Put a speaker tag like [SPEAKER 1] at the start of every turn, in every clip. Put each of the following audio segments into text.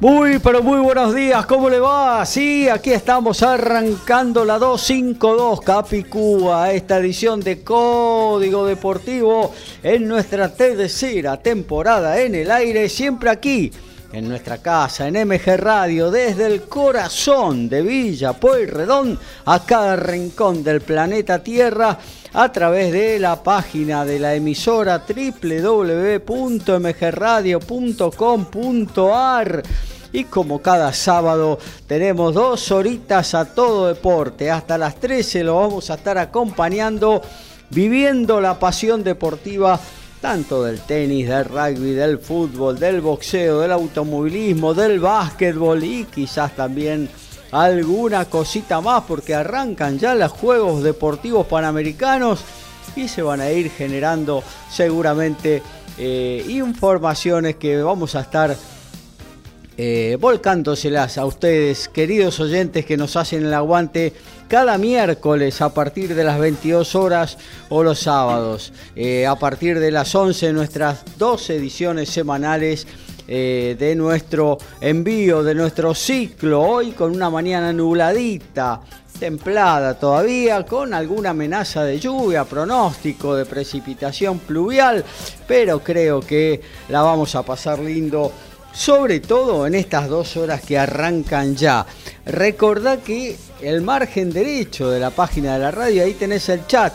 [SPEAKER 1] Muy, pero muy buenos días, ¿cómo le va? Sí, aquí estamos arrancando la 252 Capicúa, esta edición de Código Deportivo en nuestra tercera temporada en el aire, siempre aquí, en nuestra casa, en MG Radio, desde el corazón de Villa Pueyrredón, a cada rincón del planeta Tierra a través de la página de la emisora www.mgradio.com.ar. Y como cada sábado tenemos dos horitas a todo deporte, hasta las 13 lo vamos a estar acompañando, viviendo la pasión deportiva tanto del tenis, del rugby, del fútbol, del boxeo, del automovilismo, del básquetbol y quizás también alguna cosita más porque arrancan ya los Juegos Deportivos Panamericanos y se van a ir generando seguramente eh, informaciones que vamos a estar eh, volcándoselas a ustedes, queridos oyentes que nos hacen el aguante cada miércoles a partir de las 22 horas o los sábados, eh, a partir de las 11 nuestras dos ediciones semanales eh, de nuestro envío, de nuestro ciclo, hoy con una mañana nubladita, templada todavía, con alguna amenaza de lluvia, pronóstico de precipitación pluvial, pero creo que la vamos a pasar lindo. Sobre todo en estas dos horas que arrancan ya. Recordá que el margen derecho de la página de la radio, ahí tenés el chat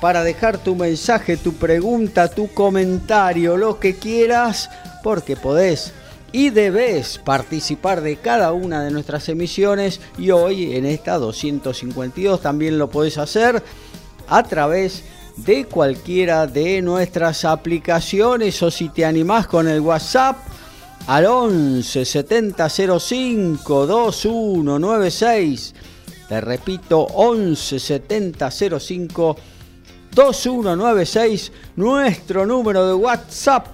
[SPEAKER 1] para dejar tu mensaje, tu pregunta, tu comentario, lo que quieras porque podés y debes participar de cada una de nuestras emisiones y hoy en esta 252 también lo podés hacer a través de cualquiera de nuestras aplicaciones o si te animás con el WhatsApp al 11 70 05 2196 te repito 11 70 05 2196 nuestro número de WhatsApp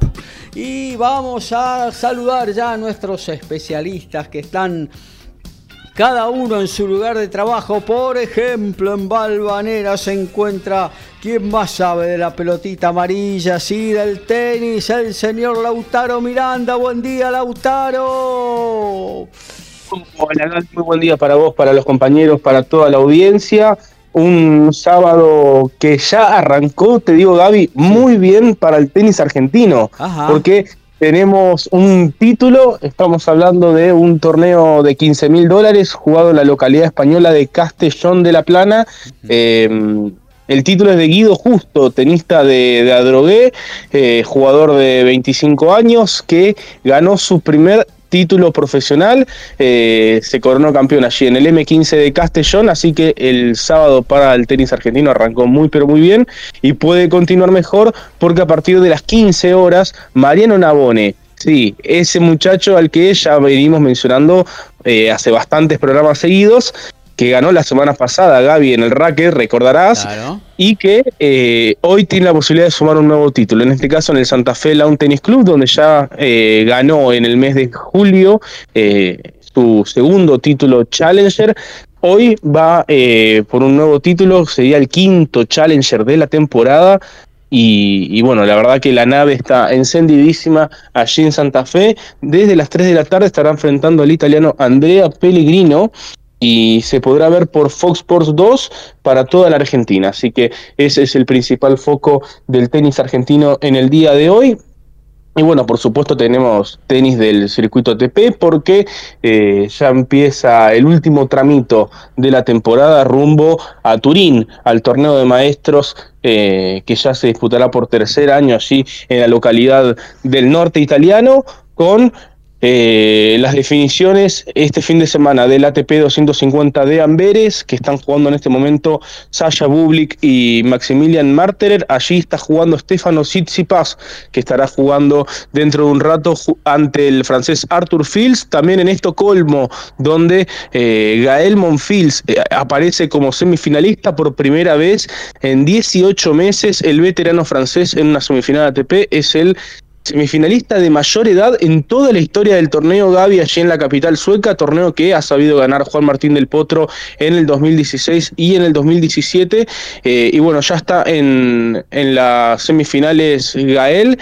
[SPEAKER 1] y vamos a saludar ya a nuestros especialistas que están cada uno en su lugar de trabajo. Por ejemplo, en Balvanera se encuentra quien más sabe de la pelotita amarilla, sí, del tenis, el señor Lautaro Miranda. Buen día, Lautaro.
[SPEAKER 2] Hola, muy buen día para vos, para los compañeros, para toda la audiencia un sábado que ya arrancó, te digo Gaby, muy bien para el tenis argentino, porque tenemos un título, estamos hablando de un torneo de 15 mil dólares jugado en la localidad española de Castellón de la Plana. Em, el título es de Guido Justo, tenista de, de Adrogué, eh, jugador de 25 años, que ganó su primer título profesional. Eh, se coronó campeón allí en el M15 de Castellón, así que el sábado para el tenis argentino arrancó muy pero muy bien y puede continuar mejor porque a partir de las 15 horas Mariano Nabone Sí, ese muchacho al que ya venimos mencionando eh, hace bastantes programas seguidos, que ganó la semana pasada Gaby en el racket, recordarás, y que eh, hoy tiene la posibilidad de sumar un nuevo título, en este caso en el Santa Fe Lawn Tennis Club, donde ya eh, ganó en el mes de julio eh, su segundo título Challenger. Hoy va por un nuevo título, sería el quinto Challenger de la temporada. Y, y, bueno, la verdad que la nave está encendidísima allí en Santa Fe. Desde las 3 de la tarde estará enfrentando al italiano Andrea Pellegrino, y se podrá ver por Fox Sports 2 para toda la Argentina. Así que ese es el principal foco del tenis argentino en el día de hoy. Y bueno, por supuesto tenemos tenis del circuito ATP porque eh, ya empieza el último tramito de la temporada rumbo a Turín, al torneo de maestros eh, que ya se disputará por tercer año allí en la localidad del norte italiano con eh, las definiciones este fin de semana del ATP 250 de Amberes, que están jugando en este momento Sasha Bublik y Maximilian Marterer. Allí está jugando Stefano Tsitsipas, que estará jugando dentro de un rato ante el francés Arthur Fields. También en Estocolmo, donde eh, Gael Monfils eh, aparece como semifinalista por primera vez en 18 meses. El veterano francés en una semifinal ATP es el semifinalista de mayor edad en toda la historia del torneo Gaby allí en la capital sueca, torneo que ha sabido ganar Juan Martín del Potro en el 2016 y en el 2017. Eh, y bueno, ya está en, en las semifinales Gael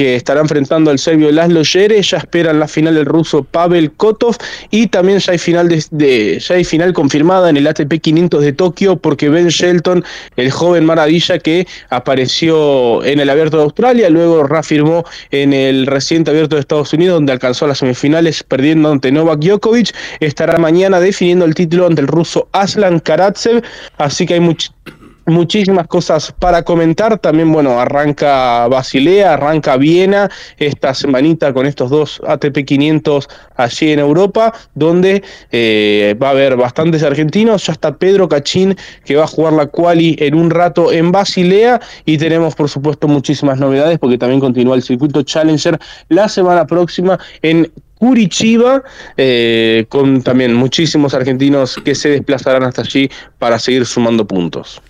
[SPEAKER 2] que estará enfrentando al serbio Laszlo Yere, ya esperan la final del ruso Pavel Kotov y también ya hay final de, ya hay final confirmada en el ATP 500 de Tokio porque Ben Shelton, el joven maravilla que apareció en el Abierto de Australia, luego reafirmó en el reciente Abierto de Estados Unidos donde alcanzó las semifinales perdiendo ante Novak Djokovic, estará mañana definiendo el título ante el ruso Aslan Karatsev, así que hay mucho muchísimas cosas para comentar. También, bueno, arranca Basilea, arranca Viena esta semanita con estos dos ATP 500 allí en Europa, donde eh, va a haber bastantes argentinos. Ya está Pedro Cachín, que va a jugar la quali en un rato en Basilea. Y tenemos, por supuesto, muchísimas novedades, porque también continúa el circuito Challenger la semana próxima en Curitiba, eh, con también muchísimos argentinos que se desplazarán hasta allí para seguir sumando puntos.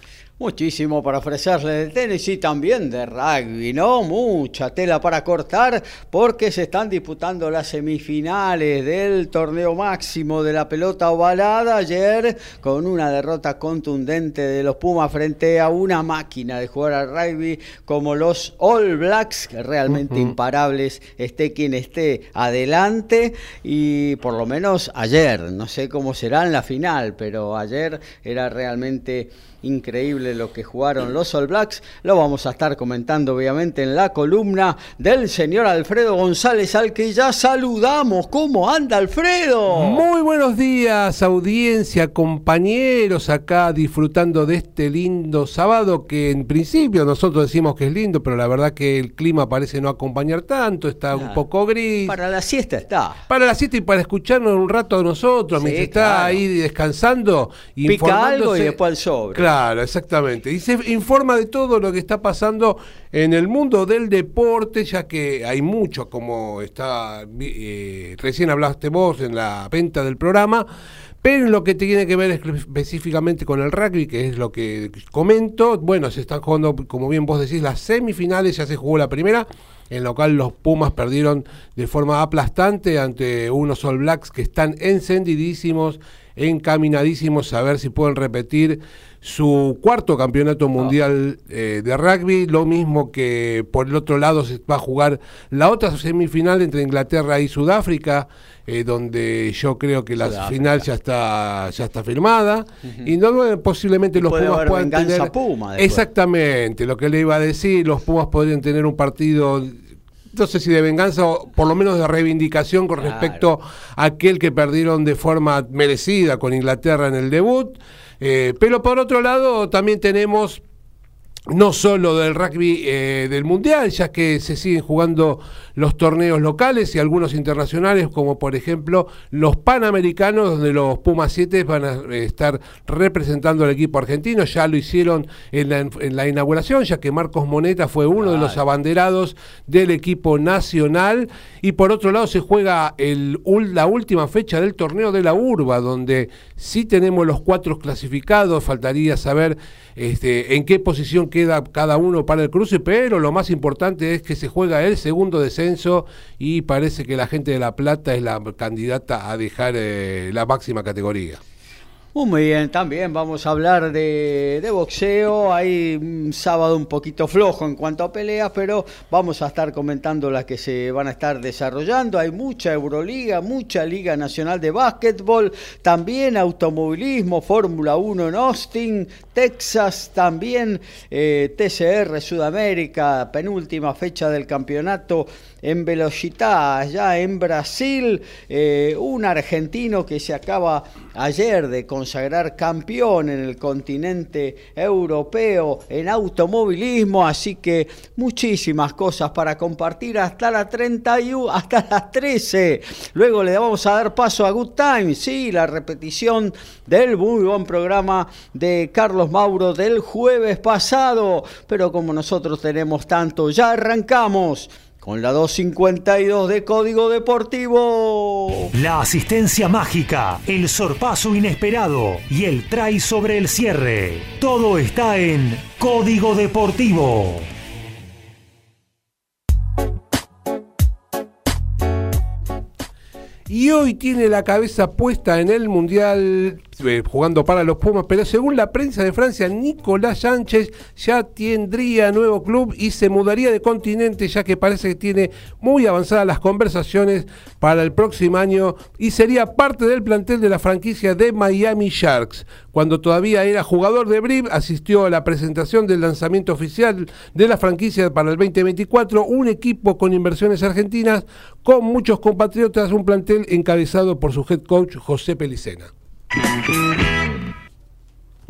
[SPEAKER 1] Muchísimo para ofrecerle de tenis y también de rugby, ¿no? Mucha tela para cortar porque se están disputando las semifinales del torneo máximo de la pelota ovalada ayer con una derrota contundente de los Pumas frente a una máquina de jugar al rugby como los All Blacks, que realmente imparables, esté quien esté adelante y por lo menos ayer, no sé cómo será en la final, pero ayer era realmente increíble lo que jugaron los All Blacks. Lo vamos a estar comentando obviamente en la columna del señor Alfredo González, al que ya saludamos. ¿Cómo anda Alfredo?
[SPEAKER 3] Muy buenos días, audiencia, compañeros, acá disfrutando de este lindo sábado que en principio nosotros decimos que es lindo, pero la verdad que el clima parece no acompañar tanto, está un poco gris.
[SPEAKER 1] Para la siesta está.
[SPEAKER 3] Para la siesta y para escucharnos un rato a nosotros, mientras está ahí descansando.
[SPEAKER 1] Pica algo y después al sobre.
[SPEAKER 3] Claro, exactamente. Y se informa de todo lo que está pasando en el mundo del deporte, ya que hay mucho, como está eh, recién hablaste vos en la venta del programa, pero en lo que tiene que ver específicamente con el rugby, que es lo que comento, bueno, se están jugando, como bien vos decís, las semifinales, ya se jugó la primera, en lo cual los Pumas perdieron de forma aplastante ante unos All Blacks que están encendidísimos, encaminadísimos a ver si pueden repetir su cuarto campeonato mundial eh, de rugby, lo mismo que por el otro lado se va a jugar la otra semifinal entre Inglaterra y Sudáfrica, eh, donde yo creo que la final ya está ya está firmada. Y no posiblemente los Pumas puedan tener exactamente lo que le iba a decir, los Pumas podrían tener un partido no sé si de venganza o por lo menos de reivindicación con respecto a aquel que perdieron de forma merecida con Inglaterra en el debut. Eh, pero por otro lado, también tenemos no solo del rugby eh, del mundial, ya que se siguen jugando los torneos locales y algunos internacionales, como por ejemplo los Panamericanos, donde los Pumas 7 van a eh, estar representando al equipo argentino. Ya lo hicieron en la, inauguración, ya que Marcos Moneta fue uno de los abanderados del equipo nacional. Y por otro lado se juega el, la última fecha del torneo de la Urba, donde sí tenemos los cuatro clasificados, faltaría saber este, en qué posición queda cada uno para el cruce, pero lo más importante es que se juega el segundo descenso y parece que la gente de La Plata es la candidata a dejar eh, la máxima categoría.
[SPEAKER 1] Muy bien, también vamos a hablar de, boxeo. Hay un sábado un poquito flojo en cuanto a peleas, pero vamos a estar comentando las que se van a estar desarrollando. Hay mucha Euroliga, mucha Liga Nacional de Básquetbol, también automovilismo, Fórmula 1 en Austin, Texas, también eh, TCR Sudamérica, penúltima fecha del campeonato en velocidad, allá en Brasil, eh, un argentino que se acaba ayer de consagrar campeón en el continente europeo en automovilismo, así que muchísimas cosas para compartir hasta las 31, hasta las 13. Luego le vamos a dar paso a Good Time, sí, la repetición del muy buen programa de Carlos Mauro del jueves pasado, pero como nosotros tenemos tanto, ya arrancamos con la 252 de Código Deportivo.
[SPEAKER 4] La asistencia mágica, el sorpaso inesperado y el try sobre el cierre. Todo está en Código Deportivo.
[SPEAKER 3] Y hoy tiene la cabeza puesta en el Mundial eh, jugando para los Pumas, pero según la prensa de Francia, Nicolás Sánchez ya tendría nuevo club y se mudaría de continente, ya que parece que tiene muy avanzadas las conversaciones para el próximo año y sería parte del plantel de la franquicia de Miami Sharks. Cuando todavía era jugador de BRIB, asistió a la presentación del lanzamiento oficial de la franquicia para el 2024, un equipo con inversiones argentinas, con muchos compatriotas, un plantel encabezado por su head coach José Pelicena. Thank you.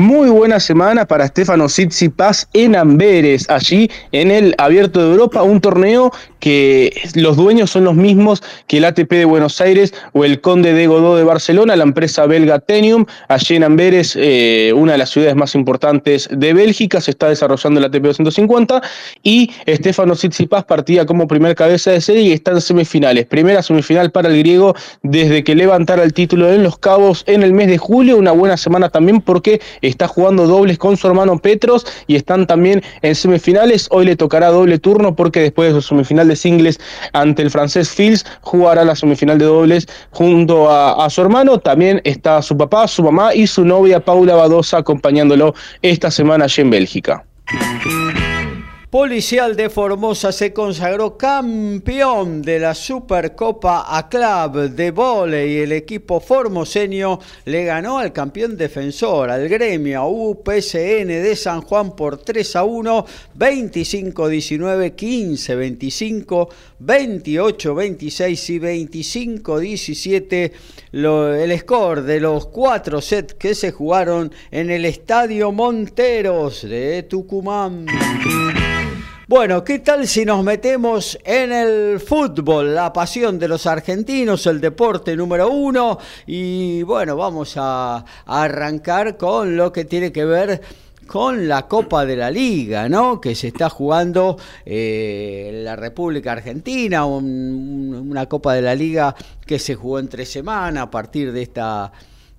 [SPEAKER 2] Muy buena semana para Stefano Tsitsipas en Amberes, allí en el Abierto de Europa, un torneo que los dueños son los mismos que el ATP de Buenos Aires o el Conde de Godó de Barcelona, la empresa belga Tenium, allí en Amberes, eh, una de las ciudades más importantes de Bélgica, se está desarrollando el ATP 250 y Stefano Tsitsipas partía como primer cabeza de serie y está en semifinales. Primera semifinal para el griego desde que levantara el título en Los Cabos en el mes de julio, una buena semana también porque está jugando dobles con su hermano Petros y están también en semifinales. Hoy le tocará doble turno porque después de su semifinal de singles ante el francés Fils jugará la semifinal de dobles junto a, a su hermano. También está su papá, su mamá y su novia Paula Badosa acompañándolo esta semana allí en Bélgica.
[SPEAKER 1] Policial de Formosa se consagró campeón de la Supercopa a Club de Voley. El equipo formoseño le ganó al campeón defensor, al gremio UPSN de San Juan por 3 a 1, 25-19, 15-25, 28-26 y 25-17. El score de los cuatro sets que se jugaron en el Estadio Monteros de Tucumán. Bueno, ¿qué tal si nos metemos en el fútbol, la pasión de los argentinos, el deporte número uno? Y bueno, vamos a, arrancar con lo que tiene que ver con la Copa de la Liga, ¿no? Que se está jugando eh, en la República Argentina, una Copa de la Liga que se jugó en tres semanas a partir de esta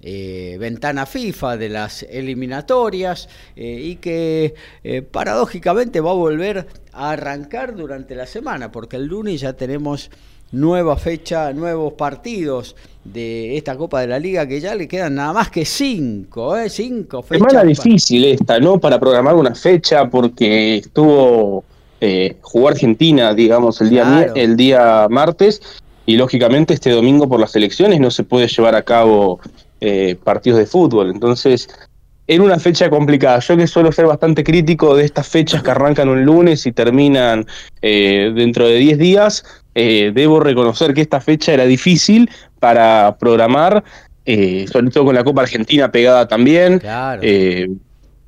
[SPEAKER 1] eh, ventana FIFA de las eliminatorias eh, y que eh, paradójicamente va a volver a arrancar durante la semana, porque el lunes ya tenemos nueva fecha, nuevos partidos de esta Copa de la Liga que ya le quedan nada más que cinco, ¿eh? cinco
[SPEAKER 2] fechas. Semana difícil esta, ¿no? Para programar una fecha porque estuvo jugó Argentina, digamos, el día, el día martes y lógicamente este domingo por las elecciones no se puede llevar a cabo eh, partidos de fútbol. Entonces, era una fecha complicada. Yo que suelo ser bastante crítico de estas fechas que arrancan un lunes y terminan eh, dentro de 10 días, eh, debo reconocer que esta fecha era difícil para programar, sobre todo con la Copa Argentina pegada también.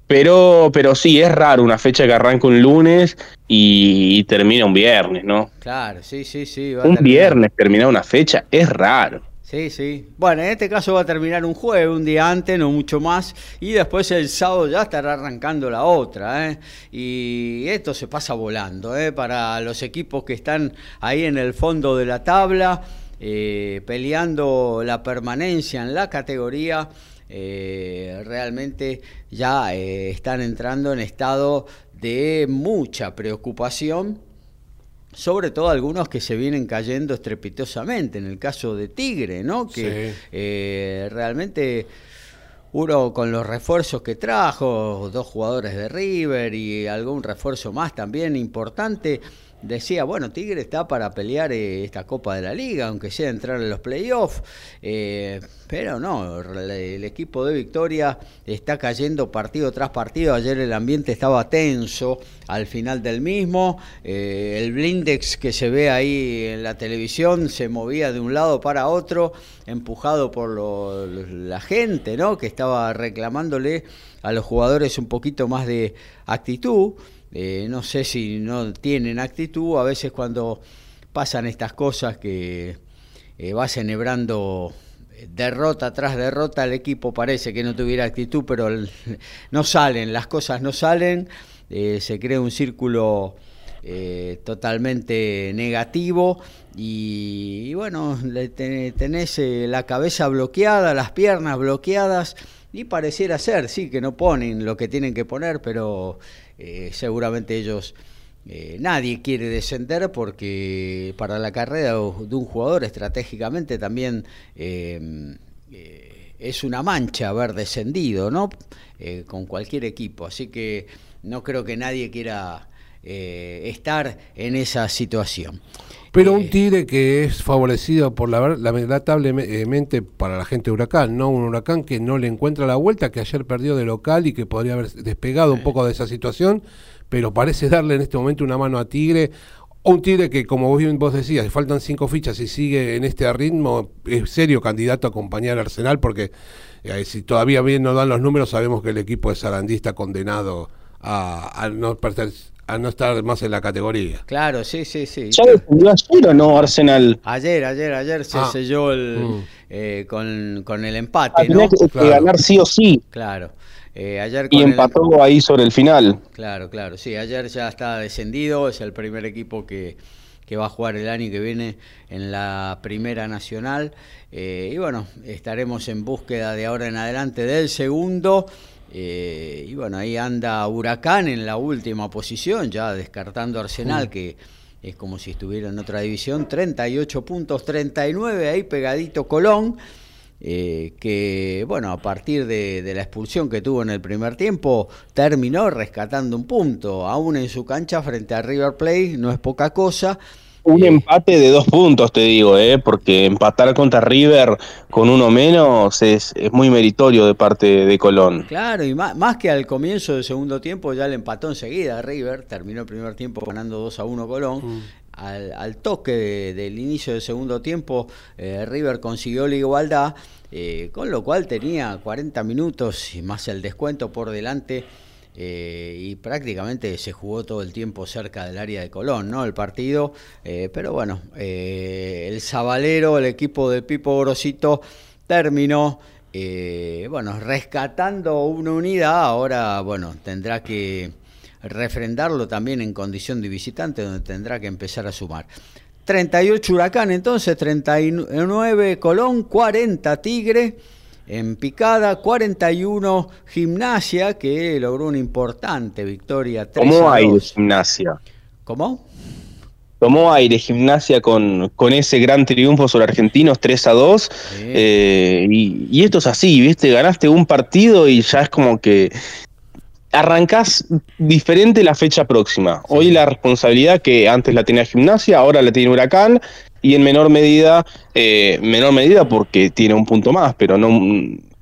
[SPEAKER 2] pero, pero sí, es raro una fecha que arranca un lunes y, termina un viernes, ¿no?
[SPEAKER 1] Claro, sí, sí, sí.
[SPEAKER 2] un viernes termina una fecha, es raro.
[SPEAKER 1] Sí, sí. Bueno, en este caso va a terminar un jueves, un día antes, no mucho más, y después el sábado ya estará arrancando la otra. ¿eh? Y esto se pasa volando ¿eh? para los equipos que están ahí en el fondo de la tabla, eh, peleando la permanencia en la categoría. Eh, realmente ya están entrando en estado de mucha preocupación sobre todo algunos que se vienen cayendo estrepitosamente, en el caso de Tigre, ¿no? Que eh, realmente uno con los refuerzos que trajo, dos jugadores de River y algún refuerzo más también importante, decía, bueno, Tigre está para pelear eh, esta Copa de la Liga, aunque sea entrar en los playoffs, eh, pero no, el, equipo de Victoria está cayendo partido tras partido, ayer el ambiente estaba tenso al final del mismo, eh, el blindex que se ve ahí en la televisión se movía de un lado para otro, empujado por la gente, ¿no? Que estaba reclamándole a los jugadores un poquito más de actitud. Eh, no sé si no tienen actitud, a veces cuando pasan estas cosas que eh, va celebrando eh, derrota tras derrota, el equipo parece que no tuviera actitud, pero no salen, las cosas no salen, se crea un círculo totalmente negativo y, bueno, tenés la cabeza bloqueada, las piernas bloqueadas y pareciera ser, sí, que no ponen lo que tienen que poner, pero eh, seguramente ellos... Eh, nadie quiere descender porque para la carrera de un jugador estratégicamente también eh, es una mancha haber descendido, ¿no? con cualquier equipo. Así que no creo que nadie quiera estar en esa situación.
[SPEAKER 3] Pero un Tigre que es favorecido por la lamentablemente para la gente de Huracán, ¿no? Un Huracán que no le encuentra la vuelta, que ayer perdió de local y que podría haber despegado un poco de esa situación, pero parece darle en este momento una mano a Tigre. Un Tigre que, como bien vos decías, faltan cinco fichas y sigue en este ritmo, es serio candidato a acompañar al Arsenal, porque eh, si todavía bien no dan los números, sabemos que el equipo de Sarandí está condenado a, a no pertenecer a no estar más en la categoría.
[SPEAKER 1] Claro, sí, sí, sí.
[SPEAKER 2] ¿Ya defendió ayer o no Arsenal?
[SPEAKER 1] Ayer, ayer, ayer se ah. selló el, mm. eh, con, con, el empate. Ah, ¿no?
[SPEAKER 2] que, ganar sí o sí.
[SPEAKER 1] Claro. Eh, ayer
[SPEAKER 2] y empató ahí sobre el final.
[SPEAKER 1] Claro, claro. Sí, ayer ya está descendido, es el primer equipo que, que va a jugar el año que viene en la Primera Nacional. Eh, y bueno, estaremos en búsqueda de ahora en adelante del segundo. Eh, y bueno, ahí anda Huracán en la última posición, ya descartando Arsenal, que es como si estuviera en otra división, 38 puntos, 39, ahí pegadito Colón, eh, que bueno, a partir de, de, la expulsión que tuvo en el primer tiempo, terminó rescatando un punto, aún en su cancha frente a River Plate, no es poca cosa
[SPEAKER 2] un empate de dos puntos, te digo, ¿eh? porque empatar contra River con uno menos es, muy meritorio de parte de Colón.
[SPEAKER 1] Claro, y más, que al comienzo del segundo tiempo ya le empató enseguida River, terminó el primer tiempo ganando 2 a 1 Colón. Mm. Al, toque del inicio del segundo tiempo, eh, River consiguió la igualdad, eh, con lo cual tenía 40 minutos y más el descuento por delante eh, y prácticamente se jugó todo el tiempo cerca del área de Colón, ¿no? El partido, eh, pero bueno, eh, el Zabalero, el equipo de Pipo Grosito terminó, bueno, rescatando una unidad, ahora, bueno, tendrá que refrendarlo también en condición de visitante, donde tendrá que empezar a sumar. 38 Huracán entonces, 39 Colón, 40 Tigre. En picada, 41 Gimnasia, que logró una importante victoria.
[SPEAKER 2] ¿Cómo aire Gimnasia?
[SPEAKER 1] ¿Cómo?
[SPEAKER 2] Tomó aire Gimnasia con, con ese gran triunfo sobre Argentinos 3 a 2. Eh, y, esto es así, ¿viste? Ganaste un partido y ya es como que arrancás diferente la fecha próxima. Hoy la responsabilidad que antes la tenía Gimnasia, ahora la tiene Huracán y en menor medida, eh, menor medida porque tiene un punto más, pero no,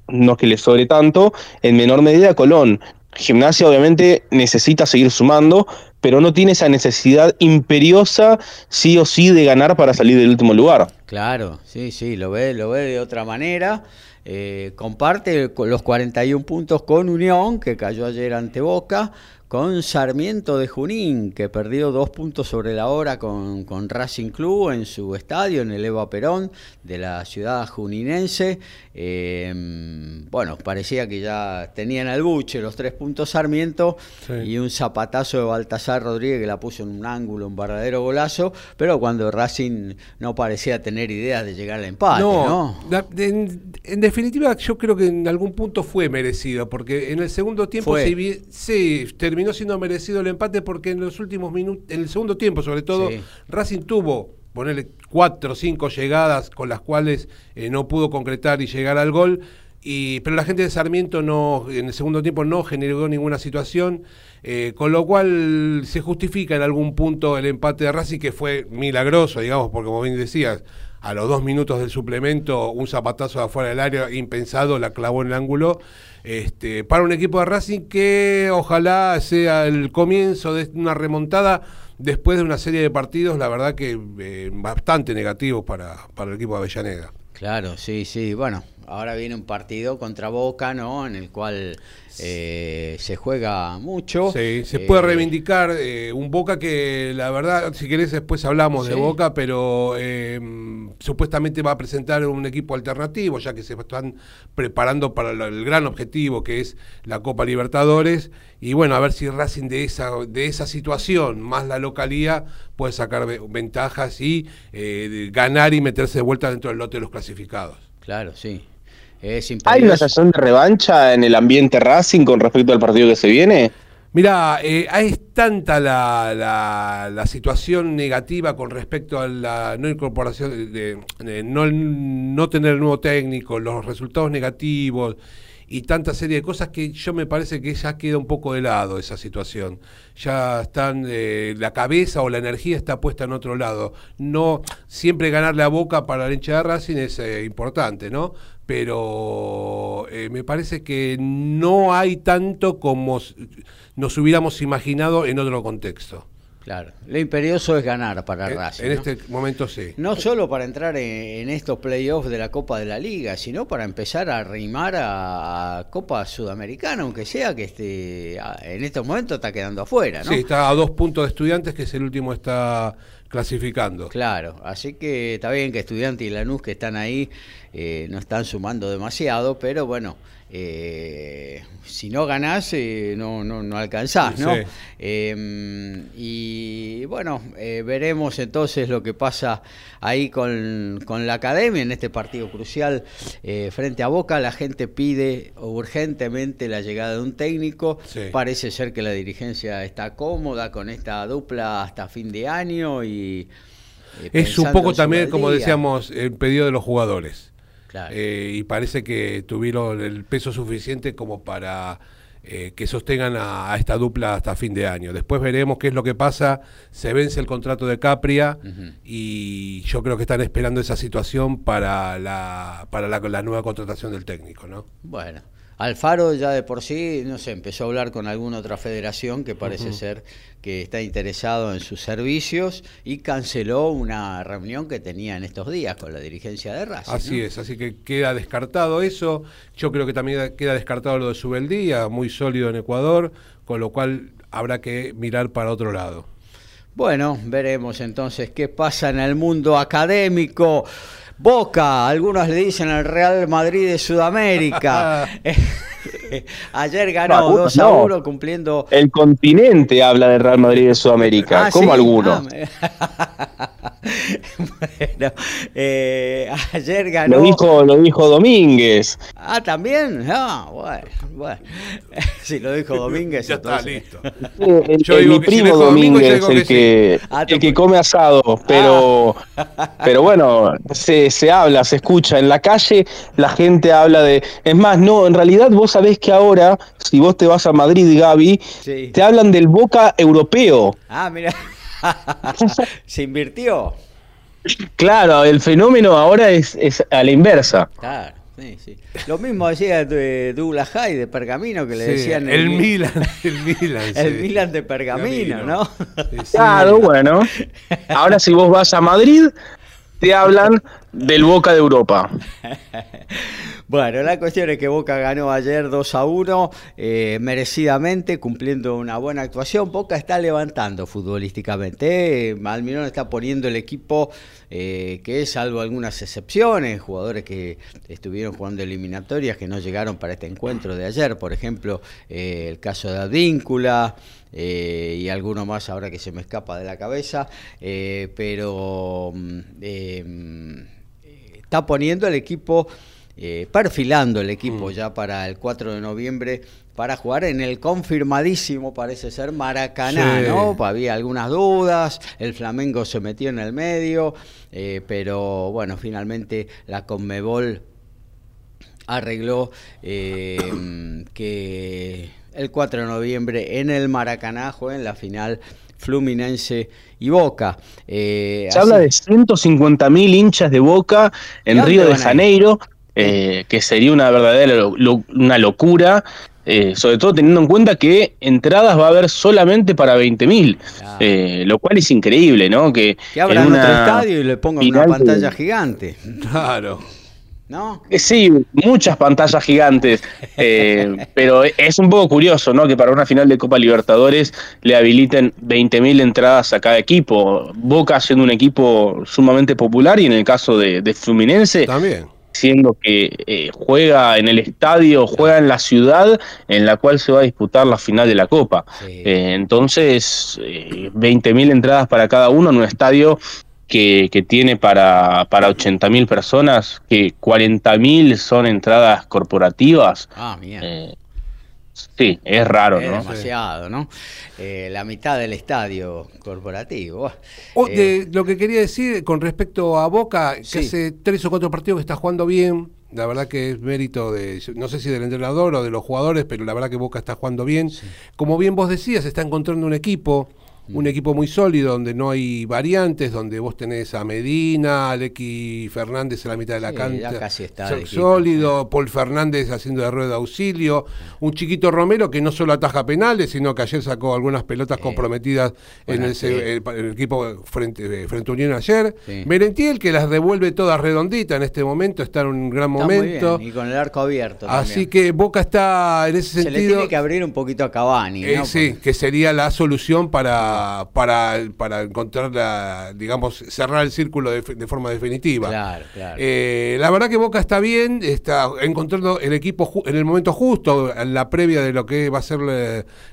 [SPEAKER 2] no que le sobre tanto, en menor medida Colón. Gimnasia obviamente necesita seguir sumando, pero no tiene esa necesidad imperiosa sí o sí de ganar para salir del último lugar.
[SPEAKER 1] Claro, sí, sí, lo ve, lo ve de otra manera. Eh, comparte los 41 puntos con Unión, que cayó ayer ante Boca, con Sarmiento de Junín, que perdió dos puntos sobre la hora con, con, Racing Club en su estadio, en el Eva Perón, de la ciudad juninense. Eh, bueno, parecía que ya tenían al buche los tres puntos Sarmiento y un zapatazo de Baltasar Rodríguez que la puso en un ángulo, un verdadero golazo, pero cuando Racing no parecía tener idea de llegar al empate, ¿no?
[SPEAKER 3] en, definitiva, yo creo que en algún punto fue merecido, porque en el segundo tiempo se, sí, terminó terminó siendo merecido el empate porque en los últimos minutos, en el segundo tiempo sobre todo, Racing tuvo, ponerle cuatro o cinco llegadas con las cuales eh, no pudo concretar y llegar al gol. y, pero la gente de Sarmiento no, en el segundo tiempo no generó ninguna situación, eh, con lo cual se justifica en algún punto el empate de Racing, que fue milagroso, digamos, porque como bien decías, a los dos minutos del suplemento, un zapatazo de afuera del área impensado, la clavó en el ángulo. Este, para un equipo de Racing que ojalá sea el comienzo de una remontada después de una serie de partidos, la verdad que eh, bastante negativos para, para el equipo de Avellaneda.
[SPEAKER 1] Claro, sí, sí. Bueno, ahora viene un partido contra Boca, ¿no? En el cual eh, se juega mucho.
[SPEAKER 3] Sí, se puede eh, reivindicar eh, un Boca que la verdad, si querés después hablamos de Boca, pero supuestamente va a presentar un equipo alternativo, ya que se están preparando para el gran objetivo que es la Copa Libertadores. Y bueno, a ver si Racing de esa, de esa situación, más la localía, puede sacar ventajas y ganar y meterse de vuelta dentro del lote de los clasificados.
[SPEAKER 1] Claro, sí.
[SPEAKER 2] ¿Hay una sensación de revancha en el ambiente Racing con respecto al partido que se viene?
[SPEAKER 3] Mira, eh, es tanta la, la, situación negativa con respecto a la no incorporación, de, no, no tener nuevo técnico, los resultados negativos y tanta serie de cosas que yo me parece que ya queda un poco de lado esa situación. Ya están, eh, la cabeza o la energía está puesta en otro lado. No siempre ganarle a boca para la hincha de Racing es eh, importante, ¿no? Pero eh, me parece que no hay tanto como nos hubiéramos imaginado en otro contexto.
[SPEAKER 1] Claro, lo imperioso es ganar para Racing.
[SPEAKER 3] En este momento sí.
[SPEAKER 1] No solo para entrar en, estos playoffs de la Copa de la Liga, sino para empezar a arrimar a, Copa Sudamericana, aunque sea que este, en estos momentos está quedando afuera. ¿no?
[SPEAKER 3] Sí, está a dos puntos de estudiantes, que es el último está clasificando.
[SPEAKER 1] Claro, así que está bien que Estudiantes y Lanús que están ahí eh, no están sumando demasiado, pero bueno, eh, si no ganás, eh, no, no, no, alcanzás, ¿no? Em, y bueno, eh, veremos entonces lo que pasa ahí con, la academia en este partido crucial frente a Boca. La gente pide urgentemente la llegada de un técnico. Parece ser que la dirigencia está cómoda con esta dupla hasta fin de año y...
[SPEAKER 3] es un poco también, como decíamos, el pedido de los jugadores. Eh, y parece que tuvieron el peso suficiente como para eh, que sostengan a, esta dupla hasta fin de año. Después veremos qué es lo que pasa. Se vence el contrato de Capria y yo creo que están esperando esa situación para la, para la, la nueva contratación del técnico, ¿no?
[SPEAKER 1] Bueno. Alfaro ya de por sí, no sé, empezó a hablar con alguna otra federación que parece ser que está interesado en sus servicios y canceló una reunión que tenía en estos días con la dirigencia de Racing.
[SPEAKER 3] Así es, así que queda descartado eso. Yo creo que también queda descartado lo de Subeldía, muy sólido en Ecuador, con lo cual habrá que mirar para otro lado.
[SPEAKER 1] Bueno, veremos entonces qué pasa en el mundo académico. Boca, algunos le dicen el Real Madrid de Sudamérica. Ayer ganó 2 a 1 cumpliendo.
[SPEAKER 2] El continente habla del Real Madrid de Sudamérica, ah, como alguno.
[SPEAKER 1] Ah, bueno, eh, ayer ganó.
[SPEAKER 2] Lo dijo, lo dijo Domínguez.
[SPEAKER 1] Ah, también. Ah, bueno, bueno. si lo dijo Domínguez.
[SPEAKER 3] ya está listo.
[SPEAKER 2] el, mi primo Domínguez, el, que, ah, el que come asado, pero, pero bueno, se se habla, se escucha en la calle, la gente habla de... Es más, no, en realidad vos sabés que ahora, si vos te vas a Madrid, Gaby, te hablan del Boca europeo.
[SPEAKER 1] Ah, mira. se invirtió.
[SPEAKER 2] Claro, el fenómeno ahora es, es a la inversa.
[SPEAKER 1] Claro. Sí, sí. Lo mismo decía de Douglas High de Pergamino que le decían
[SPEAKER 3] el, Milan, el Milan,
[SPEAKER 1] el Milan de Pergamino, ¿no?
[SPEAKER 2] claro, bueno. Ahora si vos vas a Madrid, te hablan del Boca de Europa.
[SPEAKER 1] Bueno, la cuestión es que Boca ganó ayer 2 a 1, eh, merecidamente, cumpliendo una buena actuación. Boca está levantando futbolísticamente. Almirón está poniendo el equipo eh, que salvo algunas excepciones, jugadores que estuvieron jugando eliminatorias que no llegaron para este encuentro de ayer. Por ejemplo, eh, el caso de Advíncula. y alguno más ahora que se me escapa de la cabeza, pero mm, está poniendo el equipo eh, perfilando el equipo mm. ya para el 4 de noviembre para jugar en el confirmadísimo, parece ser, Maracaná, ¿no? Había algunas dudas, el Flamengo se metió en el medio, eh, pero bueno, finalmente la Conmebol arregló eh, que el 4 de noviembre en el Maracaná en la final Fluminense y Boca.
[SPEAKER 2] Eh, Se habla de 150.000 hinchas de Boca en Río de Janeiro, eh, que sería una verdadera una locura. Eh, sobre todo teniendo en cuenta que entradas va a haber solamente para 20.000, eh, lo cual es increíble, ¿no? Que,
[SPEAKER 1] que abran otro estadio y le pongan una pantalla gigante.
[SPEAKER 3] Claro.
[SPEAKER 2] ¿No? Eh, sí, muchas pantallas gigantes, eh, pero es un poco curioso, ¿no? Que para una final de Copa Libertadores le habiliten 20.000 entradas a cada equipo. Boca siendo un equipo sumamente popular y en el caso de, Fluminense,
[SPEAKER 3] también
[SPEAKER 2] siendo que eh, juega en el estadio, juega en la ciudad en la cual se va a disputar la final de la Copa. entonces, 20.000 entradas para cada uno en un estadio que, tiene para, para 80.000 personas, que 40.000 son entradas corporativas.
[SPEAKER 1] Ah, mierda.
[SPEAKER 2] Sí, es raro, ¿no?
[SPEAKER 1] demasiado, ¿no? Eh, la mitad del estadio corporativo.
[SPEAKER 3] Eh, lo que quería decir con respecto a Boca, que hace tres o cuatro partidos que está jugando bien, la verdad que es mérito de, no sé si del entrenador o de los jugadores, pero la verdad que Boca está jugando bien. Como bien vos decías, está encontrando un equipo un equipo muy sólido donde no hay variantes, donde vos tenés a Medina, Alequi Fernández en la mitad de la cancha,
[SPEAKER 1] casi está
[SPEAKER 3] sólido, Paul Fernández haciendo de rueda de auxilio, un chiquito Romero que no solo ataja penales, sino que ayer sacó algunas pelotas comprometidas en el, equipo frente, frente a Unión ayer. Merentiel que las devuelve todas redonditas en este momento, está en un gran momento.
[SPEAKER 1] y con el arco abierto.
[SPEAKER 3] Así que Boca está en ese sentido. Se le
[SPEAKER 1] tiene que abrir un poquito a Cavani.
[SPEAKER 3] Eh, sí, que sería la solución para para, para, encontrar, la, digamos, cerrar el círculo de, forma definitiva.
[SPEAKER 1] Claro, claro.
[SPEAKER 3] Eh, la verdad que Boca está bien, está encontrando el equipo en el momento justo, en la previa de lo que va a ser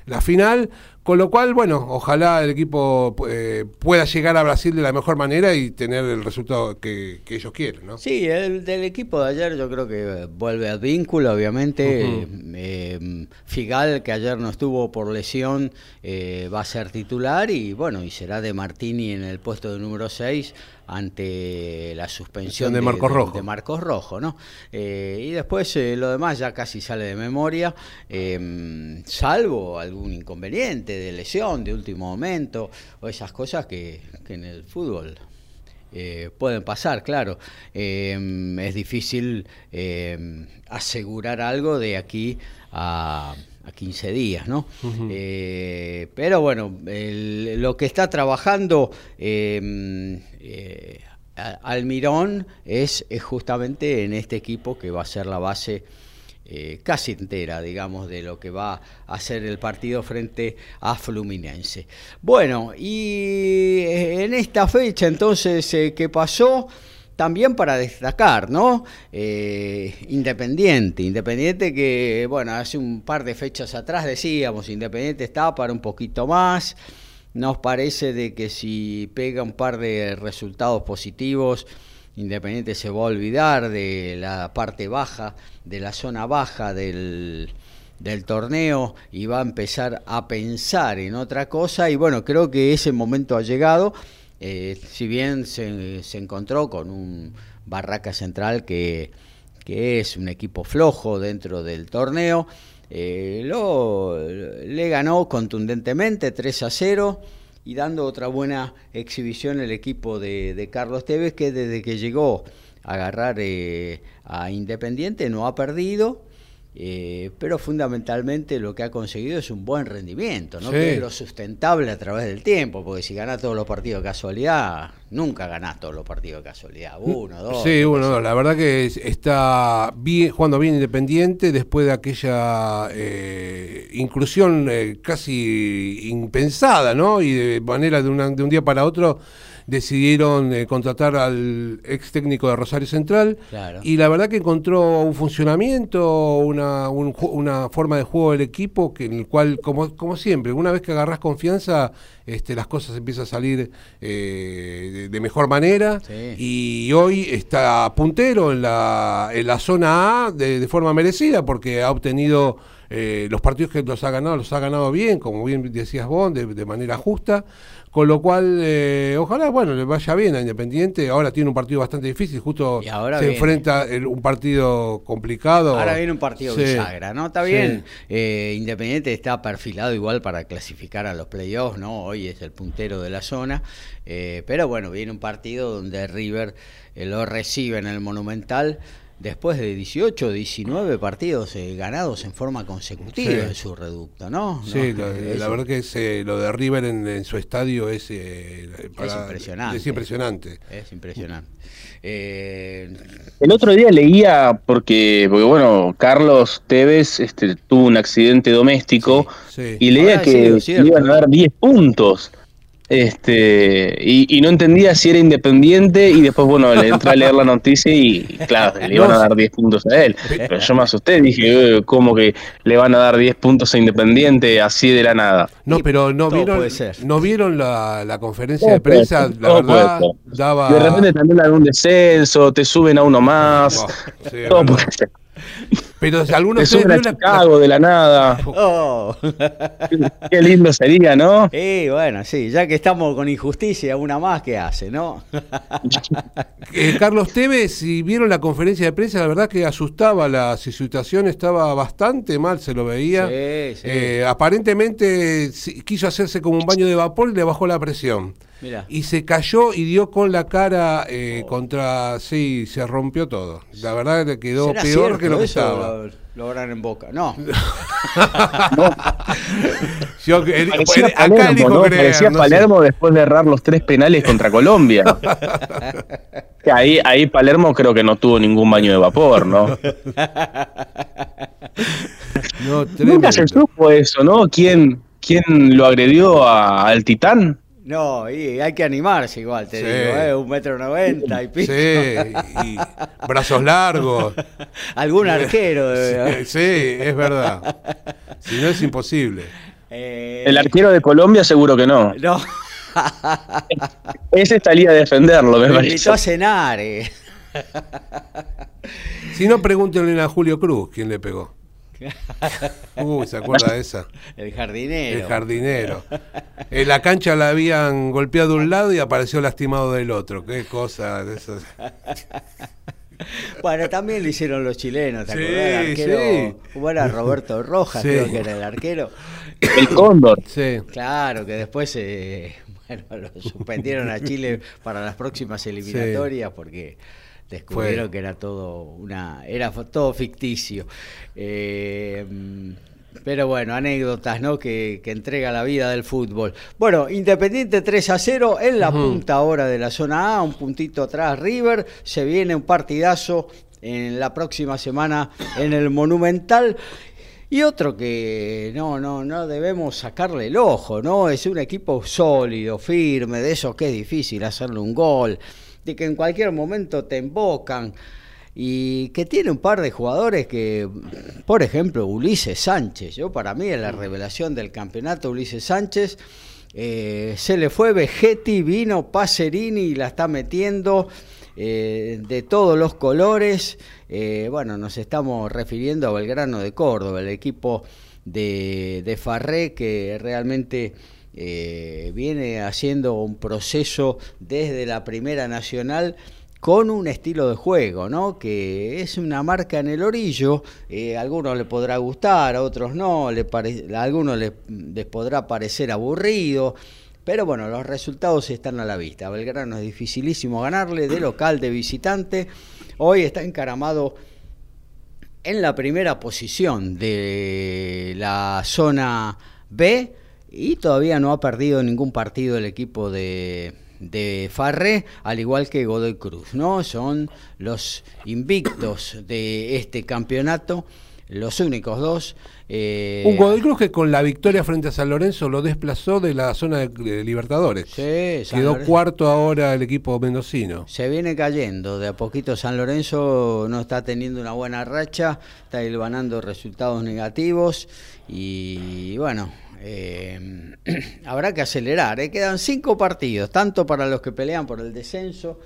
[SPEAKER 3] la final. Con lo cual, bueno, ojalá el equipo eh, pueda llegar a Brasil de la mejor manera y tener el resultado que, ellos quieren, ¿no?
[SPEAKER 1] Sí, el del equipo de ayer yo creo que vuelve al vínculo, obviamente. Eh, Figal, que ayer no estuvo por lesión, eh, va a ser titular y bueno, y será de Martini en el puesto de número 6 ante la suspensión
[SPEAKER 3] de, Marcos Rojo.
[SPEAKER 1] De, Marcos Rojo, ¿no? Eh, y después eh, lo demás ya casi sale de memoria, em, salvo algún inconveniente de lesión de último momento o esas cosas que, en el fútbol eh, pueden pasar, claro. Em, es difícil em, asegurar algo de aquí a, 15 días, ¿no? pero bueno, lo que está trabajando eh, Almirón es, justamente en este equipo que va a ser la base eh, casi entera, digamos, de lo que va a ser el partido frente a Fluminense. Bueno, y eh, en esta fecha entonces, ¿qué pasó? También para destacar, ¿no? Independiente, Independiente que, bueno, hace un par de fechas atrás decíamos, Independiente está para un poquito más. Nos parece de que si pega un par de resultados positivos, Independiente se va a olvidar de la parte baja, de la zona baja del, torneo y va a empezar a pensar en otra cosa. Y bueno, creo que ese momento ha llegado, eh, si bien se, se, encontró con un Barraca Central que, que es un equipo flojo dentro del torneo, eh, lo, le ganó contundentemente 3 a 0 y dando otra buena exhibición el equipo de, Carlos Tevez que desde que llegó a agarrar eh, a Independiente no ha perdido eh, pero fundamentalmente lo que ha conseguido es un buen rendimiento, ¿no? Que es lo sustentable a través del tiempo, porque si ganás todos los partidos de casualidad, nunca ganás todos los partidos de casualidad. Uno, dos.
[SPEAKER 3] Sí, uno, dos. La verdad que está bien, jugando bien independiente después de aquella eh, inclusión eh, casi impensada, ¿no? Y de manera de, de un día para otro decidieron eh, contratar al ex técnico de Rosario Central y la verdad que encontró un funcionamiento, una, una forma de juego del equipo que en el cual, como, como siempre, una vez que agarras confianza, este, las cosas empiezan a salir eh, de, mejor manera y hoy está puntero en la, en la zona A de, de forma merecida porque ha obtenido eh, los partidos que los ha ganado, los ha ganado bien, como bien decías vos, de, manera justa. Con lo cual, eh, ojalá, bueno, le vaya bien a Independiente. Ahora tiene un partido bastante difícil, justo se enfrenta un partido complicado.
[SPEAKER 1] Ahora viene un partido bisagra, ¿no? Está bien. Eh, Independiente está perfilado igual para clasificar a los playoffs, ¿no? Hoy es el puntero de la zona. pero bueno, viene un partido donde River lo recibe en el Monumental después de 18, 19 partidos eh, ganados en forma consecutiva en su reducto, ¿no?
[SPEAKER 3] Sí, la verdad que eh, lo de River en, su estadio es, eh,
[SPEAKER 1] es impresionante.
[SPEAKER 3] Es impresionante.
[SPEAKER 1] Es impresionante.
[SPEAKER 2] El otro día leía, porque, porque bueno, Carlos Tevez este, tuvo un accidente doméstico y leía que iban a dar 10 puntos. Este, y, no entendía si era independiente y después, bueno, le entré a leer la noticia y, claro, le iban a dar 10 puntos a él. Pero yo me asusté, dije, eh, ¿cómo que le van a dar 10 puntos a Independiente así de la nada?
[SPEAKER 3] No, pero no vieron, no vieron la, conferencia de prensa, la verdad, daba...
[SPEAKER 2] De repente también dan un descenso, te suben a uno más, todo puede ser.
[SPEAKER 3] Pero si alguno
[SPEAKER 2] se a Chicago de la nada. Oh. Qué lindo sería, ¿no?
[SPEAKER 1] Sí, bueno, sí, ya que estamos con injusticia, una más que hace, ¿no?
[SPEAKER 3] Eh, Carlos Tevez, si vieron la conferencia de prensa, la verdad que asustaba la situación, estaba bastante mal, se lo veía. Sí, sí. Eh, aparentemente quiso hacerse como un baño de vapor y le bajó la presión. Y se cayó y dio con la cara eh, oh. contra. Sí, se rompió todo. La verdad que quedó peor que lo que estaba.
[SPEAKER 1] Lo, en boca. No.
[SPEAKER 2] Yo, acá Palermo, Parecía Palermo después de errar los tres penales contra Colombia. ahí, ahí Palermo creo que no tuvo ningún baño de vapor, ¿no? Nunca se supo eso, ¿no? ¿Quién, quién lo agredió al Titán?
[SPEAKER 1] No, y hay que animarse igual, te digo, ¿eh? un metro noventa y pico.
[SPEAKER 3] Sí, y brazos largos.
[SPEAKER 1] Algún arquero.
[SPEAKER 3] Sí, sí, es verdad. Si no es imposible.
[SPEAKER 2] Eh, El arquero de Colombia seguro que no. No. Ese salía a defenderlo, me, me
[SPEAKER 1] invitó a cenar. Eh.
[SPEAKER 3] Si no, pregúntenle a Julio Cruz quién le pegó. Uy, ¿se acuerda de esa?
[SPEAKER 1] El jardinero.
[SPEAKER 3] El jardinero. En la cancha la habían golpeado de un lado y apareció lastimado del otro. Qué cosa de eso.
[SPEAKER 1] Bueno, también lo hicieron los chilenos, ¿te? El arquero, ¿Cómo era Roberto Rojas? Creo que era el arquero.
[SPEAKER 2] El Cóndor.
[SPEAKER 1] Sí. Claro, que después eh, bueno, lo suspendieron a Chile para las próximas eliminatorias porque descubrieron que era todo una era todo ficticio eh, pero bueno, anécdotas, ¿no? Que, entrega la vida del fútbol. Bueno, Independiente 3 a 0 en la punta ahora de la zona A, un puntito atrás River. Se viene un partidazo en la próxima semana en el Monumental. Y otro que no, no, no debemos sacarle el ojo, ¿no? Es un equipo sólido, firme, de eso que es difícil hacerle un gol de que en cualquier momento te embocan. Y que tiene un par de jugadores que, por ejemplo, Ulises Sánchez, yo para mí es la revelación del campeonato Ulises Sánchez, eh, se le fue Vegetti, vino Pacerini y la está metiendo eh, de todos los colores, eh, bueno, nos estamos refiriendo a Belgrano de Córdoba, el equipo de, de Farré que realmente eh, viene haciendo un proceso desde la Primera Nacional con un estilo de juego, ¿no? Que es una marca en el orillo, eh, a algunos le podrá gustar, a otros no, le a algunos les, podrá parecer aburrido, pero bueno, los resultados están a la vista. Belgrano es dificilísimo ganarle de local, de visitante. Hoy está encaramado en la primera posición de la zona B y todavía no ha perdido ningún partido el equipo de, de Farre, al igual que Godoy Cruz, ¿no? Son los invictos de este campeonato, los únicos dos.
[SPEAKER 3] Eh, Un Godoy Cruz que con la victoria frente a San Lorenzo lo desplazó de la zona de, Libertadores. Sí, Quedó cuarto ahora el equipo mendocino.
[SPEAKER 1] Se viene cayendo, de a poquito San Lorenzo no está teniendo una buena racha, está hilvanando resultados negativos y bueno, eh, habrá que acelerar. ¿eh? Quedan cinco partidos, tanto para los que pelean por el descenso,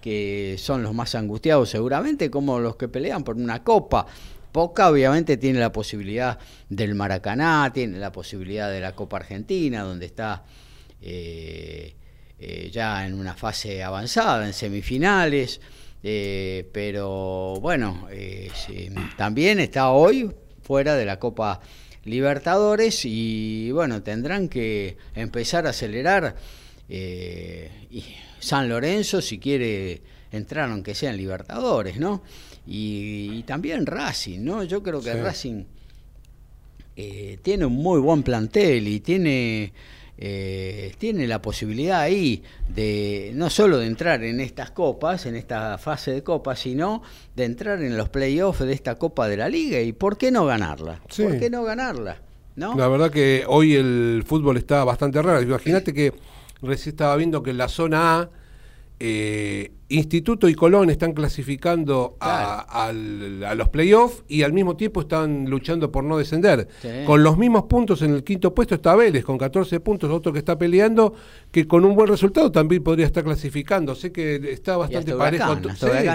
[SPEAKER 1] que son los más angustiados seguramente, como los que pelean por una copa. Boca obviamente tiene la posibilidad del Maracaná, tiene la posibilidad de la Copa Argentina, donde está eh, eh, ya en una fase avanzada, en semifinales, pero bueno, también está hoy fuera de la Copa Libertadores y bueno, tendrán que empezar a acelerar y San Lorenzo si quiere entrar aunque sean Libertadores, ¿no? Y, también Racing, ¿no? Yo creo que Racing eh, tiene un muy buen plantel y tiene, eh, tiene la posibilidad ahí de no solo de entrar en estas copas, en esta fase de copas, sino de entrar en los playoffs de esta Copa de la Liga y ¿por qué no ganarla? ¿Por qué no ganarla? ¿No?
[SPEAKER 3] La verdad que hoy el fútbol está bastante raro. Imagínate que recién estaba viendo que en la zona A eh, Instituto y Colón están clasificando a, los playoffs y al mismo tiempo están luchando por no descender. Con los mismos puntos en el quinto puesto está Vélez, con 14 puntos, otro que está peleando, que con un buen resultado también podría estar clasificando. Sé que está bastante parejo.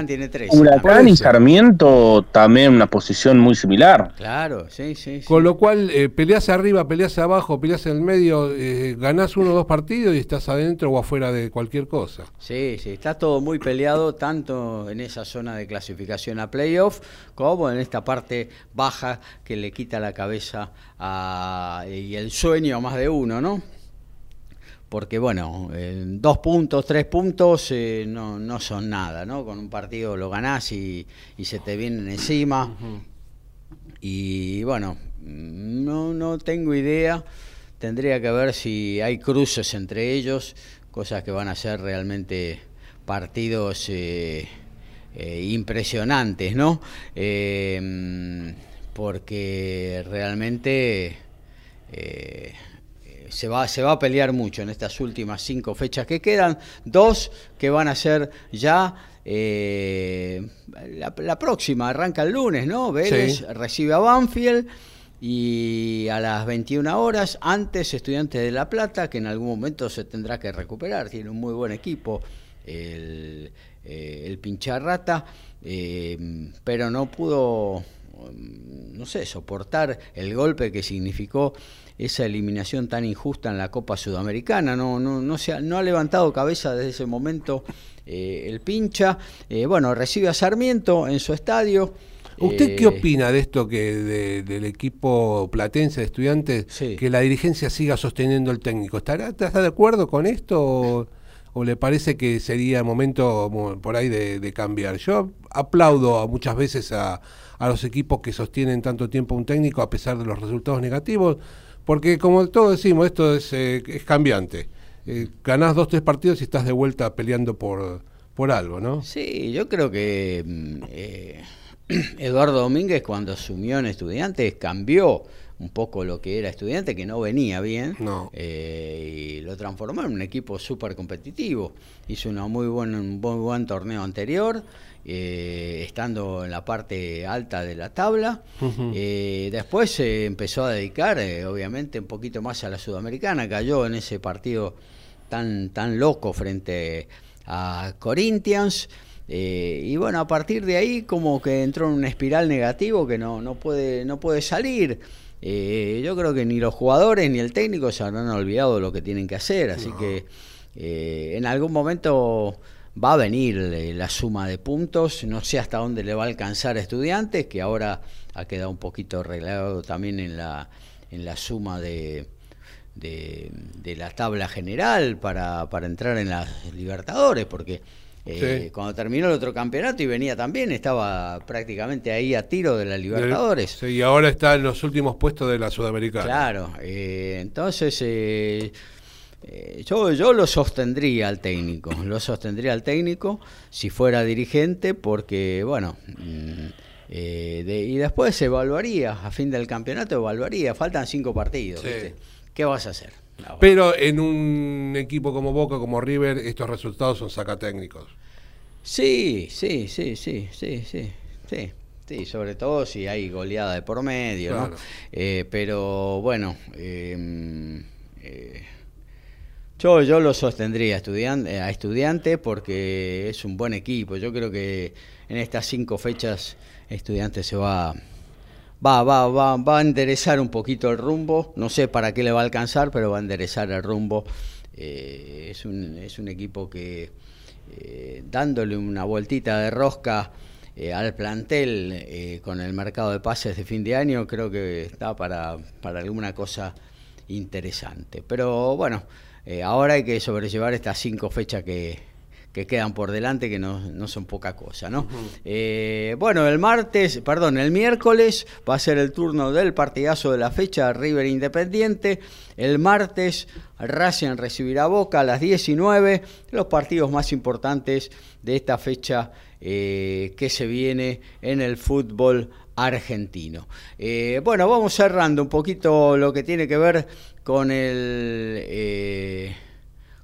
[SPEAKER 2] tiene Huracán y Sarmiento también una posición muy similar.
[SPEAKER 1] Claro, sí, sí.
[SPEAKER 3] Con lo cual, eh, peleas arriba, peleas abajo, peleas en el medio, eh, ganás uno o dos partidos y estás adentro o afuera de cualquier cosa.
[SPEAKER 1] Sí, sí, está todo muy peleado tanto en esa zona de clasificación a playoff como en esta parte baja que le quita la cabeza y el sueño a más de uno, ¿no? Porque bueno, dos puntos, tres puntos eh, no, son nada, ¿no? Con un partido lo ganás y, se te vienen encima. Y bueno, no, no tengo idea. Tendría que ver si hay cruces entre ellos, cosas que van a ser realmente partidos eh, eh, impresionantes, ¿no? Em, porque realmente eh, se, va, se va a pelear mucho en estas últimas cinco fechas que quedan, dos que van a ser ya la, próxima, arranca el lunes, ¿no? Vélez recibe a Banfield y a las 21 horas, antes Estudiantes de La Plata, que en algún momento se tendrá que recuperar, tiene un muy buen equipo el, eh, el pincharrata, eh, pero no pudo, mm, no sé, soportar el golpe que significó esa eliminación tan injusta en la Copa Sudamericana. No, no, no, se ha, no ha levantado cabeza desde ese momento eh, el pincha. bueno, recibe a Sarmiento en su estadio.
[SPEAKER 3] ¿Usted qué opina de esto que del equipo platense de estudiantes, que la dirigencia siga sosteniendo el técnico? ¿Estará, ¿Está de acuerdo con esto? O le parece que sería momento por ahí de, cambiar? Yo aplaudo a muchas veces a, los equipos que sostienen tanto tiempo un técnico a pesar de los resultados negativos, porque como todos decimos, esto es, eh, cambiante. Eh, ganás dos, tres partidos y estás de vuelta peleando por, por algo, ¿no?
[SPEAKER 1] Sí, yo creo que mm, eh, Eduardo Domínguez cuando asumió en Estudiantes cambió un poco lo que era estudiante, que no venía bien, eh, y lo transformó en un equipo súper competitivo. Hizo una muy buen, un muy buen torneo anterior, eh, estando en la parte alta de la tabla. Eh, después se empezó a dedicar, obviamente, un poquito más a la sudamericana, cayó en ese partido tan, tan loco frente a Corinthians. y bueno, a partir de ahí como que entró en una espiral negativo que no, no, puede, no puede salir. Eh, yo creo que ni los jugadores ni el técnico se habrán olvidado de lo que tienen que hacer, así que eh, en algún momento va a venir eh, la suma de puntos, no sé hasta dónde le va a alcanzar a estudiantes, que ahora ha quedado un poquito arreglado también en la, en la suma de, de, de la tabla general para, para entrar en las Libertadores, porque eh, cuando terminó el otro campeonato y venía también, estaba prácticamente ahí a tiro de la Libertadores.
[SPEAKER 3] Sí, y ahora está en los últimos puestos de la Sudamericana.
[SPEAKER 1] Claro, eh, entonces eh, yo, yo lo sostendría al técnico, lo sostendría al técnico si fuera dirigente, porque bueno. Mm, y después evaluaría, a fin del campeonato evaluaría, faltan cinco partidos. ¿Qué vas a hacer?
[SPEAKER 3] Pero en un equipo como Boca, como River, estos resultados son sacatécnicos.
[SPEAKER 1] Sí, sí, sí, sí, sí, sí, sí. Sí, sobre todo si hay goleada de por medio, ¿no? Eh, pero bueno, em, eh, yo, yo lo sostendría estudiante, a estudiante porque es un buen equipo. Yo creo que en estas cinco fechas estudiante se va va, va, va, va a enderezar un poquito el rumbo. No sé para qué le va a alcanzar, pero va a enderezar el rumbo. Eh, es, un, es un equipo que eh, dándole una vueltita de rosca eh, al plantel con el mercado de pases de fin de año, creo que está para, para alguna cosa interesante. Pero bueno, ahora hay que sobrellevar estas cinco fechas que, que quedan por delante, que no, son poca cosa, ¿no? Eh, bueno, el martes, perdón, el miércoles va a ser el turno del partidazo de la fecha River Independiente. El martes Racing recibirá Boca a las 19, los partidos más importantes de esta fecha eh, que se viene en el fútbol argentino. Eh, bueno, vamos cerrando un poquito lo que tiene que ver con el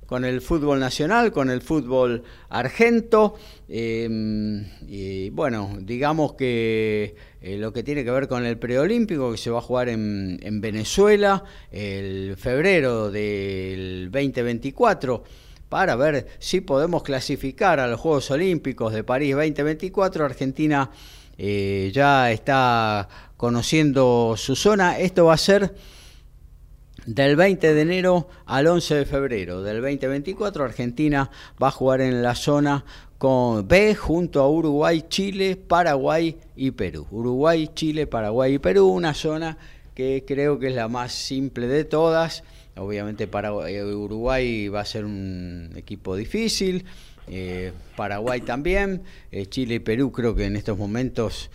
[SPEAKER 1] con el fútbol nacional, con el fútbol argento. Em, y bueno, digamos que eh, lo que tiene que ver con el preolímpico que se va a jugar en, en Venezuela el febrero del 2024 para ver si podemos clasificar a los Juegos Olímpicos de París 2024. Argentina eh, ya está conociendo su zona. Esto va a ser del 20 de enero al 11 de febrero del 2024, Argentina va a jugar en la zona con B junto a Uruguay, Chile, Paraguay y Perú. Uruguay, Chile, Paraguay y Perú, una zona que creo que es la más simple de todas. Obviamente eh, Uruguay va a ser un equipo difícil, eh, Paraguay también, eh, Chile y Perú creo que en estos momentos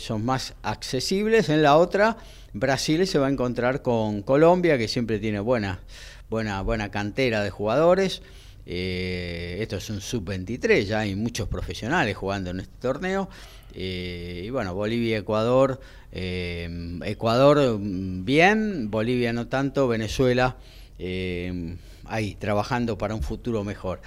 [SPEAKER 1] son más accesibles. En la otra Brasil se va a encontrar con Colombia, que siempre tiene buena, buena, buena cantera de jugadores. Eh, esto es un sub-23, ya hay muchos profesionales jugando en este torneo. Eh, y bueno, Bolivia, Ecuador, eh, Ecuador mm, bien, Bolivia no tanto, Venezuela ahí trabajando para un futuro mejor.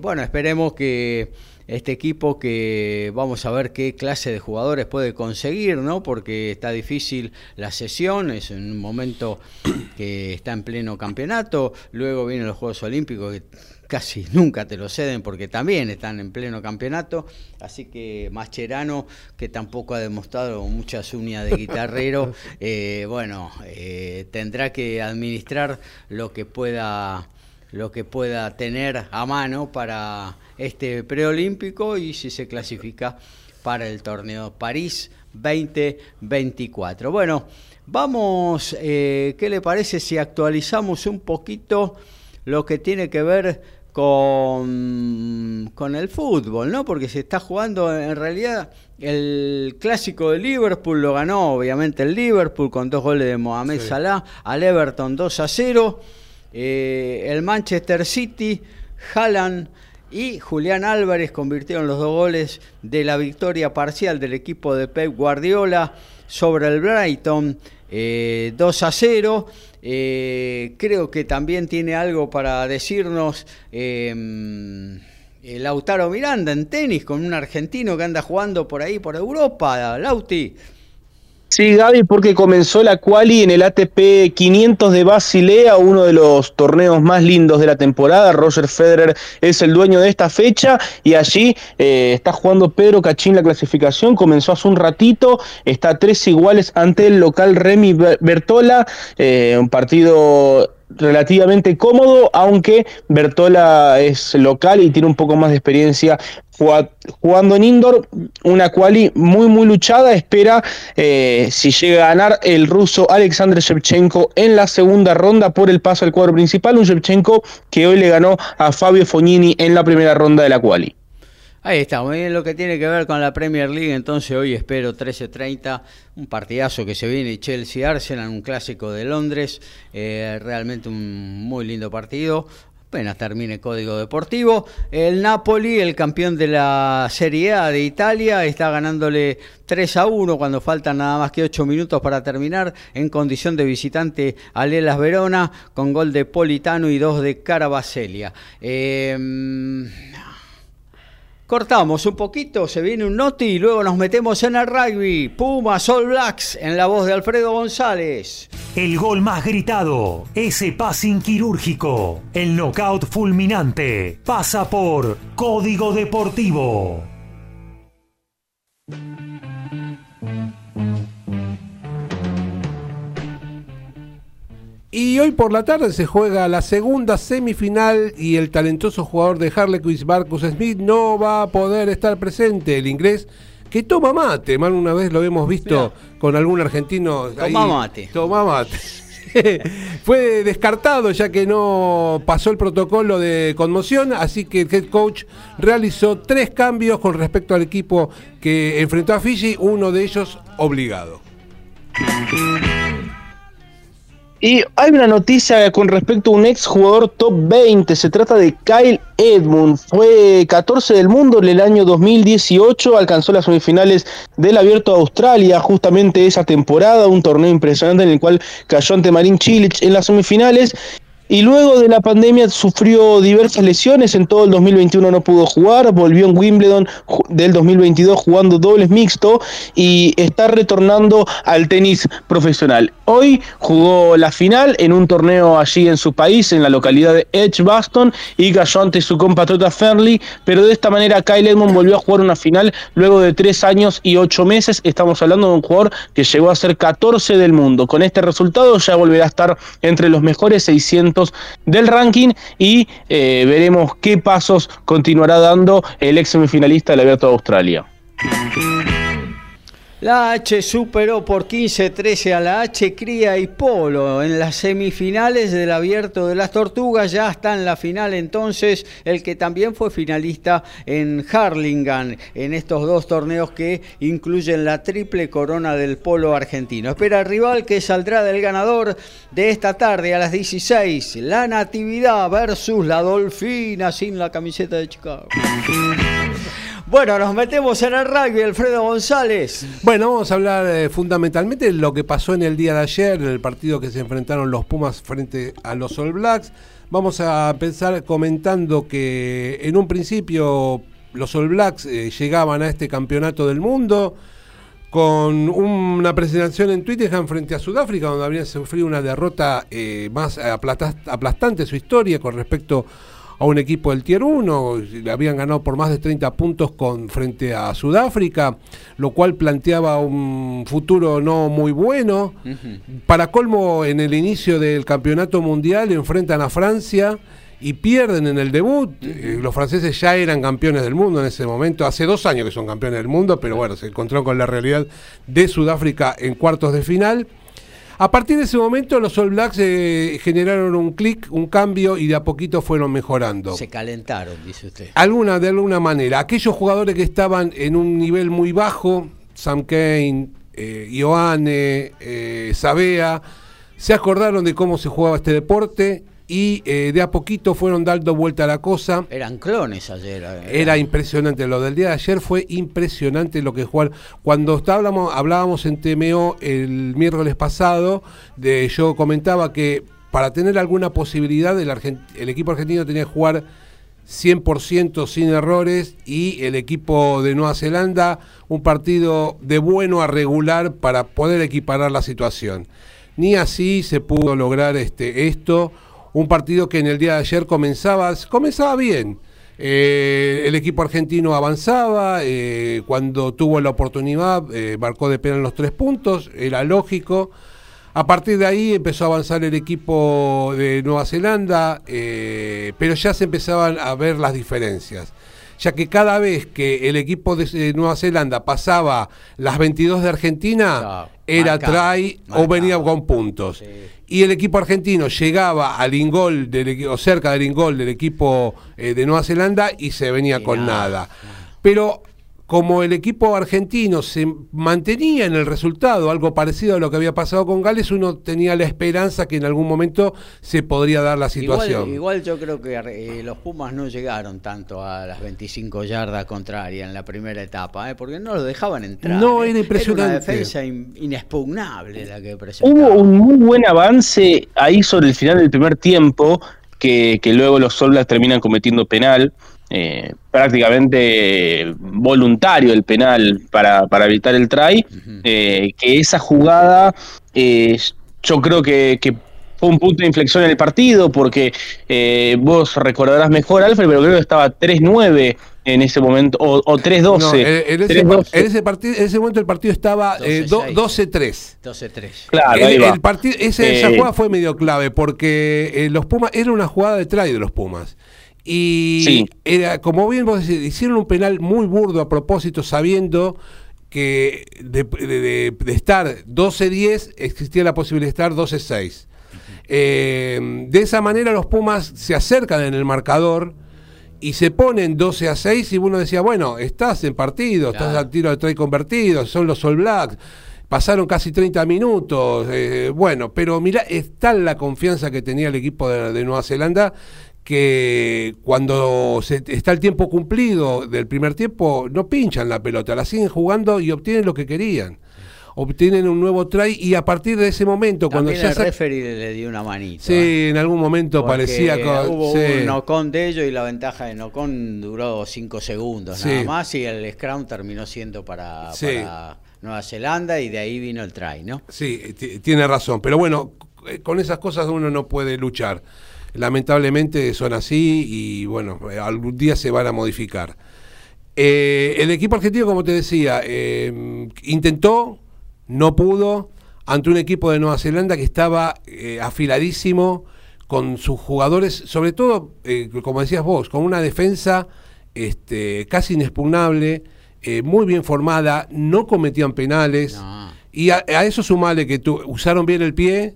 [SPEAKER 1] bueno, esperemos que este equipo que vamos a ver qué clase de jugadores puede conseguir, ¿no? Porque está difícil la sesión, es un momento que está en pleno campeonato, luego vienen los Juegos Olímpicos que casi nunca te lo ceden porque también están en pleno campeonato, así que Mascherano, que tampoco ha demostrado muchas uñas de guitarrero, eh, bueno, eh, tendrá que administrar lo que pueda lo que pueda tener a mano para este preolímpico y si se clasifica para el torneo París 2024. Bueno, vamos, eh, ¿qué le parece si actualizamos un poquito lo que tiene que ver con, con el fútbol, ¿no? Porque se está jugando en realidad el clásico de Liverpool, lo ganó obviamente el Liverpool con dos goles de Mohamed Salah, al Everton 2 a 0. Eh, el Manchester City, Haaland y Julián Álvarez convirtieron los dos goles de la victoria parcial del equipo de Pep Guardiola sobre el Brighton. 2 eh, a 0. Eh, creo que también tiene algo para decirnos el Lautaro Miranda en tenis con un argentino que anda jugando por ahí, por Europa. Lauti.
[SPEAKER 2] Sí, Gaby, porque comenzó la quali en el ATP 500 de Basilea, uno de los torneos más lindos de la temporada. Roger Federer es el dueño de esta fecha y allí eh, está jugando Pedro Cachín la clasificación. Comenzó hace un ratito, está tres iguales ante el local Remy Bertola, eh, un partido relativamente cómodo, aunque Bertola es local y tiene un poco más de experiencia jugando en indoor, una quali muy muy luchada, espera eh, si llega a ganar el ruso Alexander Shevchenko en la segunda ronda por el paso al cuadro principal, un Shevchenko que hoy le ganó a Fabio Fognini en la primera ronda de la quali.
[SPEAKER 1] Ahí está, muy bien lo que tiene que ver con la Premier League, entonces hoy espero 13.30, un partidazo que se viene Chelsea-Arsenal, un clásico de Londres, eh, realmente un muy lindo partido, apenas termine Código Deportivo. El Napoli, el campeón de la Serie A de Italia, está ganándole 3 a 1 cuando faltan nada más que 8 minutos para terminar en condición de visitante a Lelas Verona con gol de Politano y dos de Carabaselia. Eh, Cortamos un poquito, se viene un noti y luego nos metemos en el rugby. Puma, Sol Blacks, en la voz de Alfredo González.
[SPEAKER 4] El gol más gritado, ese passing quirúrgico, el knockout fulminante, pasa por Código Deportivo.
[SPEAKER 3] Y hoy por la tarde se juega la segunda semifinal y el talentoso jugador de Harlequins, Marcus Smith, no va a poder estar presente. El inglés que toma mate, mal una vez lo hemos visto con algún argentino.
[SPEAKER 1] Toma mate.
[SPEAKER 3] Toma mate. Fue descartado ya que no pasó el protocolo de conmoción, así que el head coach realizó tres cambios con respecto al equipo que enfrentó a Fiji, uno de ellos obligado.
[SPEAKER 2] Y hay una noticia con respecto a un ex jugador top 20. Se trata de Kyle Edmund. Fue 14 del mundo en el año 2018. Alcanzó las semifinales del Abierto de Australia justamente esa temporada. Un torneo impresionante en el cual cayó ante Marin Cilic en las semifinales y luego de la pandemia sufrió diversas lesiones, en todo el 2021 no pudo jugar, volvió en Wimbledon del 2022 jugando dobles mixto y está retornando al tenis profesional. Hoy jugó la final en un torneo allí en su país, en la localidad de Edgbaston, y cayó ante su compatriota Fernley, pero de esta manera Kyle Edmond volvió a jugar una final luego de tres años y ocho meses. Estamos hablando de un jugador que llegó a ser 14 del mundo. Con este resultado ya volverá a estar entre los mejores 600 del ranking y eh, veremos qué pasos continuará dando el ex semifinalista del Abierto de Australia.
[SPEAKER 1] La H superó por 15-13 a la H Cría y Polo en las semifinales del Abierto de las Tortugas. Ya está en la final entonces el que también fue finalista en Harlingen en estos dos torneos que incluyen la triple corona del polo argentino. Espera el rival que saldrá del ganador de esta tarde a las 16. La Natividad versus la Dolfina sin la camiseta de Chicago. Bueno, nos metemos en el rugby, Alfredo González.
[SPEAKER 3] Bueno, vamos a hablar eh, fundamentalmente de lo que pasó en el día de ayer, en el partido que se enfrentaron los Pumas frente a los All Blacks. Vamos a empezar comentando que en un principio los All Blacks eh, llegaban a este campeonato del mundo con una presentación en Twitter frente a Sudáfrica, donde habían sufrido una derrota eh, más aplastante su historia con respecto a a un equipo del Tier 1, le habían ganado por más de 30 puntos con, frente a Sudáfrica, lo cual planteaba un futuro no muy bueno. Para colmo, en el inicio del campeonato mundial enfrentan a Francia y pierden en el debut. Eh, los franceses ya eran campeones del mundo en ese momento, hace dos años que son campeones del mundo, pero bueno, se encontraron con la realidad de Sudáfrica en cuartos de final. A partir de ese momento los All Blacks eh, generaron un clic, un cambio y de a poquito fueron mejorando.
[SPEAKER 1] Se calentaron, dice usted.
[SPEAKER 3] Alguna, de alguna manera. Aquellos jugadores que estaban en un nivel muy bajo, Sam Kane, eh, Ioane, eh, Sabea, se acordaron de cómo se jugaba este deporte y eh, de a poquito fueron dando vuelta a la cosa.
[SPEAKER 1] Eran clones ayer.
[SPEAKER 3] Eh, Era impresionante. Lo del día de ayer fue impresionante lo que jugaron. Cuando estábamos, hablábamos en TMO el miércoles pasado, de, yo comentaba que para tener alguna posibilidad el, el equipo argentino tenía que jugar 100% sin errores y el equipo de Nueva Zelanda un partido de bueno a regular para poder equiparar la situación. Ni así se pudo lograr este, esto un partido que en el día de ayer comenzaba, comenzaba bien. Eh, el equipo argentino avanzaba, eh, cuando tuvo la oportunidad eh, marcó de pena los tres puntos, era lógico. A partir de ahí empezó a avanzar el equipo de Nueva Zelanda, pero ya se empezaban a ver las diferencias, ya que cada vez que el equipo de Nueva Zelanda pasaba las 22 de Argentina, era try o venía con puntos y el equipo argentino llegaba al ingol del, o cerca del ingol del equipo eh, de Nueva Zelanda y se venía con nada. Pero como el equipo argentino se mantenía en el resultado, algo parecido a lo que había pasado con Gales, uno tenía la esperanza que en algún momento se podría dar la situación.
[SPEAKER 1] Igual, yo creo que eh, los Pumas no llegaron tanto a las 25 yardas contrarias en la primera etapa, ¿eh? porque no lo dejaban entrar.
[SPEAKER 3] No, ¿eh? era impresionante.
[SPEAKER 1] una defensa inexpugnable la que presentaba.
[SPEAKER 2] Hubo un muy buen avance ahí sobre el final del primer tiempo, que, luego los Soldas terminan cometiendo penal. Eh, prácticamente voluntario el penal para, para evitar el try, eh, que esa jugada eh, yo creo que, fue un punto de inflexión en el partido, porque vos recordarás mejor, Alfred, pero creo que estaba 3-9 en ese momento, o,
[SPEAKER 3] 3-12. en, ese partido, en ese momento el partido estaba 12-3.
[SPEAKER 1] 12-3.
[SPEAKER 2] Claro,
[SPEAKER 3] el, partido, esa jugada fue medio clave porque los Pumas, era una jugada de try de los Pumas. Y era, como bien vos decís, hicieron un penal muy burdo a propósito, sabiendo que de, estar 12-10 existía la posibilidad de estar 12-6. Eh, de esa manera los Pumas se acercan en el marcador y se ponen 12 a 6 y uno decía, bueno, estás en partido, estás al tiro de try convertido, son los All Blacks, pasaron casi 30 minutos, eh, bueno, pero mira, es tal la confianza que tenía el equipo de Nueva Zelanda que cuando se, está el tiempo cumplido del primer tiempo, no pinchan la pelota, la siguen jugando y obtienen lo que querían. Obtienen un nuevo try y a partir de ese momento, cuando
[SPEAKER 1] ya. El referee le dio una manita.
[SPEAKER 3] Sí, ¿eh? en algún momento parecía.
[SPEAKER 1] Hubo un nocón de ellos y la ventaja de nocón duró cinco segundos nada más y el scrum terminó siendo para, para Nueva Zelanda y de ahí vino el try, ¿no?
[SPEAKER 3] Sí, tiene razón. Pero bueno, con esas cosas uno no puede luchar lamentablemente son así y bueno, algún día se van a modificar. Eh, el equipo argentino, como te decía, eh, intentó, no pudo, ante un equipo de Nueva Zelanda que estaba eh, afiladísimo con sus jugadores, sobre todo, como decías vos, con una defensa este, casi inexpugnable, muy bien formada, no cometían penales. Y a, eso sumale que usaron bien el pie,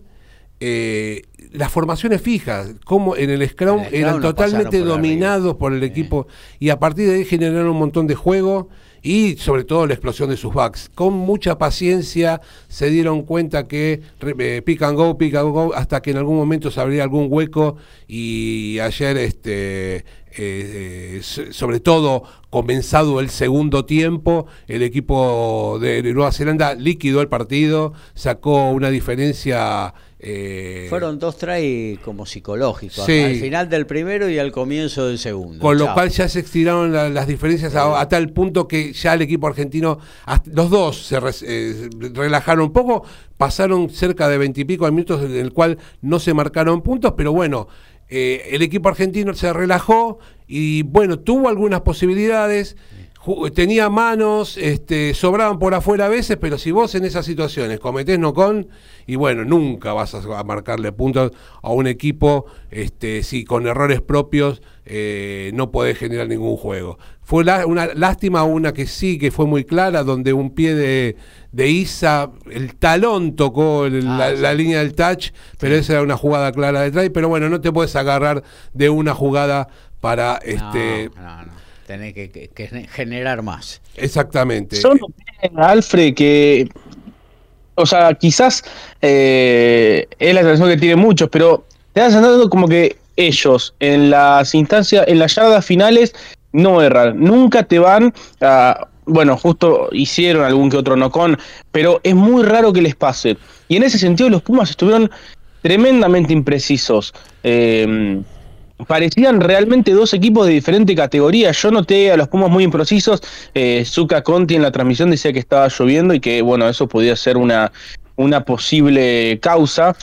[SPEAKER 3] eh, las formaciones fijas, como en el Scrum, eran totalmente dominados por el equipo y a partir de ahí generaron un montón de juego y sobre todo la explosión de sus backs. Con mucha paciencia se dieron cuenta que eh, pick and go, pick and go, hasta que en algún momento se abría algún hueco y ayer, este, eh, sobre todo comenzado el segundo tiempo, el equipo de Nueva Zelanda liquidó el partido, sacó una diferencia
[SPEAKER 1] eh, Fueron dos tries como psicológicos, al final del primero y al comienzo del segundo.
[SPEAKER 3] Con lo cual ya se estiraron las diferencias a, tal punto que ya el equipo argentino, los dos se eh, relajaron un poco, pasaron cerca de veintipico minutos en el cual no se marcaron puntos, pero bueno, eh, el equipo argentino se relajó y bueno, tuvo algunas posibilidades tenía manos, este, sobraban por afuera a veces, pero si vos en esas situaciones cometés no con, y bueno, nunca vas a, marcarle puntos a un equipo este, si con errores propios eh, no podés generar ningún juego. Fue una lástima una que sí, que fue muy clara, donde un pie de, Isa, el talón tocó ah, la, línea del touch, pero esa era una jugada clara de try, pero bueno, no te puedes agarrar de una jugada para... este,
[SPEAKER 1] Tenés que, generar más.
[SPEAKER 3] Exactamente.
[SPEAKER 2] Son Alfred, que. O sea, quizás eh, es la sensación que tiene muchos, pero te das sentado como que ellos en las instancias, en las yardas finales, no erran. Nunca te van a. Bueno, justo hicieron algún que otro no con, pero es muy raro que les pase. Y en ese sentido, los Pumas estuvieron tremendamente imprecisos. Eh, parecían realmente dos equipos de diferente categoría. Yo noté a los Pumas muy imprecisos. Eh, Zuka Conti en la transmisión decía que estaba lloviendo y que, bueno, eso podía ser una, una posible causa.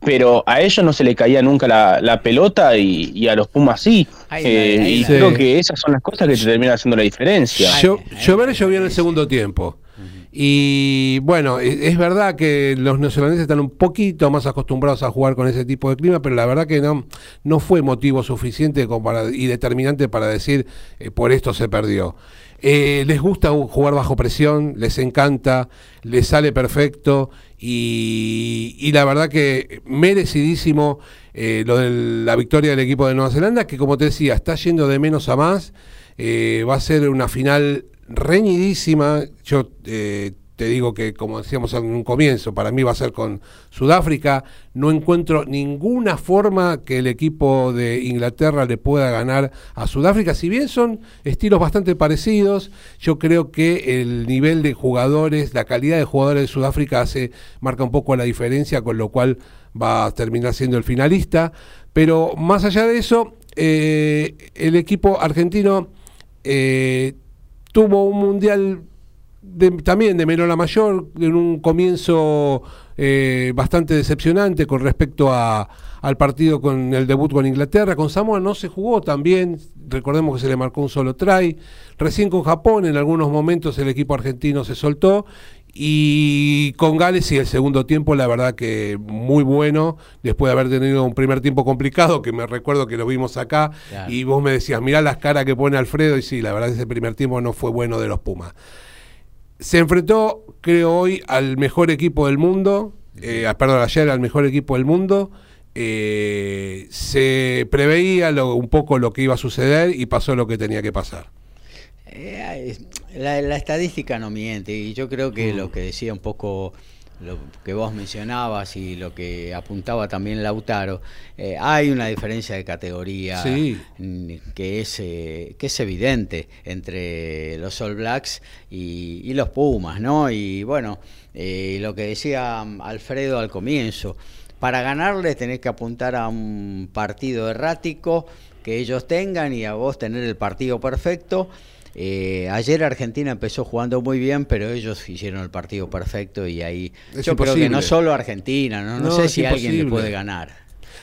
[SPEAKER 2] Pero a ellos no se le caía nunca la, pelota y, a los Pumas sí. Eh, y creo que esas son las cosas que te terminan haciendo la diferencia.
[SPEAKER 3] llover llovió en el segundo tiempo. Y bueno, e, es verdad que los neozelandeses están un poquito más acostumbrados a jugar con ese tipo de clima, pero la verdad que no, no fue motivo suficiente y determinante para decir eh, por esto se perdió. Eh, les gusta jugar bajo presión, les encanta, les sale perfecto y, la verdad que merecidísimo eh, lo de la victoria del equipo de Nueva Zelanda, que como te decía, está yendo de menos a más. va a ser una final reñidísima. Yo eh, te digo que, como decíamos en un comienzo, para mí va a ser con Sudáfrica. No encuentro ninguna forma que el equipo de Inglaterra le pueda ganar a Sudáfrica. Si bien son estilos bastante parecidos, yo creo que el nivel de jugadores, la calidad de jugadores de Sudáfrica hace, marca un poco la diferencia, con lo cual va a terminar siendo el finalista. Pero más allá de eso, eh, el equipo argentino eh, tuvo un mundial también de menor a mayor, en un comienzo eh, bastante decepcionante con respecto a, al partido con el debut con Inglaterra. Con Samoa no se jugó tan bien, recordemos que se le marcó un solo try. Recién con Japón, en algunos momentos el equipo argentino se soltó. Y con Gales y el segundo tiempo, la verdad que muy bueno, después de haber tenido un primer tiempo complicado, que me recuerdo que lo vimos acá, y vos me decías, mirá las caras que pone Alfredo, y sí, la verdad ese primer tiempo no fue bueno de los Pumas. Se enfrentó, creo hoy, al mejor equipo del mundo, eh, perdón, ayer al mejor equipo del mundo, eh, se preveía un poco lo que iba a suceder y pasó lo que tenía que pasar.
[SPEAKER 1] Eh, la, estadística no miente y yo creo que lo mm. que decía un poco lo que vos mencionabas y lo que apuntaba también Lautaro, eh, hay una diferencia de categoría que, es, que es evidente entre los All Blacks y, los Pumas, ¿no? Y bueno, lo que decía Alfredo al comienzo, para ganarles tenés que apuntar a un partido errático que ellos tengan y a vos tener el partido perfecto. Eh, ayer Argentina empezó jugando muy bien, pero ellos hicieron el partido perfecto y ahí yo creo que no solo Argentina, no, no, sé si alguien le puede ganar.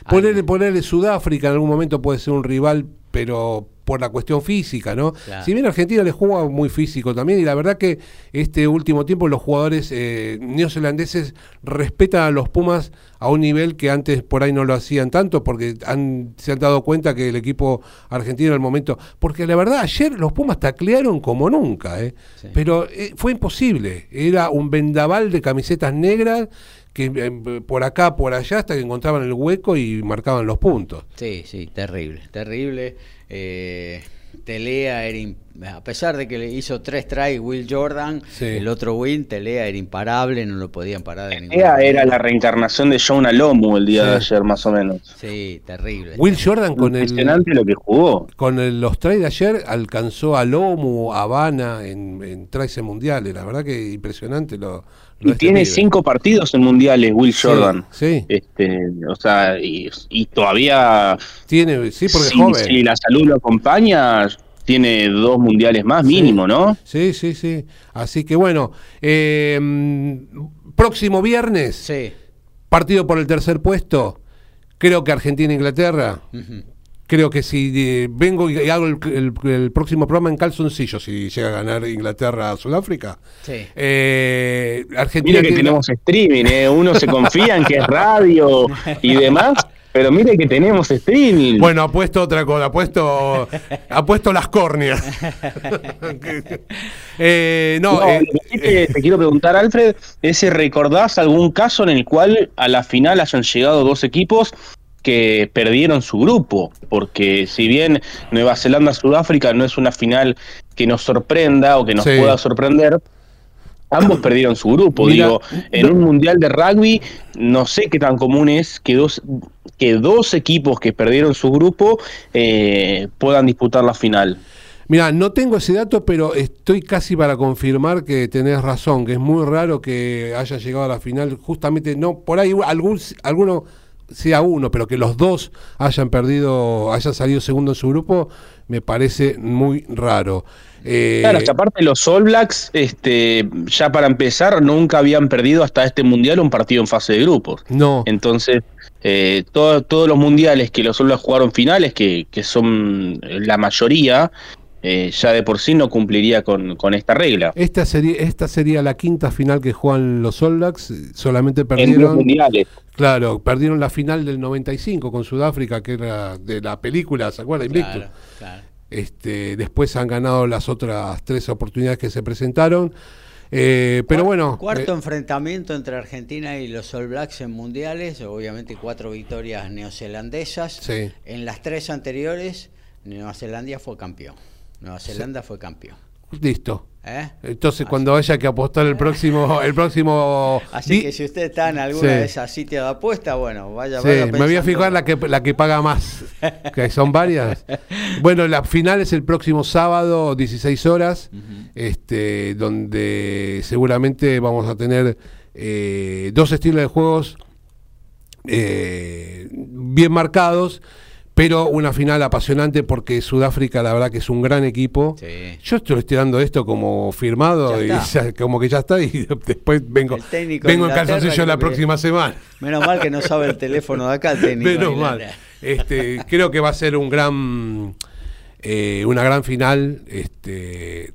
[SPEAKER 3] Ponerle, ponerle Sudáfrica en algún momento puede ser un rival, pero por la cuestión física, ¿no? Si bien Argentina le juega muy físico también, y la verdad que este último tiempo los jugadores eh, neozelandeses respetan a los Pumas a un nivel que antes por ahí no lo hacían tanto, porque han, se han dado cuenta que el equipo argentino en el momento. Porque la verdad, ayer los Pumas taclearon como nunca, ¿eh? pero eh, fue imposible. Era un vendaval de camisetas negras que eh, por acá, por allá, hasta que encontraban el hueco y marcaban los puntos.
[SPEAKER 1] Sí, sí, terrible, terrible. Eh, Telea era, a pesar de que le hizo tres tries Will Jordan, el otro win, Telea era imparable, no lo podían parar de
[SPEAKER 2] Telea era la reencarnación de John Alomu el día de ayer, más o menos.
[SPEAKER 1] Sí, terrible.
[SPEAKER 3] Will Jordan con
[SPEAKER 2] el. lo que jugó.
[SPEAKER 3] Con los tries de ayer alcanzó a Lomu, a Habana en, en tries mundiales. La verdad que impresionante lo,
[SPEAKER 2] y tiene cinco partidos en mundiales, Will Jordan. Sí. Este, o sea, y, todavía.
[SPEAKER 3] Tiene, sí, porque si, joven.
[SPEAKER 2] Si la salud lo acompaña, tiene dos mundiales más, mínimo, ¿no?
[SPEAKER 3] Sí, sí, sí. Así que bueno, eh, próximo viernes, sí. partido por el tercer puesto. Creo que Argentina-Inglaterra. Creo que si eh, vengo y hago el, próximo programa en calzoncillo, si llega a ganar Inglaterra a Sudáfrica.
[SPEAKER 2] Sí. Eh, Argentina mire que tenemos streaming, ¿eh? uno se confía en que es radio y demás. Pero mire que tenemos streaming.
[SPEAKER 3] Bueno, apuesto otra cosa, apuesto, apuesto las córneas.
[SPEAKER 2] eh, no, te, te, quiero preguntar, Alfred, es si recordás algún caso en el cual a la final hayan llegado dos equipos que perdieron su grupo, porque si bien Nueva Zelanda-Sudáfrica no es una final que nos sorprenda o que nos pueda sorprender, ambos perdieron su grupo. Digo, en un mundial de rugby, no sé qué tan común es que dos, que dos equipos que perdieron su grupo eh, puedan disputar la final.
[SPEAKER 3] Mira, no tengo ese dato, pero estoy casi para confirmar que tenés razón, que es muy raro que haya llegado a la final, justamente, no, por ahí algún, alguno sea uno, pero que los dos hayan perdido, hayan salido segundo en su grupo, me parece muy raro.
[SPEAKER 2] Eh, claro, aparte los All Blacks, este, ya para empezar, nunca habían perdido hasta este mundial un partido en fase de grupos.
[SPEAKER 3] No.
[SPEAKER 2] Entonces, eh, todos los mundiales que los All Blacks jugaron finales, que, que son la mayoría, eh, ya de por sí no cumpliría con, esta regla.
[SPEAKER 3] Esta sería, esta sería la quinta final que juegan los All Blacks, solamente perdieron...
[SPEAKER 2] mundiales.
[SPEAKER 3] Claro, perdieron la final del 95 con Sudáfrica, que era de la película, ¿se acuerdan? Claro, Este, después han ganado las otras tres oportunidades que se presentaron. Eh, pero bueno.
[SPEAKER 1] Cuarto eh, enfrentamiento entre Argentina y los All Blacks en mundiales, obviamente cuatro victorias neozelandesas. En las tres anteriores, Nueva Zelanda fue campeón. Nueva Zelanda fue campeón.
[SPEAKER 3] Listo. ¿Eh? Entonces, cuando haya que apostar el próximo. el próximo
[SPEAKER 1] Así que si usted está en alguna de esas sitios de apuesta, bueno, vaya,
[SPEAKER 3] sí, Me voy a fijar la que, la que paga más, que son varias. bueno, la final es el próximo sábado, 16 horas, este, donde seguramente vamos a tener eh, dos estilos de juegos eh, bien marcados pero una final apasionante porque Sudáfrica la verdad que es un gran equipo. Yo estoy, estoy dando esto como firmado y como que ya está y después vengo, vengo en calzoncillo la próxima semana.
[SPEAKER 1] Menos mal que no sabe el teléfono de acá el técnico.
[SPEAKER 3] Menos mal. Este, creo que va a ser un gran eh, una gran final este,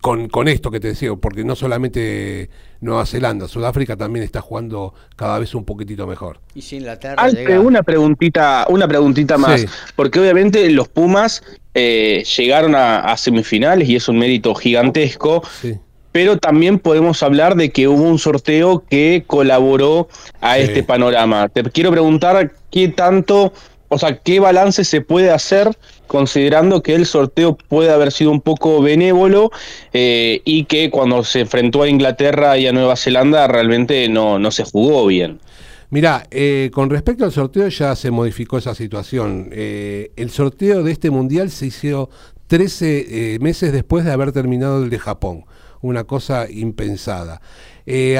[SPEAKER 3] con, con esto que te decía, porque no solamente Nueva Zelanda, Sudáfrica también está jugando cada vez un poquitito mejor.
[SPEAKER 2] Y si Inglaterra una preguntita, una preguntita más, porque obviamente los Pumas eh, llegaron a, semifinales y es un mérito gigantesco. Pero también podemos hablar de que hubo un sorteo que colaboró a este panorama. Te quiero preguntar qué tanto, o sea, qué balance se puede hacer considerando que el sorteo puede haber sido un poco benévolo eh, y que cuando se enfrentó a Inglaterra y a Nueva Zelanda realmente no, no se jugó bien.
[SPEAKER 3] Mira, eh, con respecto al sorteo ya se modificó esa situación. Eh, el sorteo de este mundial se hizo 13 meses después de haber terminado el de Japón, una cosa impensada.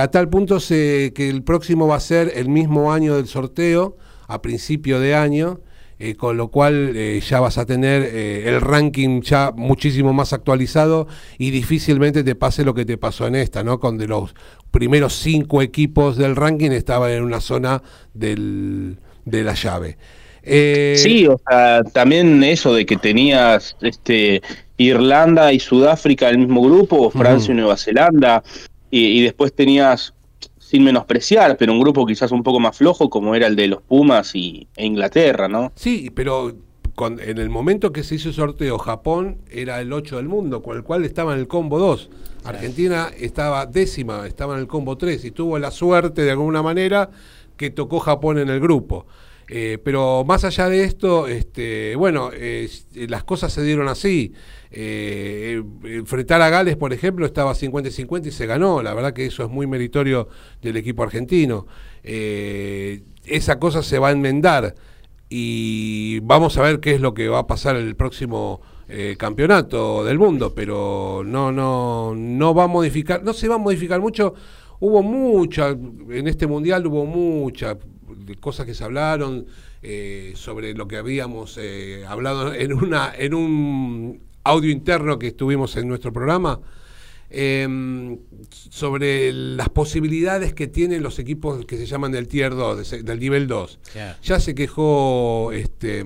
[SPEAKER 3] a tal punto se, que el próximo va a ser el mismo año del sorteo, a principio de año, eh, con lo cual eh, ya vas a tener eh, el ranking ya muchísimo más actualizado y difícilmente te pase lo que te pasó en esta, ¿no? Con de los primeros cinco equipos del ranking estaban en una zona del, de la llave.
[SPEAKER 2] sí, o sea, también eso de que tenías este Irlanda y Sudáfrica en el mismo grupo, Francia y Nueva Zelanda, y después tenías sin menospreciar, pero un grupo quizás un poco más flojo como era el de los Pumas y, e Inglaterra, ¿no?
[SPEAKER 3] Sí, pero en el momento que se hizo el sorteo, Japón era el 8 del mundo, con el cual estaba en el combo 2. Argentina estaba décima, estaba en el combo 3 y tuvo la suerte de alguna manera que tocó Japón en el grupo. Eh, pero más allá de esto, este, bueno, las cosas se dieron así. Eh, enfrentar a Gales, por ejemplo, estaba 50-50 y se ganó. La verdad que eso es muy meritorio del equipo argentino. Eh, esa cosa se va a enmendar y vamos a ver qué es lo que va a pasar en el próximo eh, campeonato del mundo, pero no, no, no va a modificar, no se va a modificar mucho. Hubo mucha, en este mundial hubo muchas cosas que se hablaron sobre lo que habíamos hablado en una, en un audio interno que estuvimos en nuestro programa em, sobre las posibilidades que tienen los equipos que se llaman del tier 2, del nivel 2. Ya se quejó este,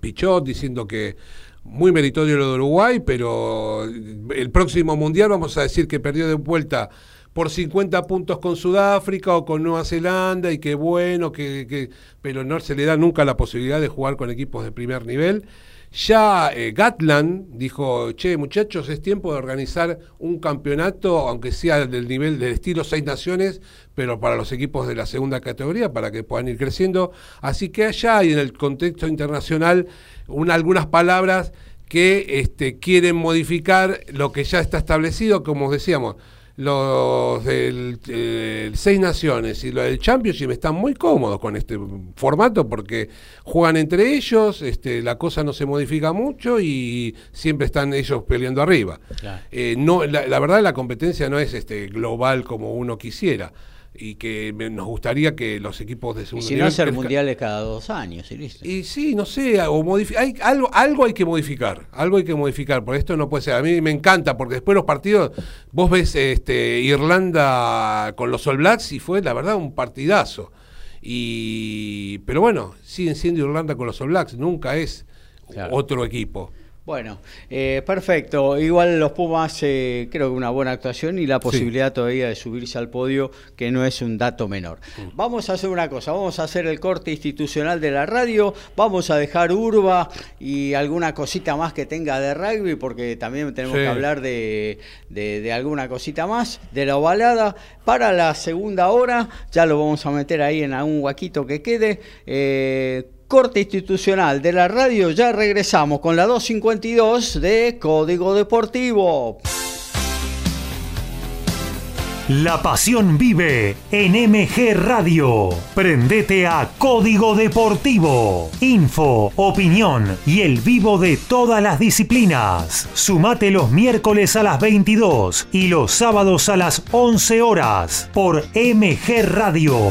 [SPEAKER 3] Pichot diciendo que muy meritorio lo de Uruguay, pero el próximo mundial vamos a decir que perdió de vuelta por 50 puntos con Sudáfrica o con Nueva Zelanda y que bueno, que, pero no se le da nunca la posibilidad de jugar con equipos de primer nivel. Ya eh, Gatland dijo, che muchachos, es tiempo de organizar un campeonato, aunque sea del nivel del estilo seis naciones, pero para los equipos de la segunda categoría, para que puedan ir creciendo. Así que allá hay en el contexto internacional algunas palabras que este, quieren modificar lo que ya está establecido, como decíamos los del Seis Naciones y los del Championship están muy cómodos con este formato porque juegan entre ellos, este, la cosa no se modifica mucho y siempre están ellos peleando arriba. Eh, no, la, la, verdad la competencia no es este, global como uno quisiera y que nos gustaría que los equipos de
[SPEAKER 1] segundo y si no hacer mundiales cada dos años y listo.
[SPEAKER 3] Y sí, no sé, o hay, algo, algo hay que modificar, algo hay que modificar, por esto no puede ser. A mí me encanta, porque después los partidos, vos ves este, Irlanda con los All Blacks y fue la verdad un partidazo. Y, pero bueno, siguen siendo Irlanda con los All Blacks, nunca es otro equipo.
[SPEAKER 1] Bueno, eh, perfecto. Igual los Pumas eh, creo que una buena actuación y la posibilidad todavía de subirse al podio, que no es un dato menor. Mm. Vamos a hacer una cosa, vamos a hacer el corte institucional de la radio, vamos a dejar Urba y alguna cosita más que tenga de rugby, porque también tenemos que hablar de, de, alguna cosita más, de la ovalada. Para la segunda hora, ya lo vamos a meter ahí en algún huaquito que quede. Eh, corte institucional de la radio, ya regresamos con la 252 de Código Deportivo.
[SPEAKER 4] La pasión vive en MG Radio. Prendete a Código Deportivo. Info, opinión y el vivo de todas las disciplinas. Sumate los miércoles a las 22 y los sábados a las 11 horas por MG Radio.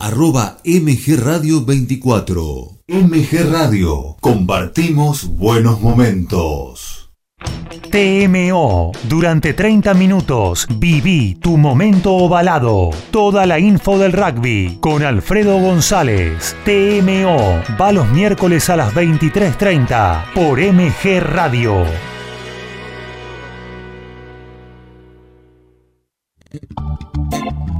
[SPEAKER 5] arroba MG Radio 24. MG Radio, compartimos buenos momentos.
[SPEAKER 4] TMO, durante 30 minutos, viví tu momento ovalado. Toda la info del rugby con Alfredo González. TMO, va los miércoles a las 23.30 por MG Radio.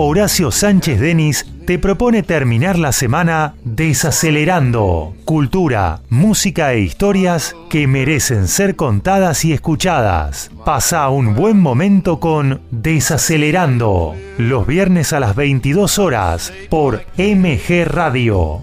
[SPEAKER 4] Horacio Sánchez Denis te propone terminar la semana desacelerando cultura, música e historias que merecen ser contadas y escuchadas. Pasa un buen momento con Desacelerando, los viernes a las 22 horas por MG Radio.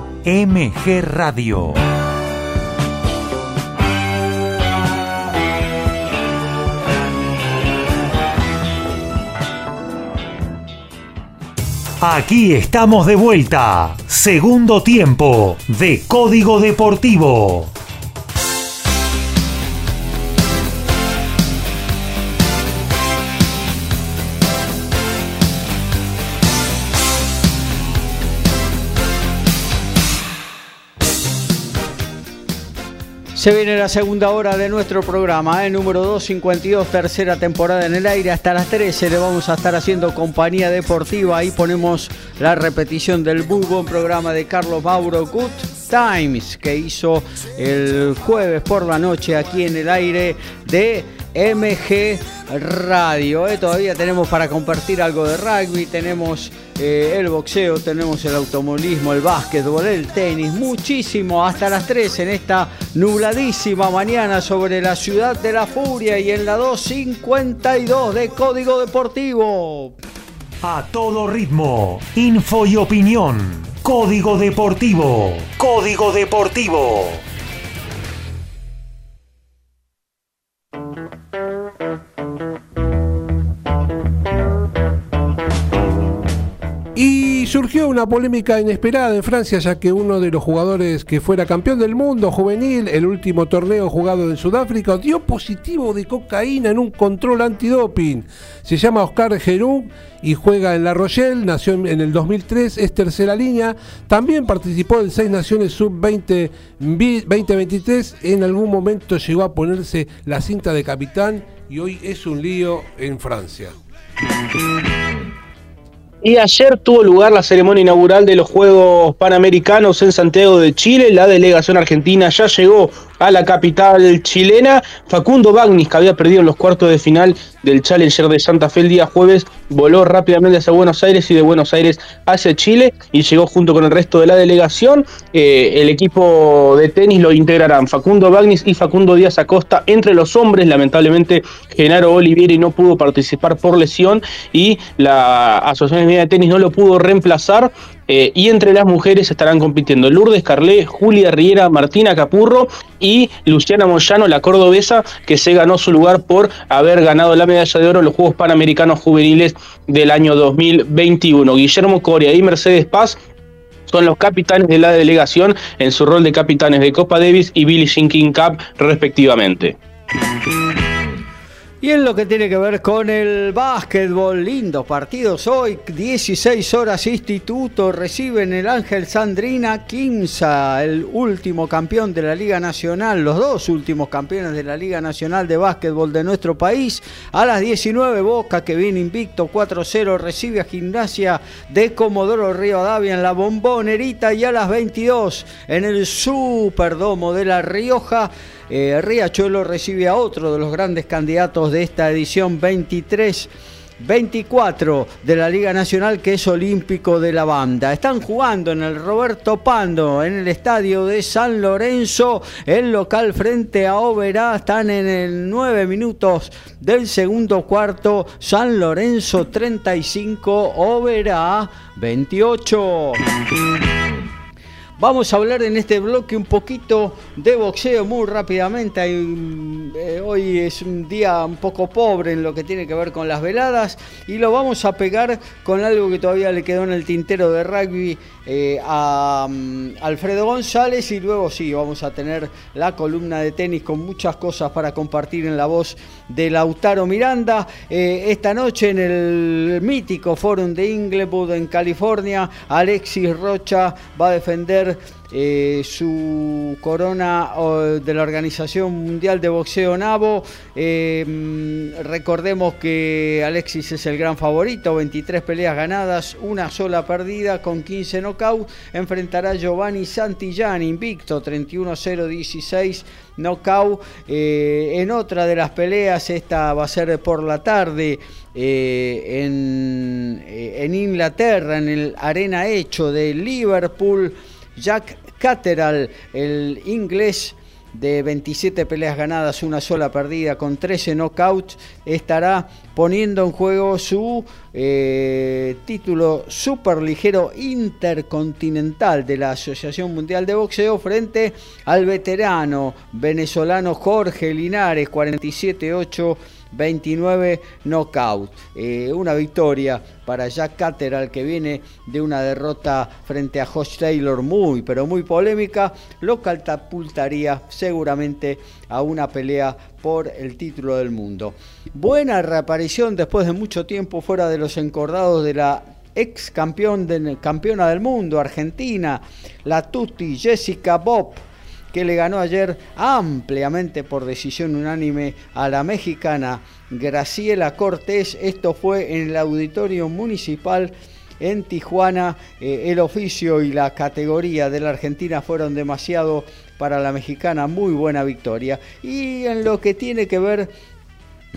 [SPEAKER 4] MG Radio. Aquí estamos de vuelta. Segundo tiempo de Código Deportivo.
[SPEAKER 1] Se viene la segunda hora de nuestro programa, ¿eh? número 252, tercera temporada en el aire. Hasta las 13 le vamos a estar haciendo compañía deportiva. Ahí ponemos la repetición del muy buen programa de Carlos Mauro Good Times que hizo el jueves por la noche aquí en el aire de MG Radio. ¿eh? Todavía tenemos para compartir algo de rugby, tenemos eh, el boxeo, tenemos el automovilismo, el básquetbol, el tenis, muchísimo hasta las 3 en esta nubladísima mañana sobre la ciudad de la furia y en la 252 de Código Deportivo.
[SPEAKER 4] A todo ritmo, info y opinión. Código Deportivo. Código Deportivo.
[SPEAKER 3] Surgió una polémica inesperada en Francia, ya que uno de los jugadores que fuera campeón del mundo juvenil, el último torneo jugado en Sudáfrica, dio positivo de cocaína en un control antidoping. Se llama Oscar Geroux y juega en La Rochelle, nació en el 2003, es tercera línea. También participó en seis naciones sub-20 2023. En algún momento llegó a ponerse la cinta de capitán y hoy es un lío en Francia.
[SPEAKER 2] Y ayer tuvo lugar la ceremonia inaugural de los Juegos Panamericanos en Santiago de Chile. La delegación argentina ya llegó a la capital chilena. Facundo Bagnis, que había perdido en los cuartos de final del Challenger de Santa Fe el día jueves, voló rápidamente hacia Buenos Aires y de Buenos Aires hacia Chile y llegó junto con el resto de la delegación. Eh, el equipo de tenis lo integrarán Facundo Bagnis y Facundo Díaz Acosta entre los hombres. Lamentablemente, Genaro Olivieri no pudo participar por lesión y la Asociación de Tenis no lo pudo reemplazar. Eh, y entre las mujeres estarán compitiendo Lourdes Carlé, Julia Riera, Martina Capurro y Luciana Moyano, la cordobesa, que se ganó su lugar por haber ganado la medalla de oro en los Juegos Panamericanos Juveniles del año 2021. Guillermo Coria y Mercedes Paz son los capitanes de la delegación en su rol de capitanes de Copa Davis y Billie Jean Cup respectivamente.
[SPEAKER 1] Y en lo que tiene que ver con el básquetbol, lindos partidos hoy, 16 horas Instituto, reciben el Ángel Sandrina Quinza, el último campeón de la Liga Nacional, los dos últimos campeones de la Liga Nacional de Básquetbol de nuestro país. A las 19 Boca, que viene invicto 4-0, recibe a Gimnasia de Comodoro Rivadavia en la bombonerita y a las 22 en el Superdomo de La Rioja. Eh, Riachuelo recibe a otro de los grandes candidatos de esta edición 23. 24 de la Liga Nacional que es Olímpico de la Banda. Están jugando en el Roberto Pando, en el estadio de San Lorenzo, el local frente a Oberá. Están en el 9 minutos del segundo cuarto. San Lorenzo 35, Oberá 28. Vamos a hablar en este bloque un poquito de boxeo muy rápidamente. Eh, hoy es un día un poco pobre en lo que tiene que ver con las veladas y lo vamos a pegar con algo que todavía le quedó en el tintero de rugby eh, a mm, Alfredo González y luego sí, vamos a tener la columna de tenis con muchas cosas para compartir en la voz de Lautaro Miranda. Eh, esta noche en el mítico Forum de Inglewood en California, Alexis Rocha va a defender eh, su corona de la Organización Mundial de Boxeo NAVO. Eh, mm, recordemos que Alexis es el gran favorito, 23 peleas ganadas, una sola perdida con 15 knockouts. Enfrentará Giovanni Santillán, invicto, 31-0-16 knockout. Eh, en otra de las peleas, esta va a ser por la tarde. en, en Inglaterra, en el Arena Hecho de Liverpool, Jack Catterall, el inglés de 27 peleas ganadas, una sola perdida, con 13 knockouts, estará poniendo en juego su eh, título superligero intercontinental de la Asociación Mundial de Boxeo frente al veterano venezolano Jorge Linares, 47-8 29 knockout. Eh, una victoria para Jack Catterall que viene de una derrota frente a Josh Taylor muy pero muy polémica, lo catapultaría seguramente a una pelea por el título del mundo. Buena reaparición después de mucho tiempo fuera de los encordados de la ex campeona del mundo, Argentina, la Tutti Jessica Bob que le ganó ayer ampliamente por decisión unánime a la mexicana Graciela Cortés. Esto fue en el auditorio municipal en Tijuana. Eh, el oficio y la categoría de la Argentina fueron demasiado para la mexicana. Muy buena victoria. Y en lo que tiene que ver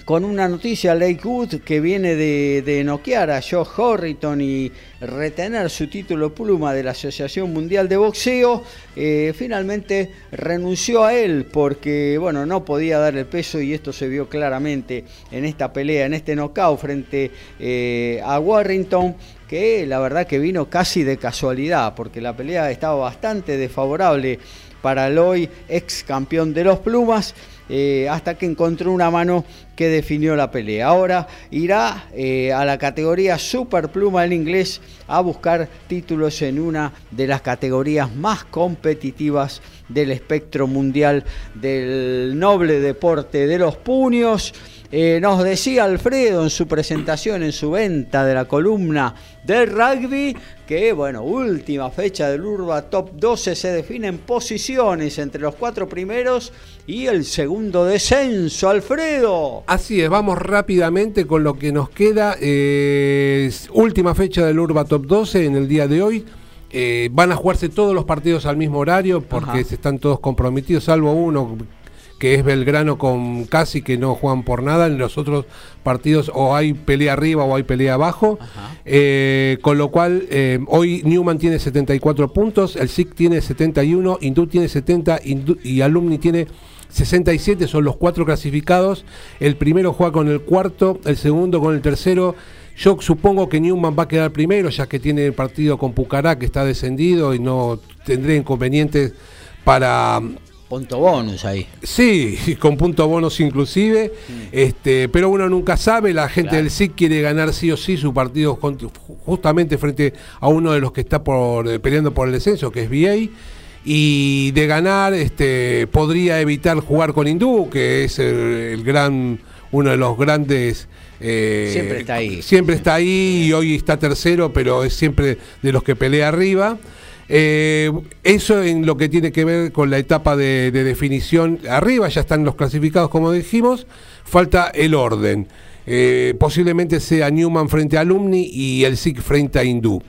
[SPEAKER 1] con una noticia, Lakewood, que viene de, de noquear a Joe Horriton y retener su título pluma de la Asociación Mundial de Boxeo, eh, finalmente renunció a él porque, bueno, no podía dar el peso y esto se vio claramente en esta pelea, en este knockout frente eh, a Warrington, que la verdad que vino casi de casualidad, porque la pelea estaba bastante desfavorable para el hoy ex campeón de los plumas eh, hasta que encontró una mano que definió la pelea. Ahora irá eh, a la categoría Superpluma del inglés a buscar títulos en una de las categorías más competitivas del espectro mundial del noble deporte de los puños. Eh, nos decía Alfredo en su presentación, en su venta de la columna del rugby, que bueno, última fecha del Urba Top 12 se definen posiciones entre los cuatro primeros y el segundo descenso, Alfredo.
[SPEAKER 3] Así es, vamos rápidamente con lo que nos queda. última fecha del Urba Top 12 en el día de hoy. Eh, van a jugarse todos los partidos al mismo horario porque están todos comprometidos, salvo uno que es Belgrano con casi que no juegan por nada. En los otros partidos o hay pelea arriba o hay pelea abajo. Eh, con lo cual, eh, hoy Newman tiene 74 puntos, el SIC tiene 71, Indú tiene 70 y Alumni tiene 67, son los cuatro clasificados. El primero juega con el cuarto, el segundo con el tercero. Yo supongo que Newman va a quedar primero, ya que tiene el partido con Pucará, que está descendido y no tendré inconvenientes para
[SPEAKER 1] Punto bonus ahí.
[SPEAKER 3] Sí, con punto bonus inclusive. Este, pero uno nunca sabe, la gente del SIC quiere ganar sí o sí su partido justamente frente a uno de los que está por, eh, peleando por el descenso, que es VA. Y de ganar, este, podría evitar jugar con Hindú, que es el, gran, uno de los grandes.
[SPEAKER 1] Eh, siempre está ahí.
[SPEAKER 3] Siempre está ahí y hoy está tercero, pero es siempre de los que pelea arriba. Eh, eso en lo que tiene que ver con la etapa de, definición arriba, ya están los clasificados como dijimos, falta el orden. Eh, posiblemente sea Newman frente a Alumni y el SIC frente a Hindú,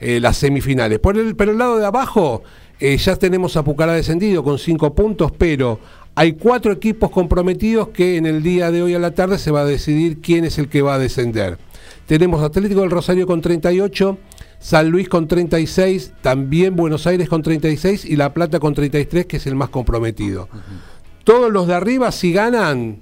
[SPEAKER 3] eh, las semifinales. Por el, pero el lado de abajo ya tenemos a Pucará descendido con cinco puntos, pero hay cuatro equipos comprometidos que en el día de hoy a la tarde se va a decidir quién es el que va a descender. Tenemos Atlético del Rosario con 38, San Luis con 36, también Buenos Aires con 36 y La Plata con 33, que es el más comprometido. Todos los de arriba, si ganan,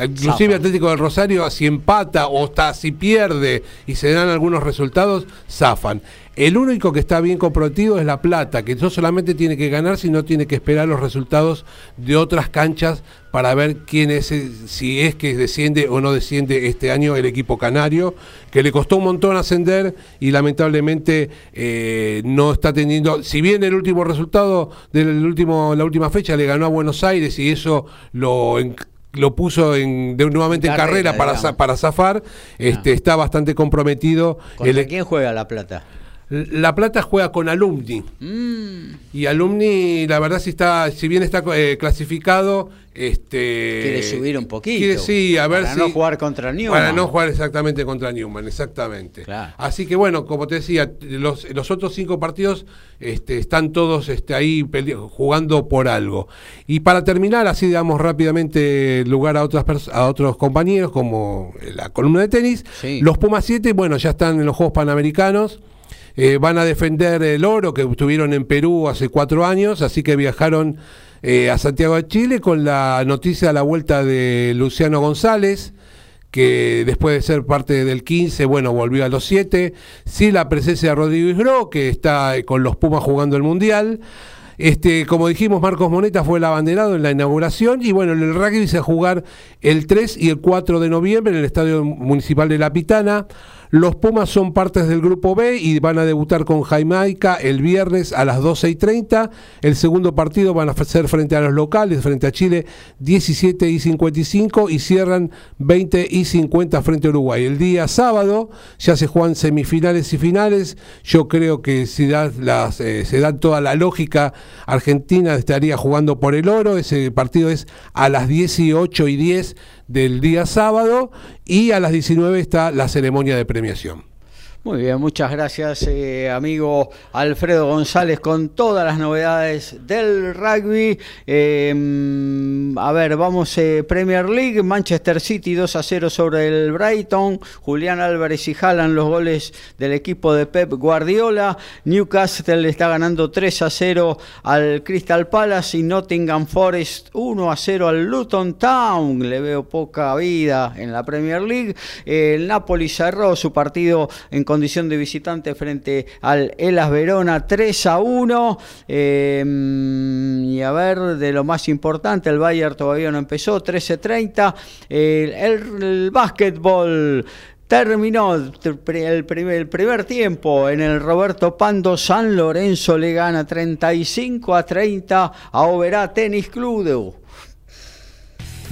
[SPEAKER 3] inclusive Atlético del Rosario, si empata o hasta si pierde y se dan algunos resultados, zafan. El único que está bien comprometido es La Plata, que no solamente tiene que ganar, sino tiene que esperar los resultados de otras canchas para ver quién es, si es que desciende o no desciende este año el equipo canario, que le costó un montón ascender y lamentablemente eh, no está teniendo, si bien el último resultado de la última fecha le ganó a Buenos Aires y eso lo lo puso en, de, nuevamente en carrera, para, para zafar, este, ah. está bastante comprometido.
[SPEAKER 1] ¿Contra quién juega La Plata?
[SPEAKER 3] La Plata juega con Alumni. Mm. Y Alumni, la verdad, si está, si bien está eh, clasificado, este
[SPEAKER 1] quiere subir un poquito.
[SPEAKER 3] sí, a ver
[SPEAKER 1] para no jugar contra Newman.
[SPEAKER 3] Para no jugar exactamente contra Newman, exactamente. Así que bueno, como te decía, los, los otros cinco partidos este, están todos este, ahí jugando por algo. Y para terminar, así damos rápidamente lugar a otras a otros compañeros, como la columna de tenis. Los Pumas 7, bueno, ya están en los Juegos Panamericanos. Eh, van a defender el oro que estuvieron en Perú hace cuatro años, así que viajaron eh, a Santiago de Chile con la noticia de la vuelta de Luciano González, que después de ser parte del 15, bueno, volvió a los 7. Sí, la presencia de Rodríguez Gro, que está con los Pumas jugando el Mundial. Este, como dijimos, Marcos Moneta fue el abanderado en la inauguración y bueno, el rugby se va jugar el 3 y el 4 de noviembre en el Estadio Municipal de La Pitana. Los Pumas son partes del grupo B y van a debutar con Jamaica el viernes a las 12 y 30. El segundo partido van a ser frente a los locales, frente a Chile 17 y 55 y cierran 20 y 50 frente a Uruguay. El día sábado ya se juegan semifinales y finales. Yo creo que si las, eh, se da toda la lógica, Argentina estaría jugando por el oro. Ese partido es a las 18 y 10 del día sábado y a las 19 está la ceremonia de premiación.
[SPEAKER 1] Muy bien, muchas gracias eh, amigo Alfredo González con todas las novedades del rugby. Em, a ver, vamos eh, Premier League, Manchester City 2 a 0 sobre el Brighton, Julián Álvarez y Jalan los goles del equipo de Pep Guardiola, Newcastle está ganando 3 a 0 al Crystal Palace y Nottingham Forest 1 a 0 al Luton Town. Le veo poca vida en la Premier League. el Napoli cerró su partido en condición de visitante frente al Elas Verona 3 a 1. Em, y a ver, de lo más importante, el Bayern todavía no empezó, 13-30. El, el, básquetbol terminó el primer, el primer, tiempo en el Roberto Pando San Lorenzo le gana 35 a 30 a Oberá Tenis Club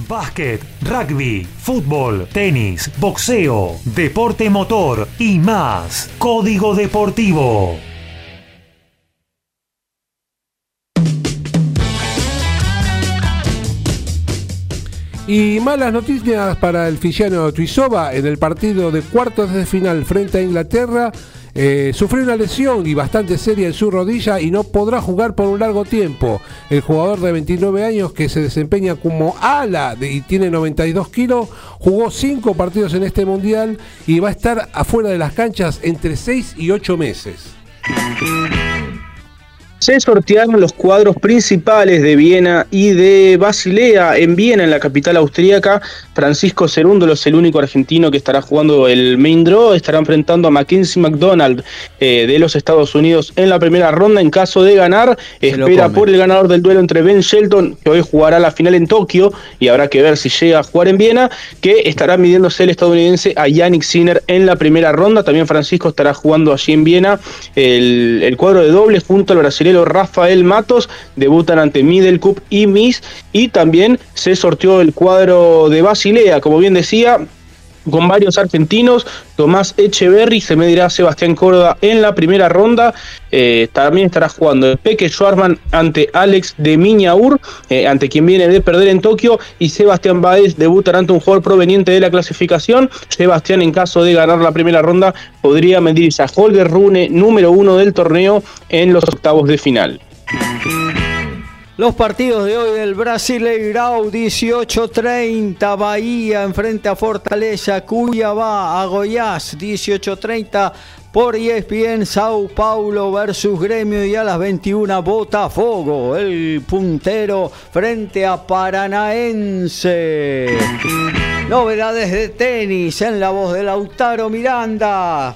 [SPEAKER 4] básquet, rugby, fútbol, tenis, boxeo, deporte motor y más. Código Deportivo.
[SPEAKER 3] Y malas noticias para el Fisiano Tuisova en el partido de cuartos de final frente a Inglaterra. Eh, sufrió una lesión y bastante seria en su rodilla y no podrá jugar por un largo tiempo. El jugador de 29 años que se desempeña como ala y tiene 92 kilos, jugó 5 partidos en este mundial y va a estar afuera de las canchas entre 6 y 8 meses.
[SPEAKER 2] Se sortearon los cuadros principales de Viena y de Basilea. En Viena, en la capital austríaca, Francisco Cerúndolo es el único argentino que estará jugando el main draw. Estará enfrentando a Mackenzie McDonald eh, de los Estados Unidos en la primera ronda. En caso de ganar, espera por el ganador del duelo entre Ben Shelton, que hoy jugará la final en Tokio y habrá que ver si llega a jugar en Viena, que estará midiéndose el estadounidense a Yannick Sinner en la primera ronda. También Francisco estará jugando allí en Viena el, el cuadro de doble junto al brasileño Rafael Matos, debutan ante Middle Cup y Miss, y también se sorteó el cuadro de Como bien decía, con varios argentinos. Tomás Echeverry se medirá a Sebastián Córdoba en la primera ronda. Eh, también estará jugando Peque Schwarman ante Alex de Miñaur, eh, ante quien viene de perder en Tokio. Y Sebastián Baez debutará ante un jugador proveniente de la clasificación. Sebastián, en caso de ganar la primera ronda, podría medirse a Holger Rune, número uno del torneo, en los octavos de final.
[SPEAKER 1] Los partidos de hoy del Brasileirao 18:30 Bahía enfrente a Fortaleza, Cuiabá a Goiás 18:30 por ESPN Sao Paulo versus Gremio y a las 21 Botafogo, el puntero frente a Paranaense. Novedades de tenis en la voz de Lautaro Miranda.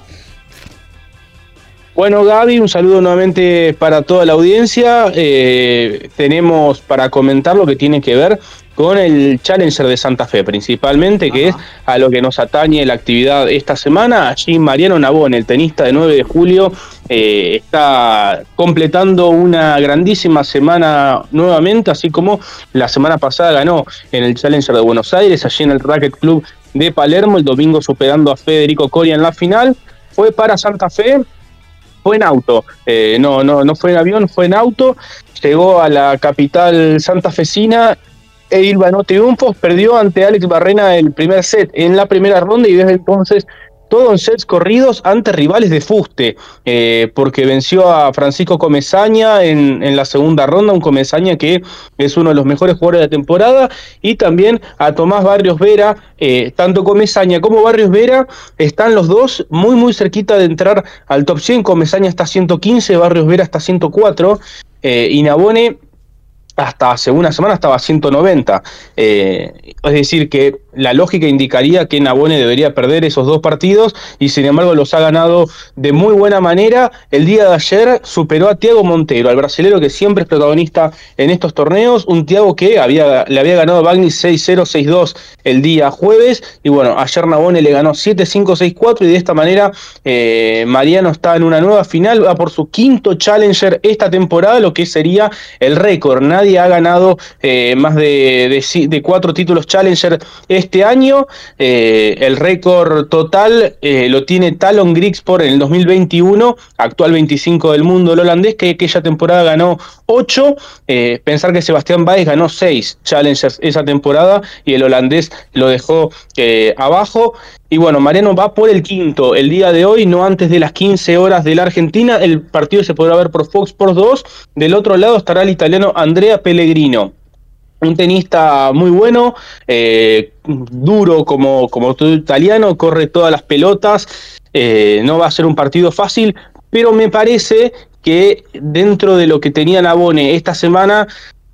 [SPEAKER 2] Bueno, Gaby, un saludo nuevamente para toda la audiencia. Eh, tenemos para comentar lo que tiene que ver con el Challenger de Santa Fe, principalmente, que es a lo que nos atañe la actividad esta semana. Allí Mariano Nabón, el tenista de 9 de julio, eh, está completando una grandísima semana nuevamente, así como la semana pasada ganó en el Challenger de Buenos Aires, allí en el Racket Club de Palermo, el domingo superando a Federico Coria en la final. Fue para Santa Fe, fue en auto, eh, no, no, no fue en avión, fue en auto, llegó a la capital santafesina e Ilva triunfos, perdió ante Alex Barrena el primer set en la primera ronda y desde entonces todo en sets corridos ante rivales de fuste, eh, porque venció a Francisco Comesaña en, en, la segunda ronda, un Comesaña que es uno de los mejores jugadores de la temporada, y también a Tomás Barrios Vera, eh, tanto Comesaña como Barrios Vera están los dos muy muy cerquita de entrar al top 100, Comesaña está 115, Barrios Vera está 104, eh, y Nabone hasta hace una semana estaba 190. Eh, es decir, que la lógica indicaría que Nabone debería perder esos dos partidos y sin embargo los ha ganado de muy buena manera. El día de ayer superó a Tiago Montero, al brasilero que siempre es protagonista en estos torneos. Un Tiago que había, le había ganado a Bagni 6-0, 6-2 el día jueves. Y bueno, ayer Nabone le ganó 7-5, 6-4 y de esta manera eh, Mariano está en una nueva final. Va por su quinto Challenger esta temporada, lo que sería el récord. Nadie ha ganado eh, más de, de, cuatro títulos Challenger este año. Eh, el récord total eh, lo tiene Talon Grigsport en el 2021, actual 25 del mundo, el holandés, que aquella temporada ganó 8. Eh, pensar que Sebastián Baez ganó 6 Challengers esa temporada y el holandés lo dejó abajo. Y bueno, Mariano va por el quinto el día de hoy, no antes de las 15 horas de la Argentina. El partido se podrá ver por Fox Sports 2. Del otro lado estará el italiano Andrea Pellegrino un tenista muy bueno, eh, duro como, como todo italiano, corre todas las pelotas, eh, no va a ser un partido fácil, pero me parece que dentro de lo que tenía Nabone esta semana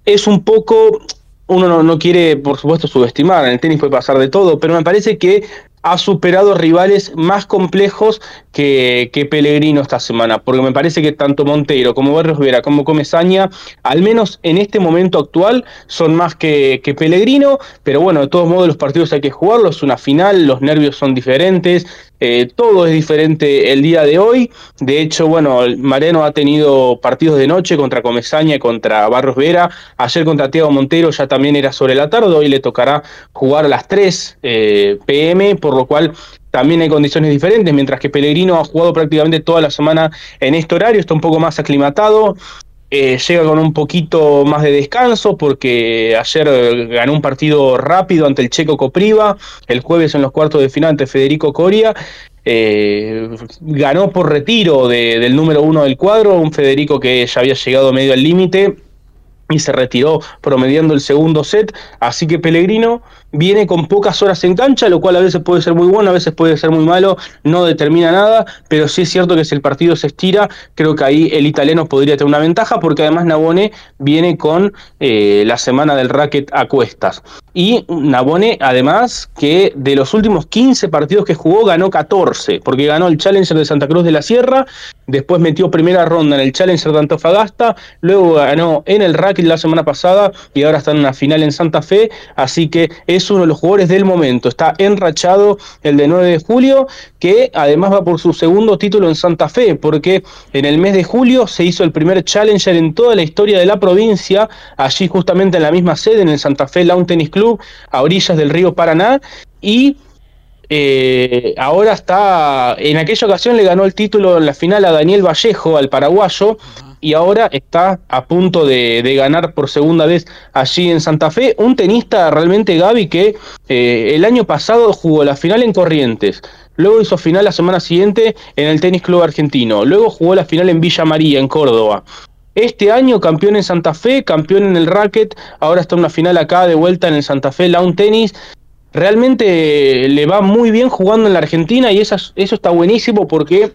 [SPEAKER 2] es un poco, uno no, no quiere por supuesto subestimar, en el tenis puede pasar de todo, pero me parece que ha superado rivales más complejos que, Pellegrino esta semana, porque me parece que tanto Monteiro como Barrios Vera como Comesaña, al menos en este momento actual, son más que, que Pellegrino, pero bueno, de todos modos los partidos hay que jugarlos, una final, los nervios son diferentes, eh, todo es diferente el día de hoy. De hecho, bueno, Mareno ha tenido partidos de noche contra Comesaña y contra Barros Vera. Ayer contra Tiago Montero ya también era sobre la tarde. Hoy le tocará jugar a las 3 eh, pm, por lo cual también hay condiciones diferentes, mientras que Pellegrino ha jugado prácticamente toda la semana en este horario, está un poco más aclimatado. Eh, llega con un poquito más de descanso porque ayer ganó un partido rápido ante el Checo Copriva, el jueves en los cuartos de final ante Federico Coria. Eh, ganó por retiro del número uno del cuadro, un Federico que ya había llegado medio al límite y se retiró promediando el segundo set. Así que Pellegrino viene con pocas horas en cancha, lo cual a veces puede ser muy bueno, a veces puede ser muy malo, no determina nada, pero sí es cierto que si el partido se estira, creo que ahí el italiano podría tener una ventaja, porque además Nabone viene con eh, la semana del racket a cuestas. Y Nabone, además, que de los últimos 15 partidos que jugó, ganó 14, porque ganó el Challenger de Santa Cruz de la Sierra, después metió primera ronda en el Challenger de Antofagasta, luego ganó en el racket la semana pasada y ahora está en una final en Santa Fe, así que es es uno de los jugadores del momento. Está enrachado el de 9 de julio, que además va por su segundo título en Santa Fe, porque en el mes de julio se hizo el primer Challenger en toda la historia de la provincia, allí justamente en la misma sede, en el Santa Fe Lawn Tennis Club, a orillas del río Paraná, y eh, ahora está, en aquella ocasión le ganó el título en la final a Daniel Vallejo, al paraguayo, y ahora está a punto de, ganar por segunda vez allí en Santa Fe. Un tenista realmente, Gaby, que eh, el año pasado jugó la final en Corrientes. Luego hizo final la semana siguiente en el Tenis Club Argentino. Luego jugó la final en Villa María, en Córdoba. Este año campeón en Santa Fe, campeón en el racket, ahora está en una final acá de vuelta en el Santa Fe Lawn Tennis. Realmente le va muy bien jugando en la Argentina y eso, eso está buenísimo porque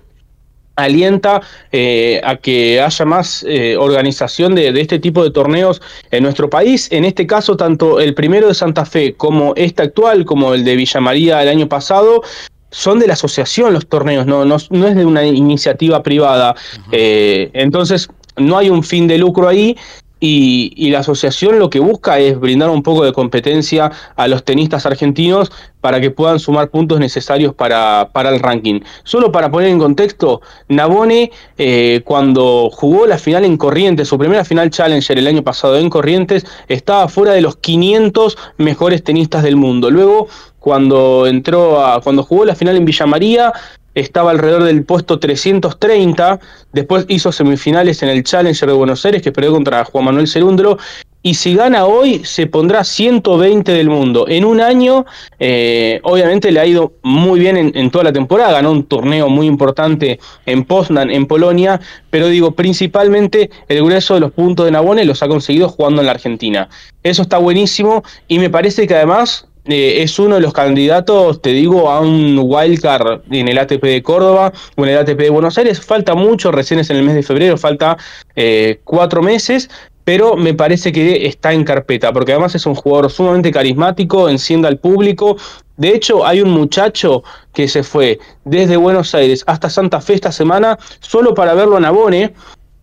[SPEAKER 2] alienta eh, a que haya más eh, organización de, este tipo de torneos en nuestro país. En este caso, tanto el primero de Santa Fe como este actual, como el de Villa María el año pasado, son de la asociación los torneos, no, no, es de una iniciativa privada. Eh, entonces, no hay un fin de lucro ahí y, la asociación lo que busca es brindar un poco de competencia a los tenistas argentinos para que puedan sumar puntos necesarios para, para el ranking. Solo para poner en contexto, Nabone eh, cuando jugó la final en Corrientes, su primera final Challenger el año pasado en Corrientes, estaba fuera de los 500 mejores tenistas del mundo. Luego, cuando entró a, cuando jugó la final en Villa María, estaba alrededor del puesto 330, después hizo semifinales en el Challenger de Buenos Aires, que perdió contra Juan Manuel Cerúndolo, y si gana hoy se pondrá 120 del mundo. En un año, eh, obviamente le ha ido muy bien en, toda la temporada, ganó un torneo muy importante en Poznan, en Polonia, pero digo, principalmente el grueso de los puntos de Nabone los ha conseguido jugando en la Argentina. Eso está buenísimo y me parece que además eh, es uno de los candidatos, te digo, a un wildcard en el ATP de Córdoba o en el ATP de Buenos Aires. Falta mucho, recién es en el mes de febrero, falta eh, cuatro meses, pero me parece que está en carpeta, porque además es un jugador sumamente carismático, enciende al público. De hecho, hay un muchacho que se fue desde Buenos Aires hasta Santa Fe esta semana solo para verlo a Nabone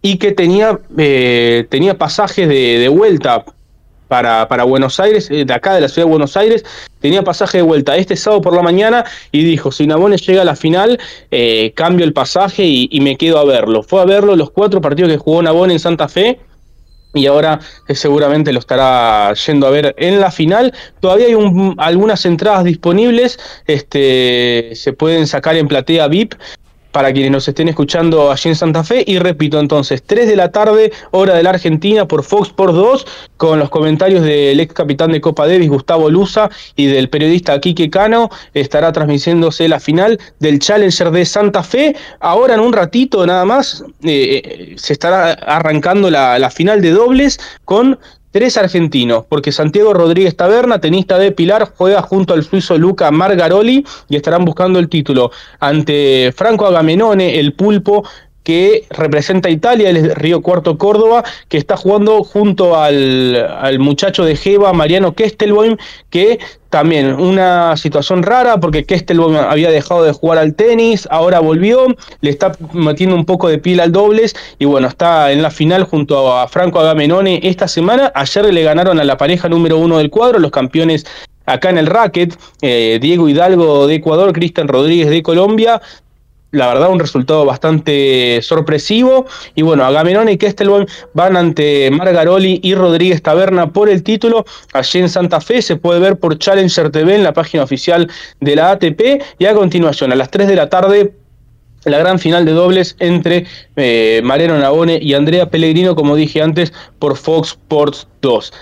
[SPEAKER 2] y que tenía, eh, tenía pasajes de vuelta para, Buenos Aires, eh, de acá de la ciudad de Buenos Aires, tenía pasaje de vuelta este sábado por la mañana y dijo, si Nabone llega a la final, eh, cambio el pasaje y, me quedo a verlo. Fue a verlo los cuatro partidos que jugó Nabone en Santa Fe y ahora eh, seguramente lo estará yendo a ver en la final. Todavía hay algunas entradas disponibles, este, se pueden sacar en platea VIP para quienes nos estén escuchando allí en Santa Fe. Y repito entonces, 3 de la tarde, hora de la Argentina, por Fox por 2, con los comentarios del ex capitán de Copa Davis, Gustavo Luza, y del periodista Quique Cano, estará transmitiéndose la final del Challenger de Santa Fe. Ahora en un ratito nada más eh, eh, se estará arrancando la, la final de dobles con Tres argentinos, porque Santiago Rodríguez Taberna, tenista de Pilar, juega junto al suizo Luca Margaroli y estarán buscando el título ante Franco Agamenone, el pulpo, que representa a Italia, es Río Cuarto Córdoba, que está jugando junto al, muchacho de Jeva, Mariano Kestelboim, que también una situación rara porque Kestelboim había dejado de jugar al tenis, ahora volvió, le está metiendo un poco de pila al dobles y bueno, está en la final junto a Franco Agamenone esta semana. Ayer le ganaron a la pareja número uno del cuadro, los campeones acá en el racket, eh, Diego Hidalgo de Ecuador, Cristian Rodríguez de Colombia, la verdad un resultado bastante sorpresivo. Y bueno, Agamenón y Kestelboim van ante Margaroli y Rodríguez Taberna por el título. Allí en Santa Fe se puede ver por Challenger TV en la página oficial de la ATP. Y a continuación, a las 3 de la tarde, la gran final de dobles entre eh, Mariano Nabone y Andrea Pellegrino, como dije antes, por Fox Sports 2.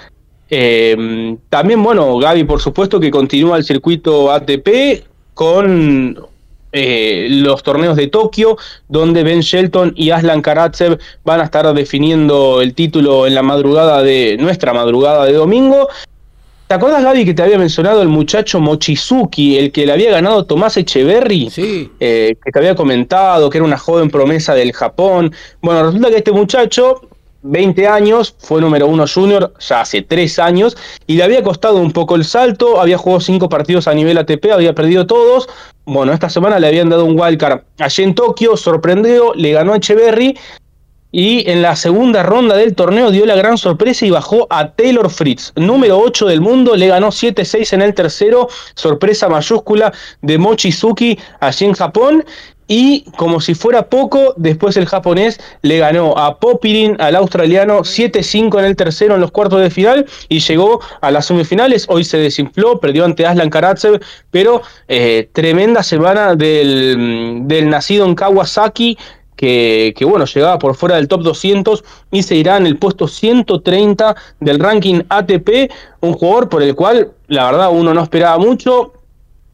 [SPEAKER 2] Eh, también, bueno, Gaby, por supuesto que continúa el circuito ATP con eh, los torneos de Tokio, donde Ben Shelton y Aslan Karatsev van a estar definiendo el título en la madrugada de nuestra madrugada de domingo. ¿Te acuerdas, Gaby, que te había mencionado el muchacho Mochizuki, el que le había ganado Tomás Echeverry?
[SPEAKER 1] Sí.
[SPEAKER 2] Eh, que te había comentado que era una joven promesa del Japón. Bueno, resulta que este muchacho 20 años, fue número uno junior ya hace 3 años y le había costado un poco el salto, había jugado 5 partidos a nivel ATP, había perdido todos. Bueno, esta semana le habían dado un wildcard allí en Tokio, sorprendió, le ganó a Echeverry y en la segunda ronda del torneo dio la gran sorpresa y bajó a Taylor Fritz, número 8 del mundo, le ganó 7-6 en el tercero, sorpresa mayúscula de Mochizuki allí en Japón y como si fuera poco, después el japonés le ganó a Popirin, al australiano, 7-5 en el tercero en los cuartos de final y llegó a las semifinales. Hoy se desinfló, perdió ante Aslan Karatsev, pero eh, tremenda semana del, del nacido en Kawasaki. Que, que, bueno, llegaba por fuera del top 200 y se irá en el puesto 130 del ranking ATP, un jugador por el cual la verdad uno no esperaba mucho,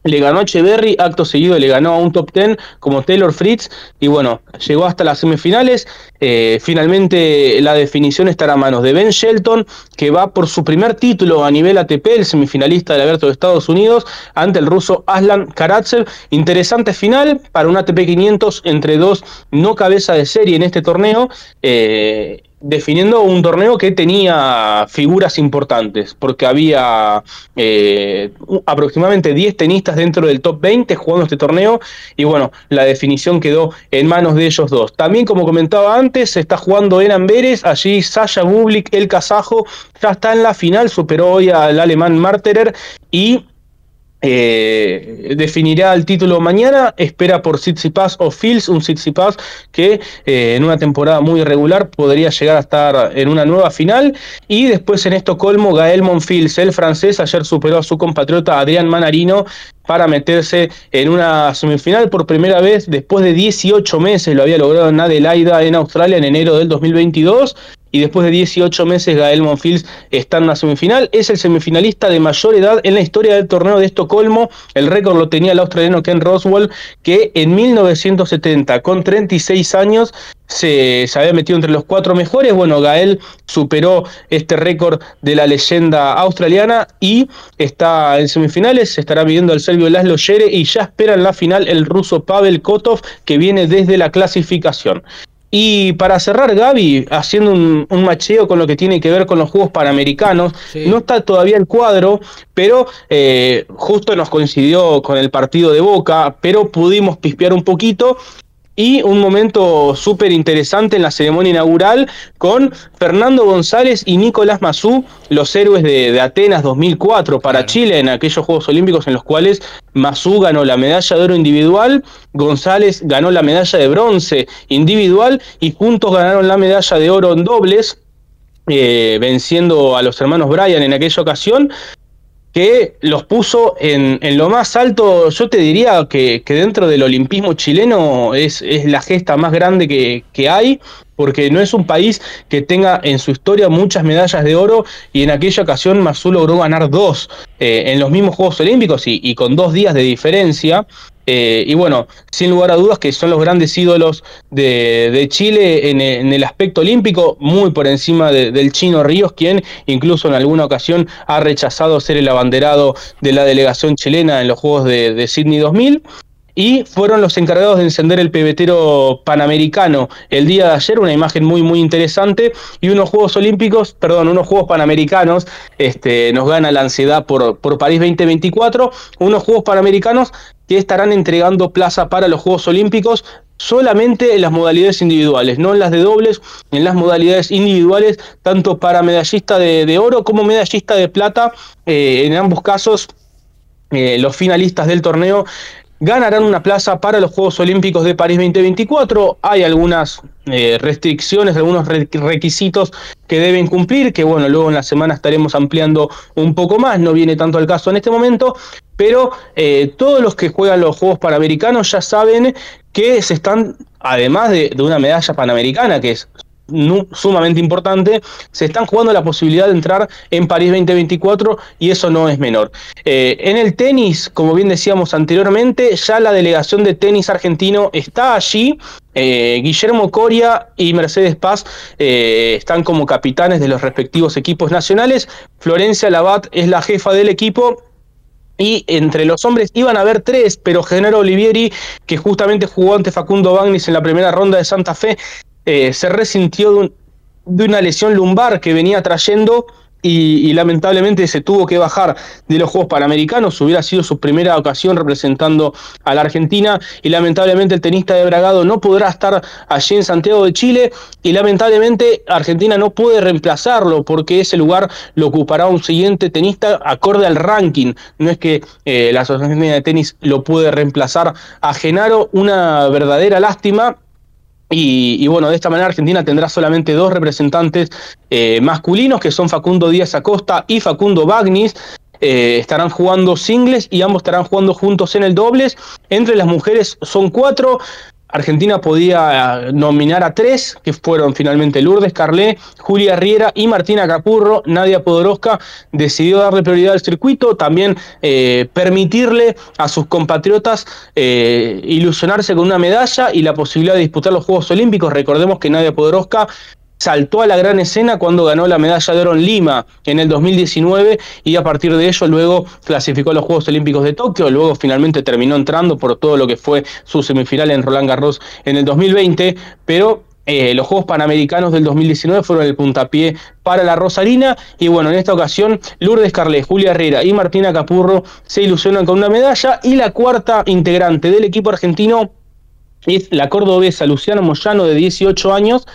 [SPEAKER 2] le ganó a Echeverry, acto seguido le ganó a un top 10 como Taylor Fritz y bueno, llegó hasta las semifinales. Eh, finalmente la definición estará a manos de Ben Shelton, que va por su primer título a nivel ATP, el semifinalista del Abierto de Estados Unidos, ante el ruso Aslan Karatsev. Interesante final para un ATP 500 entre dos no cabeza de serie en este torneo. Eh, definiendo un torneo que tenía figuras importantes, porque había eh, aproximadamente 10 tenistas dentro del top 20 jugando este torneo, y bueno, la definición quedó en manos de ellos dos. También, como comentaba antes, se está jugando en Amberes, allí Sasha Bublik, el kazajo, ya está en la final, superó hoy al alemán Marterer, y eh, definirá el título mañana, espera por Pass o Fields, un Pass que eh, en una temporada muy irregular podría llegar a estar en una nueva final. Y después en Estocolmo, Gael Monfils, el francés, ayer superó a su compatriota Adrián Manarino para meterse en una semifinal por primera vez después de 18 meses. Lo había logrado en Adelaida, en Australia, en enero del 2022 y después de 18 meses Gael Monfils está en la semifinal. Es el semifinalista de mayor edad en la historia del torneo de Estocolmo. El récord lo tenía el australiano Ken Roswell, que en 1970, con 36 años, se, había metido entre los cuatro mejores. Bueno, Gael superó este récord de la leyenda australiana y está en semifinales. Se estará midiendo al serbio Laszlo Yere y ya espera en la final el ruso Pavel Kotov, que viene desde la clasificación. Y para cerrar, Gaby, haciendo un, macheo con lo que tiene que ver con los Juegos Panamericanos, no está todavía el cuadro, pero eh, justo nos coincidió con el partido de Boca, pero pudimos pispear un poquito y un momento súper interesante en la ceremonia inaugural con Fernando González y Nicolás Mazú, los héroes de, Atenas 2004 para Chile en aquellos Juegos Olímpicos en los cuales Mazú ganó la medalla de oro individual, González ganó la medalla de bronce individual y juntos ganaron la medalla de oro en dobles. Eh, venciendo a los hermanos Bryan en aquella ocasión, que los puso en, lo más alto, yo te diría que, dentro del olimpismo chileno es, es la gesta más grande que, que, hay, porque no es un país que tenga en su historia muchas medallas de oro y en aquella ocasión Mazú logró ganar dos eh, en los mismos Juegos Olímpicos y, y con dos días de diferencia. Eh, y bueno, sin lugar a dudas que son los grandes ídolos de, Chile en, el aspecto olímpico, muy por encima del chino Ríos, quien incluso en alguna ocasión ha rechazado ser el abanderado de la delegación chilena en los Juegos de, de Sydney 2000. y fueron los encargados de encender el pebetero panamericano el día de ayer, una imagen muy muy interesante y unos Juegos Olímpicos, perdón, unos Juegos Panamericanos, este, nos gana la ansiedad por, por París 2024, unos Juegos Panamericanos que estarán entregando plaza para los Juegos Olímpicos solamente en las modalidades individuales, no en las de dobles, en las modalidades individuales, tanto para medallista de, oro como medallista de plata, eh, en ambos casos eh, los finalistas del torneo ganarán una plaza para los Juegos Olímpicos de París 2024. Hay algunas eh, restricciones, algunos requisitos que deben cumplir, que bueno, luego en la semana estaremos ampliando un poco más, no viene tanto al caso en este momento, pero eh, todos los que juegan los Juegos Panamericanos ya saben que se están, además de, de una medalla panamericana, que es sumamente importante, se están jugando la posibilidad de entrar en París 2024 y eso no es menor. Eh, en el tenis, como bien decíamos anteriormente, ya la delegación de tenis argentino está allí. Eh, Guillermo Coria y Mercedes Paz eh, están como capitanes de los respectivos equipos nacionales. Florencia Labat es la jefa del equipo y entre los hombres iban a haber tres, pero Genaro Olivieri, que justamente jugó ante Facundo Bagnis en la primera ronda de Santa Fe, eh, se resintió de, una lesión lumbar que venía trayendo y, lamentablemente se tuvo que bajar de los Juegos Panamericanos. Hubiera sido su primera ocasión representando a la Argentina y lamentablemente el tenista de Bragado no podrá estar allí en Santiago de Chile y lamentablemente Argentina no puede reemplazarlo porque ese lugar lo ocupará un siguiente tenista acorde al ranking. No es que eh, la Asociación de Tenis lo puede reemplazar a Genaro, una verdadera lástima y, bueno, de esta manera Argentina tendrá solamente dos representantes eh, masculinos, que son Facundo Díaz Acosta y Facundo Bagnis. Eh, estarán jugando singles y ambos estarán jugando juntos en el dobles. Entre las mujeres son cuatro. Argentina podía eh, nominar a tres, que fueron finalmente Lourdes Carlé, Julia Riera y Martina Capurro. Nadia Podoroska decidió darle prioridad al circuito, también eh, permitirle a sus compatriotas eh, ilusionarse con una medalla y la posibilidad de disputar los Juegos Olímpicos. Recordemos que Nadia Podoroska saltó a la gran escena cuando ganó la medalla de oro en Lima en el 2019 y a partir de ello luego clasificó a los Juegos Olímpicos de Tokio, luego finalmente terminó entrando por todo lo que fue su semifinal en Roland Garros en el 2020, pero eh, los Juegos Panamericanos del 2019 fueron el puntapié para la Rosarina y bueno, en esta ocasión Lourdes Carles, Julia Herrera y Martina Capurro se ilusionan con una medalla y la cuarta integrante del equipo argentino es la cordobesa Luciana Moyano de 18 años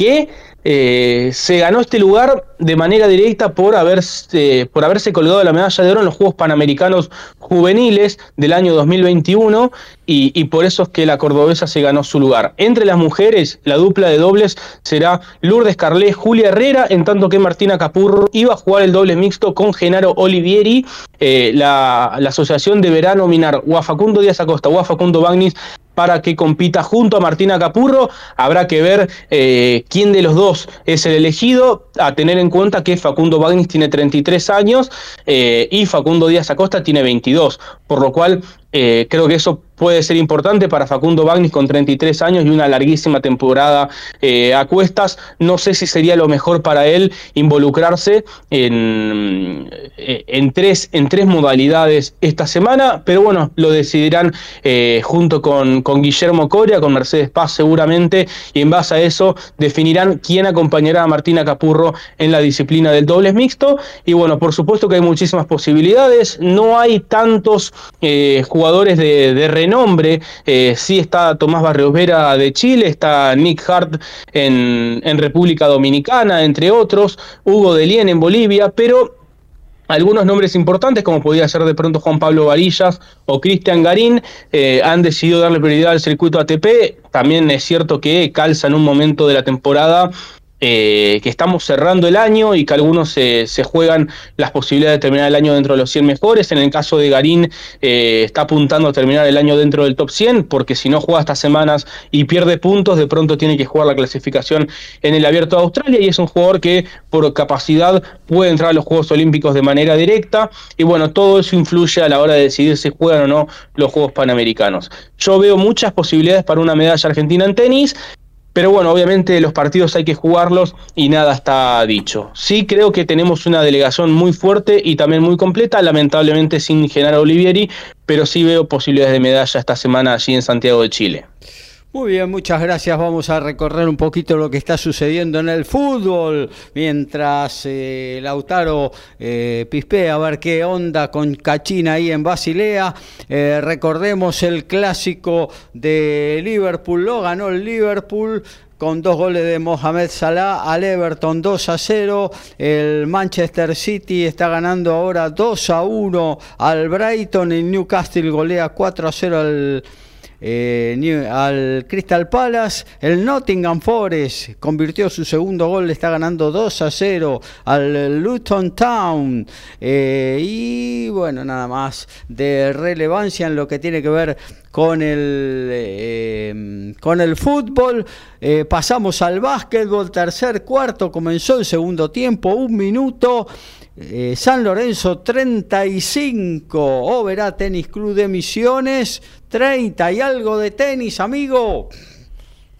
[SPEAKER 2] que eh, se ganó este lugar de manera directa por haberse, por haberse colgado la medalla de oro en los Juegos Panamericanos Juveniles del año 2021 y, por eso es que la cordobesa se ganó su lugar. Entre las mujeres, la dupla de dobles será Lourdes Carlé, Julia Herrera, en tanto que Martina Capurro iba a jugar el doble mixto con Genaro Olivieri. Eh, la, asociación deberá nominar o a Facundo Díaz Acosta o Facundo Bagnis para que compita junto a Martina Capurro. Habrá que ver eh, quién de los dos es el elegido, a tener en cuenta que Facundo Bagnis tiene 33 años eh, y Facundo Díaz Acosta tiene 22, por lo cual eh, creo que eso puede ser importante para Facundo Bagnis con 33 años y una larguísima temporada eh, a cuestas. No sé si sería lo mejor para él involucrarse en, eh, en, tres, en tres modalidades esta semana, pero bueno, lo decidirán junto con, con Guillermo Coria, con Mercedes Paz seguramente, y en base a eso definirán quién acompañará a Martina Capurro en la disciplina del dobles mixto. Y bueno, por supuesto que hay muchísimas posibilidades, no hay tantos jugadores jugadores de, renombre. Eh, sí está Tomás Barrios Vera de Chile, está Nick Hart en, República Dominicana, entre otros, Hugo Delien en Bolivia, pero algunos nombres importantes, como podía ser de pronto Juan Pablo Varillas o Cristian Garín, eh, han decidido darle prioridad al circuito ATP. También es cierto que calza en un momento de la temporada eh, que estamos cerrando el año y que algunos se, juegan las posibilidades de terminar el año dentro de los 100 mejores. En el caso de Garín, eh, está apuntando a terminar el año dentro del top 100, porque si no juega estas semanas y pierde puntos, de pronto tiene que jugar la clasificación en el Abierto de Australia y es un jugador que por capacidad puede entrar a los Juegos Olímpicos de manera directa. Y bueno, todo eso influye a la hora de decidir si juegan o no los Juegos Panamericanos. Yo veo muchas posibilidades para una medalla argentina en tenis pero bueno, obviamente los partidos hay que jugarlos y nada está dicho. Sí creo que tenemos una delegación muy fuerte y también muy completa, lamentablemente sin Genaro Olivieri, pero sí veo posibilidades de medalla esta semana allí en Santiago de Chile.
[SPEAKER 1] Muy bien, muchas gracias. Vamos a recorrer un poquito lo que está sucediendo en el fútbol mientras eh, Lautaro eh, pispea a ver qué onda con Cachina ahí en Basilea. Eh, recordemos el clásico de Liverpool, lo ganó el Liverpool con dos goles de Mohamed Salah al Everton 2 a 0. El Manchester City está ganando ahora 2 a 1 al Brighton. El Newcastle golea 4 a 0 al eh, al Crystal Palace. El Nottingham Forest convirtió su segundo gol, está ganando 2 a 0 al Luton Town. Eh, y bueno, nada más de relevancia en lo que tiene que ver con el, eh, con el fútbol. pasamos al básquetbol, tercer cuarto, comenzó el segundo tiempo, un minuto. San Lorenzo 35, Oberá Tenis Club de Misiones 30 y algo de tenis, amigo.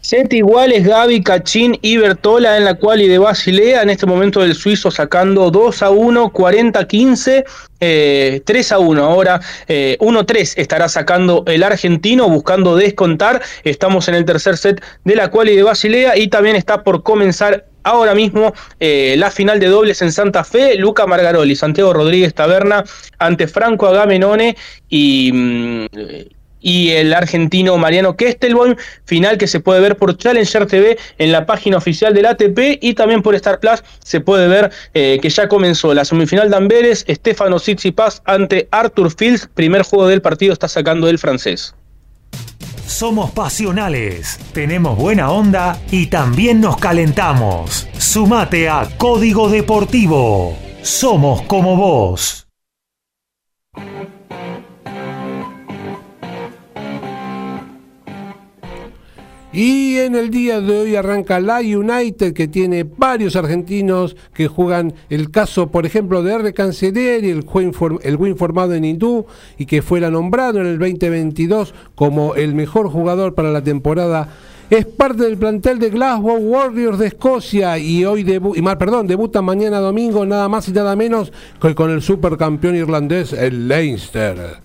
[SPEAKER 2] Set iguales Gaby, Cachín y Bertola en la cual y de Basilea. En este momento el suizo sacando 2 a 1, 40 15, 3 a 1. Ahora 1 eh, 3 estará sacando el argentino buscando descontar. Estamos en el tercer set de la cual y de Basilea y también está por comenzar ahora mismo eh, la final de dobles en Santa Fe, Luca Margaroli, Santiago Rodríguez Taberna ante Franco Agamenone y, mm, y el argentino Mariano Kestelboim, final que se puede ver por Challenger TV en la página oficial del ATP y también por Star Plus se puede ver eh, que ya comenzó la semifinal de Amberes, Stefano Tsitsipas ante Arthur Fields, primer juego del partido está sacando el francés.
[SPEAKER 4] Somos pasionales, tenemos buena onda y también nos calentamos. Sumate a Código Deportivo. Somos como vos.
[SPEAKER 3] Y en el día de hoy arranca la United, que tiene varios argentinos que juegan el caso, por ejemplo, de R. Cancelleri, el, el buen formado en hindú y que fuera nombrado en el 2022 como el mejor jugador para la temporada. Es parte del plantel de Glasgow Warriors de Escocia y hoy debu y perdón, debuta mañana domingo nada más y nada menos que con el supercampeón irlandés, el Leinster.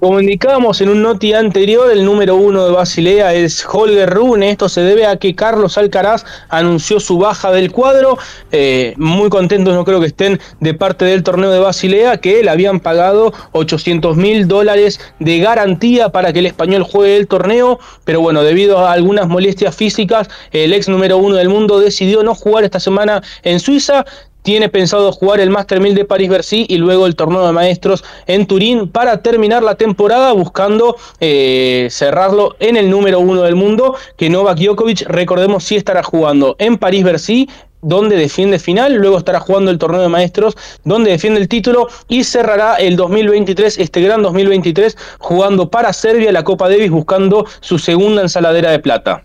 [SPEAKER 2] Como indicábamos en un noti anterior, el número uno de Basilea es Holger Rune. Esto se debe a que Carlos Alcaraz anunció su baja del cuadro. Eh, muy contentos, no creo que estén de parte del torneo de Basilea, que le habían pagado 800 mil dólares de garantía para que el español juegue el torneo. Pero bueno, debido a algunas molestias físicas, el ex número uno del mundo decidió no jugar esta semana en Suiza tiene pensado jugar el Master 1000 de París-Bercy y luego el torneo de maestros en Turín para terminar la temporada buscando eh, cerrarlo en el número uno del mundo, que Novak Djokovic, recordemos, sí estará jugando en París-Bercy, donde defiende final, luego estará jugando el torneo de maestros, donde defiende el título y cerrará el 2023, este gran 2023, jugando para Serbia la Copa Davis, buscando su segunda ensaladera de plata.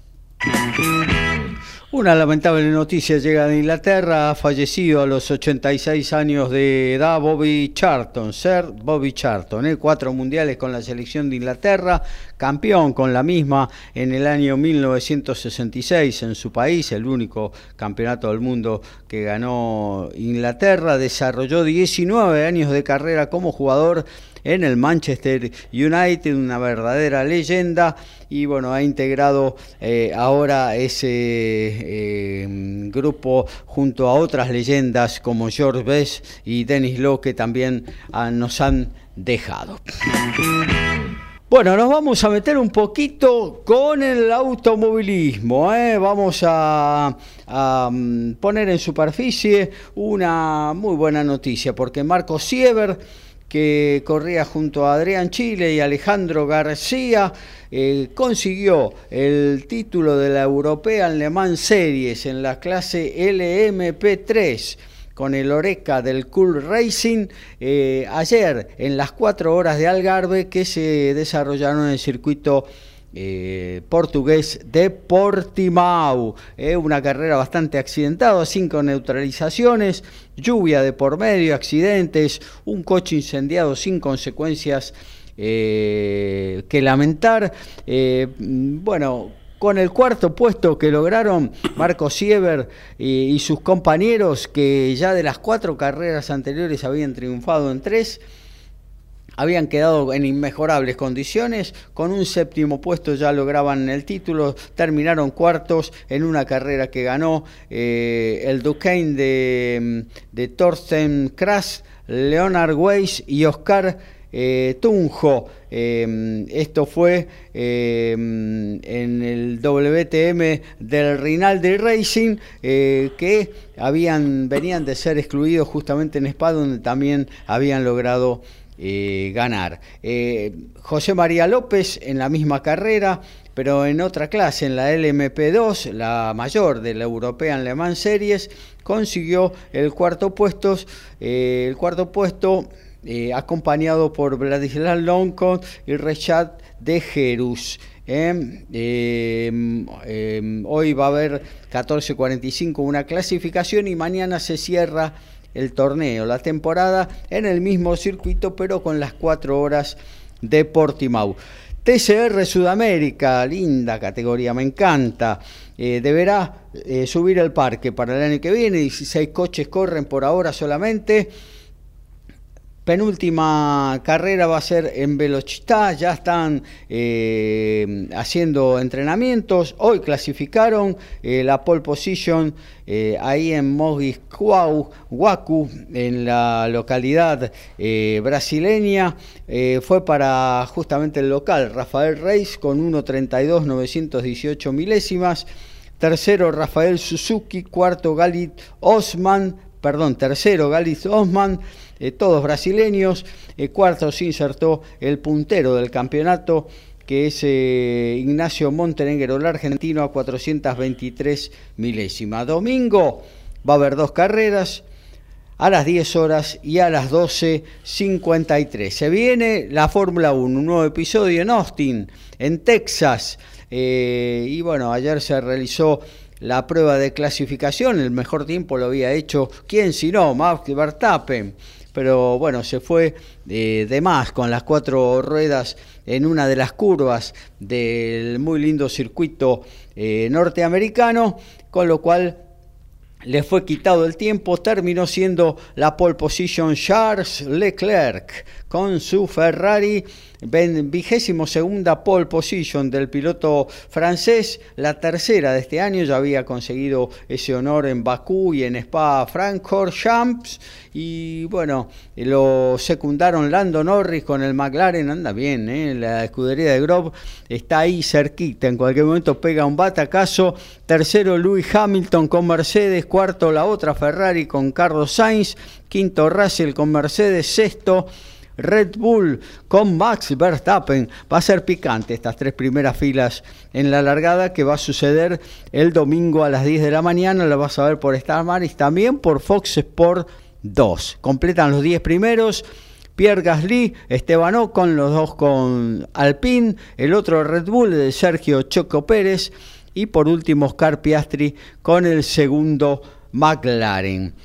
[SPEAKER 1] Una lamentable noticia llega de Inglaterra. Ha fallecido a los 86 años de edad Bobby Charlton, Sir Bobby Charlton, ¿eh? cuatro mundiales con la selección de Inglaterra, campeón con la misma en el año 1966 en su país, el único campeonato del mundo que ganó Inglaterra. Desarrolló 19 años de carrera como jugador en el Manchester United, una verdadera leyenda y bueno, ha integrado eh, ahora ese eh, grupo junto a otras leyendas como George Best y Dennis Lowe que también ah, nos han dejado. Bueno, nos vamos a meter un poquito con el automovilismo. ¿eh? Vamos a, mm, poner en superficie una muy buena noticia, porque Marco Siever que corría junto a Adrián Chile y Alejandro García, eh, consiguió el título de la European Le Mans Series en la clase LMP3 con el Oreca del Cool Racing eh, ayer en las cuatro horas de Algarve que se desarrollaron en el circuito eh, portugués de Portimao. Eh, una carrera bastante accidentada, cinco neutralizaciones, lluvia de por medio, accidentes, un coche incendiado sin consecuencias eh, que lamentar. bueno, con el cuarto puesto que lograron Marco Siever y, sus compañeros, que ya de las cuatro carreras anteriores habían triunfado en tres, habían quedado en inmejorables condiciones, con un séptimo puesto ya lograban el título, terminaron cuartos en una carrera que ganó eh, el Duquesne de, de Thorsten Kras, Leonard Weiss y Oscar eh, Tunjo. Em, esto fue en el WTM del Rinaldi Racing, eh, que habían, venían de ser excluidos justamente en Spa, donde también habían logrado eh, ganar. José María López en la misma carrera, pero en otra clase, en la LMP2, la mayor de la European Le Mans Series, consiguió el cuarto puesto, el cuarto puesto eh, acompañado por Vladislav Lonkon y Rechad de Jerus. Em, em, hoy va a haber 14.45 una clasificación y mañana se cierra el torneo, la temporada en el mismo circuito pero con las 4 horas de Portimao. TCR Sudamérica, linda categoría, me encanta. Eh, deberá eh, subir el parque para el año que viene, 16 coches corren por ahora solamente penúltima carrera va a ser en Velocità, ya están eh, haciendo entrenamientos, hoy clasificaron eh, la pole position eh, ahí en Mogisquau, Huacu, en la localidad brasileña, fue para justamente el local Rafael Reis con 1.32.918 milésimas, tercero Rafael Suzuki, cuarto Galit Osman, perdón, tercero Galit Osman, eh, todos brasileños. Eh, cuarto se insertó el puntero del campeonato, que es eh, Ignacio Montenegro, el argentino, a 423 milésimas. Domingo va a haber dos carreras a las 10 horas y a las 12.53. Se viene la Fórmula 1, un nuevo episodio en Austin, en Texas. y bueno, ayer se realizó la prueba de clasificación, el mejor tiempo lo había hecho, ¿quién si no? Max Verstappen pero bueno, se fue eh, de más con las cuatro ruedas en una de las curvas del muy lindo circuito eh, norteamericano, con lo cual le fue quitado el tiempo, terminó siendo la pole position Charles Leclerc con su Ferrari vigésimo segunda pole position del piloto francés, la tercera de este año, ya había conseguido ese honor en Bakú y en Spa Francorchamps. Y bueno, lo secundaron Lando Norris con el McLaren, anda bien, ¿eh? la escudería de Grove está ahí cerquita, en cualquier momento pega un batacazo, tercero Louis Hamilton con Mercedes, cuarto la otra Ferrari con Carlos Sainz, quinto Russell con Mercedes, sexto Red Bull con Max Verstappen. Va a ser picante estas tres primeras filas en la largada que va a suceder el domingo a las 10 de la mañana. La vas a ver por Star Maris, también por Fox Sport 2. Completan los 10 primeros. Pierre Gasly, Esteban Ocon, los dos con Alpine, el otro Red Bull de Sergio Choco Pérez y por último Oscar Piastri con el segundo McLaren.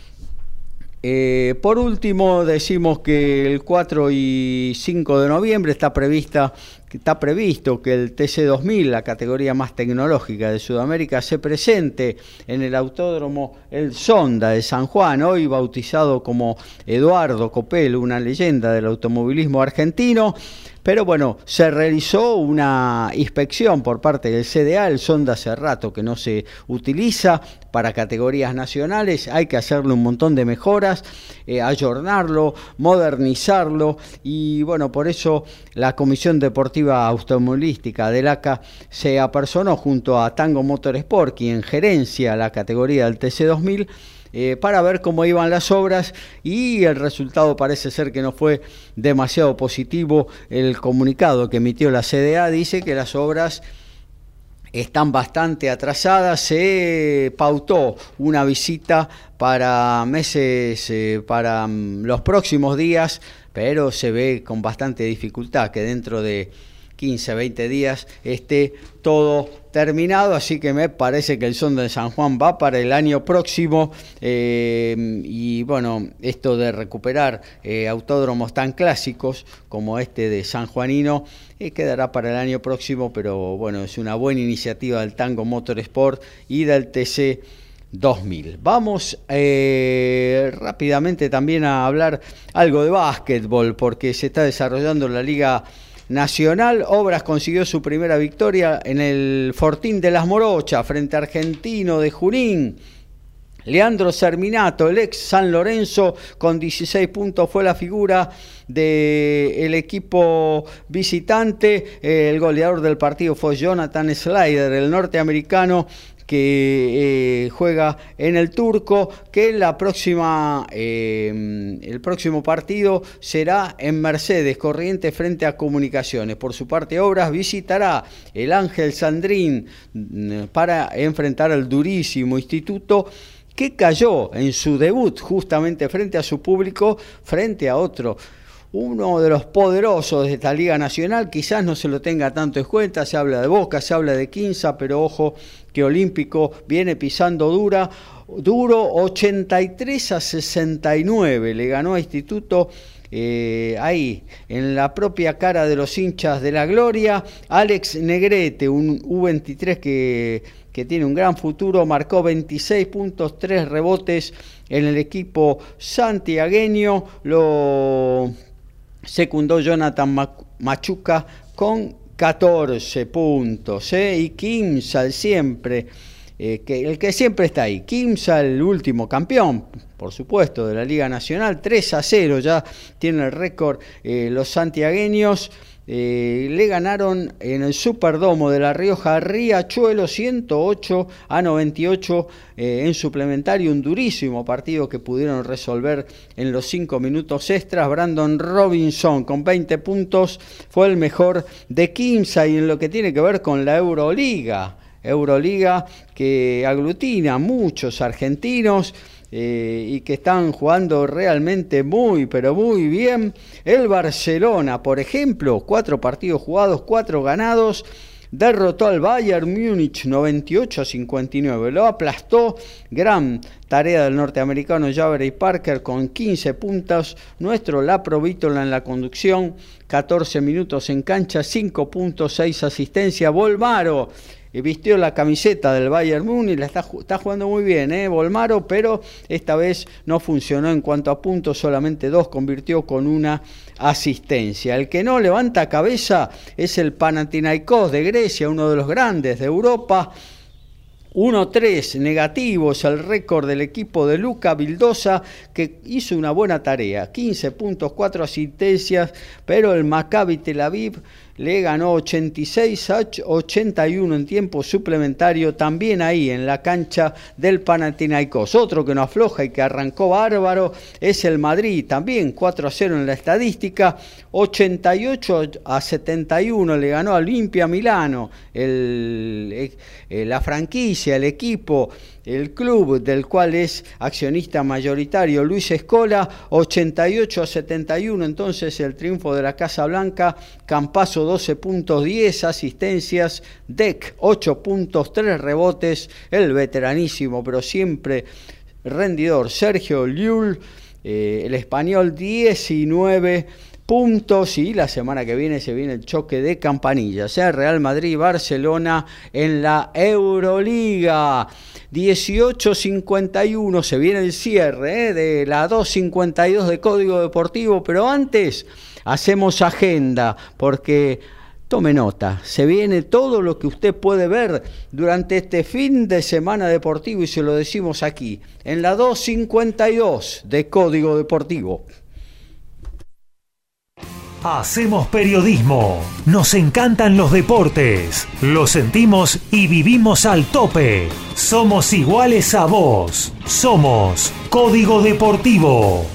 [SPEAKER 1] Eh, por último, decimos que el 4 y 5 de noviembre está, prevista, está previsto que el TC2000, la categoría más tecnológica de Sudamérica, se presente en el Autódromo El Sonda de San Juan, hoy bautizado como Eduardo Copel, una leyenda del automovilismo argentino. Pero bueno, se realizó una inspección por parte del CDA, el sonda hace rato que no se utiliza para categorías nacionales, hay que hacerle un montón de mejoras, eh, ayornarlo, modernizarlo. Y bueno, por eso la Comisión Deportiva Automovilística del ACA se apersonó junto a Tango Motorsport, quien gerencia la categoría del TC2000, eh, para ver cómo iban las obras y el resultado parece ser que no fue demasiado positivo. El comunicado que emitió la CDA dice que las obras están bastante atrasadas. Se pautó una visita para meses, eh, para mm, los próximos días, pero se ve con bastante dificultad que dentro de 15, 20 días esté todo terminado, así que me parece que el son de San Juan va para el año próximo eh, y bueno, esto de recuperar eh, autódromos tan clásicos como este de San Juanino eh, quedará para el año próximo, pero bueno, es una buena iniciativa del Tango Motorsport y del TC 2000. Vamos rápidamente también a hablar algo de básquetbol porque se está desarrollando la Liga Nacional. Obras consiguió su primera victoria en el Fortín de las Morochas frente a Argentino de Junín. Leandro Serminato, el ex San Lorenzo, con 16 puntos fue la figura del equipo visitante. El goleador del partido fue Jonathan Slider, el norteamericano, que eh, juega en el turco, que la próxima, eh, el próximo partido será en Mercedes, Corriente frente a Comunicaciones. Por su parte, Obras visitará el Ángel Sandrín mm, para enfrentar al durísimo instituto que cayó en su debut justamente frente a su público, frente a otro uno de los poderosos de esta Liga Nacional, quizás no se lo tenga tanto en cuenta, se habla de Boca, se habla de Quinza, pero ojo que Olímpico viene pisando dura, duro 83 a 69, le ganó a Instituto eh, ahí, en la propia cara de los hinchas de la gloria, Alex Negrete, un U23 que, que tiene un gran futuro, marcó 26 puntos, 3 rebotes en el equipo santiagueño, lo secundó Jonathan Machuca con 14 puntos. Y Kimsal siempre, eh, que, el que siempre está ahí. Kimsal, el último campeón, por supuesto, de la Liga Nacional. 3 a 0 ya tiene el récord eh, los santiagueños. Eh, le ganaron en el Superdomo de La Rioja Riachuelo 108 a 98 eh, en suplementario, un durísimo partido que pudieron resolver en los 5 minutos extras. Brandon Robinson con 20 puntos fue el mejor de Kimsa y en lo que tiene que ver con la Euroliga. Euroliga que aglutina muchos argentinos eh, y que están jugando realmente muy, pero muy bien. El Barcelona, por ejemplo, cuatro partidos jugados, cuatro ganados. Derrotó al Bayern Múnich 98 a 59. Lo aplastó. Gran tarea del norteamericano Javery Parker con 15 puntos. Nuestro Lapro Vítola en la conducción. 14 minutos en cancha, 5 puntos, 6 asistencias. Volmaro vistió la camiseta del Bayern Múnich, la está, está jugando muy bien, ¿eh? Volmaro, pero esta vez no funcionó en cuanto a puntos, solamente dos, convirtió con una asistencia. El que no levanta cabeza es el Panathinaikos de Grecia, uno de los grandes de Europa. 1-3 negativos el récord del equipo de Luca Vildosa que hizo una buena tarea, 15 puntos, 4 asistencias, pero el Maccabi Tel Aviv le ganó 86 a 81 en tiempo suplementario, también ahí en la cancha del Panathinaikos. Otro que no afloja y que arrancó bárbaro es el Madrid, también 4 a 0 en la estadística, 88 a 71 le ganó a Olimpia Milano, el, eh, la franquicia, el equipo el club del cual es accionista mayoritario Luis Escola, 88 a 71 entonces el triunfo de la Casa Blanca, Campaso 12 puntos 10 asistencias, DEC 8 puntos 3 rebotes, el veteranísimo pero siempre rendidor Sergio Llull, eh, el español 19 puntos y la semana que viene se viene el choque de campanillas, ¿eh? Real Madrid Barcelona en la Euroliga. 18.51 se viene el cierre ¿eh? de la 2.52 de Código Deportivo, pero antes hacemos agenda porque tome nota, se viene todo lo que usted puede ver durante este fin de semana deportivo y se lo decimos aquí, en la 2.52 de Código Deportivo.
[SPEAKER 4] Hacemos periodismo. Nos encantan los deportes. Lo sentimos y vivimos al tope. Somos iguales a vos. Somos Código Deportivo.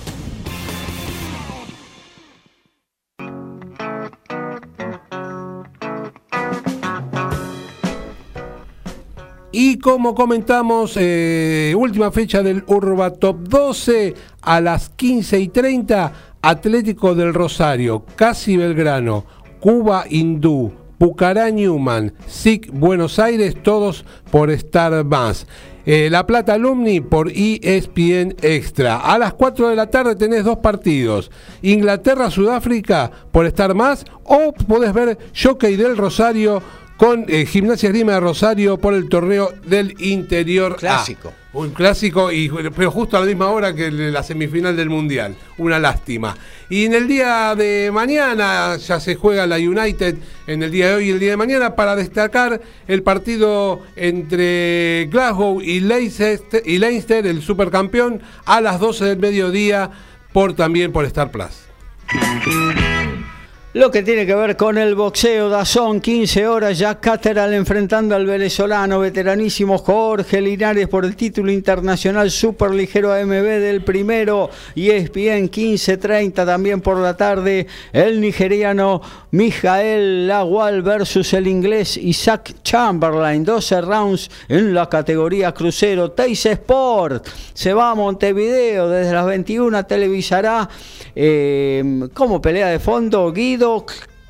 [SPEAKER 3] Y como comentamos, eh, última fecha del Urba Top 12 a las 15 y 30 Atlético del Rosario, casi Belgrano, Cuba Hindú, Pucará Newman, SIC Buenos Aires, todos por estar más. Eh, la Plata Alumni por ESPN Extra. A las 4 de la tarde tenés dos partidos. Inglaterra-Sudáfrica por estar más o podés ver Jockey del Rosario con eh, Gimnasia Grima de Rosario por el torneo del interior.
[SPEAKER 1] Clásico.
[SPEAKER 3] Un clásico, y, pero justo a la misma hora que la semifinal del Mundial. Una lástima. Y en el día de mañana ya se juega la United, en el día de hoy y el día de mañana, para destacar el partido entre Glasgow y Leicester, y Leinster, el supercampeón, a las 12 del mediodía, por también por Star Plus.
[SPEAKER 1] Lo que tiene que ver con el boxeo, Dazón, 15 horas, Jack Cateral enfrentando al venezolano veteranísimo Jorge Linares por el título internacional superligero AMB del primero y es bien 15.30 también por la tarde, el nigeriano Mijael Lawal versus el inglés Isaac Chamberlain, 12 rounds en la categoría crucero, Teis Sport, se va a Montevideo, desde las 21 televisará eh, como pelea de fondo Guido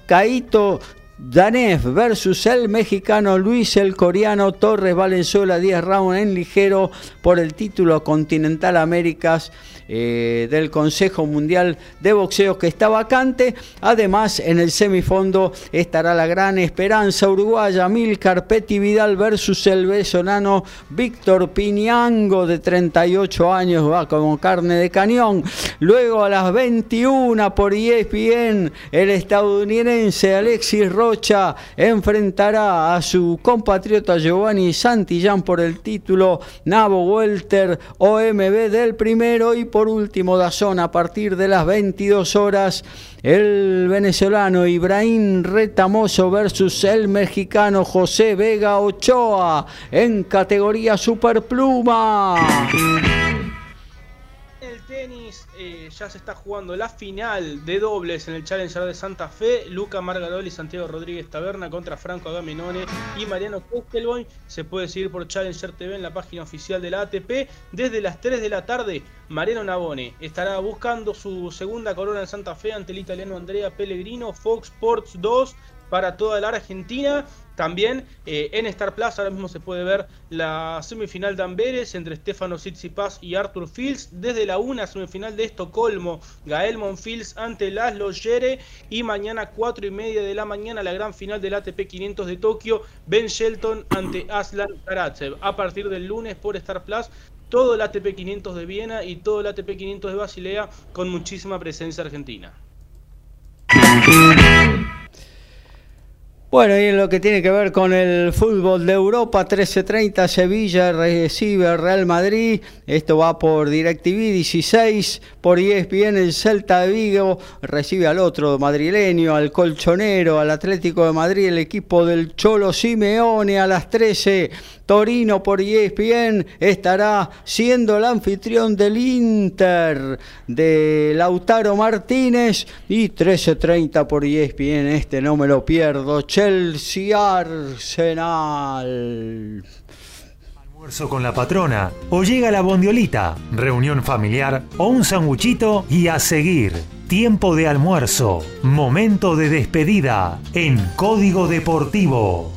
[SPEAKER 1] Caito Danef versus el mexicano Luis el coreano Torres Valenzuela 10 rounds en ligero por el título Continental Américas eh, del Consejo Mundial de Boxeo que está vacante. Además, en el semifondo estará la gran esperanza uruguaya Milcar Petty Vidal versus el venezolano Víctor Piñango de 38 años, va como carne de cañón. Luego a las 21 por ESPN, el estadounidense Alexis Rocha enfrentará a su compatriota Giovanni Santillán por el título Navo Welter OMB del primero y por último, Dazón a partir de las 22 horas. El venezolano Ibrahim Retamoso versus el mexicano José Vega Ochoa en categoría Superpluma
[SPEAKER 2] tenis eh, ya se está jugando la final de dobles en el Challenger de Santa Fe. Luca Margaroli Santiago Rodríguez Taberna contra Franco Agamenone y Mariano Kestelboy. Se puede seguir por Challenger TV en la página oficial de la ATP. Desde las 3 de la tarde, Mariano Navone estará buscando su segunda corona en Santa Fe ante el italiano Andrea Pellegrino. Fox Sports 2 para toda la Argentina. También eh, en Star Plus ahora mismo se puede ver la semifinal de Amberes entre Stefano Tsitsipas y Arthur Fields. Desde la una semifinal de Estocolmo, Gael Monfils ante Laszlo Yere. Y mañana 4 y media de la mañana la gran final del ATP 500 de Tokio, Ben Shelton ante Aslan Karatsev. A partir del lunes por Star Plus todo el ATP 500 de Viena y todo el ATP 500 de Basilea con muchísima presencia argentina.
[SPEAKER 1] Bueno, y en lo que tiene que ver con el fútbol de Europa, 13.30 Sevilla recibe al Real Madrid, esto va por DirecTV 16, por ESPN el Celta de Vigo recibe al otro madrileño, al colchonero, al Atlético de Madrid, el equipo del Cholo Simeone a las 13, Torino por ESPN estará siendo el anfitrión del Inter de Lautaro Martínez y 13.30 por ESPN, este no me lo pierdo, Chelsea Arsenal.
[SPEAKER 4] Almuerzo con la patrona o llega la bondiolita, reunión familiar o un sanguchito y a seguir. Tiempo de almuerzo, momento de despedida en Código Deportivo.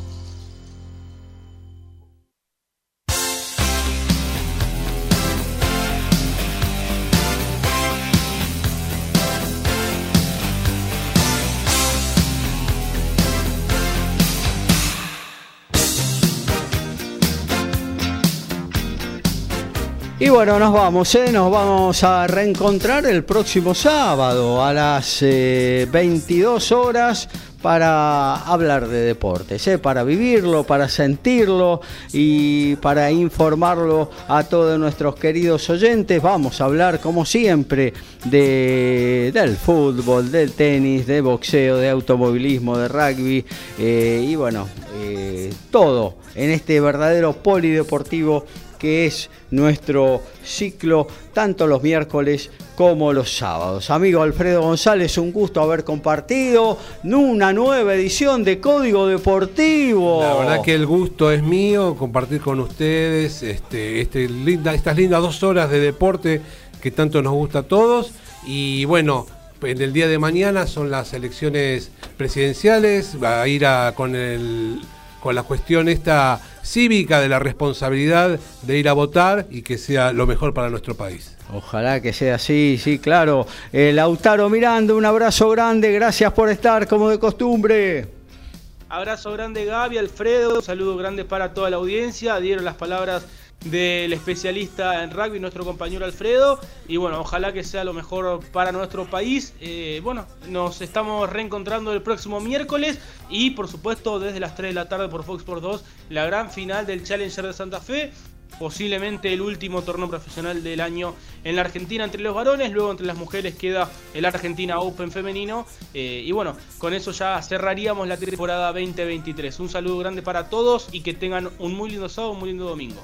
[SPEAKER 1] Y bueno, nos vamos, ¿eh? nos vamos a reencontrar el próximo sábado a las 22 eh, horas para hablar de deportes, ¿eh? para vivirlo, para sentirlo y para informarlo a todos nuestros queridos oyentes. Vamos a hablar, como siempre, de, del fútbol, del tenis, de boxeo, de automovilismo, de rugby y bueno, todo en este verdadero polideportivo que es nuestro ciclo tanto los miércoles como los sábados. Amigo Alfredo González, un gusto haber compartido una nueva edición de Código Deportivo.
[SPEAKER 3] La verdad que el gusto es mío compartir con ustedes este, este estas lindas dos horas de deporte que tanto nos gusta a todos. Y bueno, en el día de mañana son las elecciones presidenciales, va a ir a, con, el, con la cuestión esta cívica de la responsabilidad de ir a votar y que sea lo mejor para nuestro país.
[SPEAKER 1] Ojalá que sea así, sí, claro. Eh, Lautaro Miranda, un abrazo grande, gracias por estar como de costumbre.
[SPEAKER 2] Abrazo grande Gaby, Alfredo, un saludo grande para toda la audiencia. Dieron las palabras del especialista en rugby, nuestro compañero Alfredo. Y bueno, ojalá que sea lo mejor para nuestro país. Eh, bueno, nos estamos reencontrando el próximo miércoles y por supuesto desde las 3 de la tarde por Fox Sports 2, la gran final del Challenger de Santa Fe. Posiblemente el último torneo profesional del año en la Argentina entre los varones, luego entre las mujeres queda el Argentina Open femenino. Eh, y bueno, con eso ya cerraríamos la temporada 2023. Un saludo grande para todos y que tengan un muy lindo sábado, un muy lindo domingo.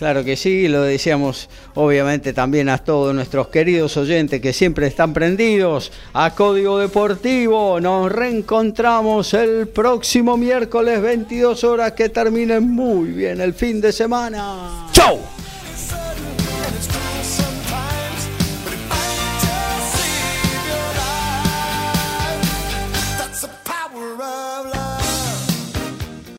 [SPEAKER 1] Claro que sí, lo decíamos obviamente también a todos nuestros queridos oyentes que siempre están prendidos a Código Deportivo. Nos reencontramos el próximo miércoles 22 horas. Que termine muy bien el fin de semana. ¡Chau!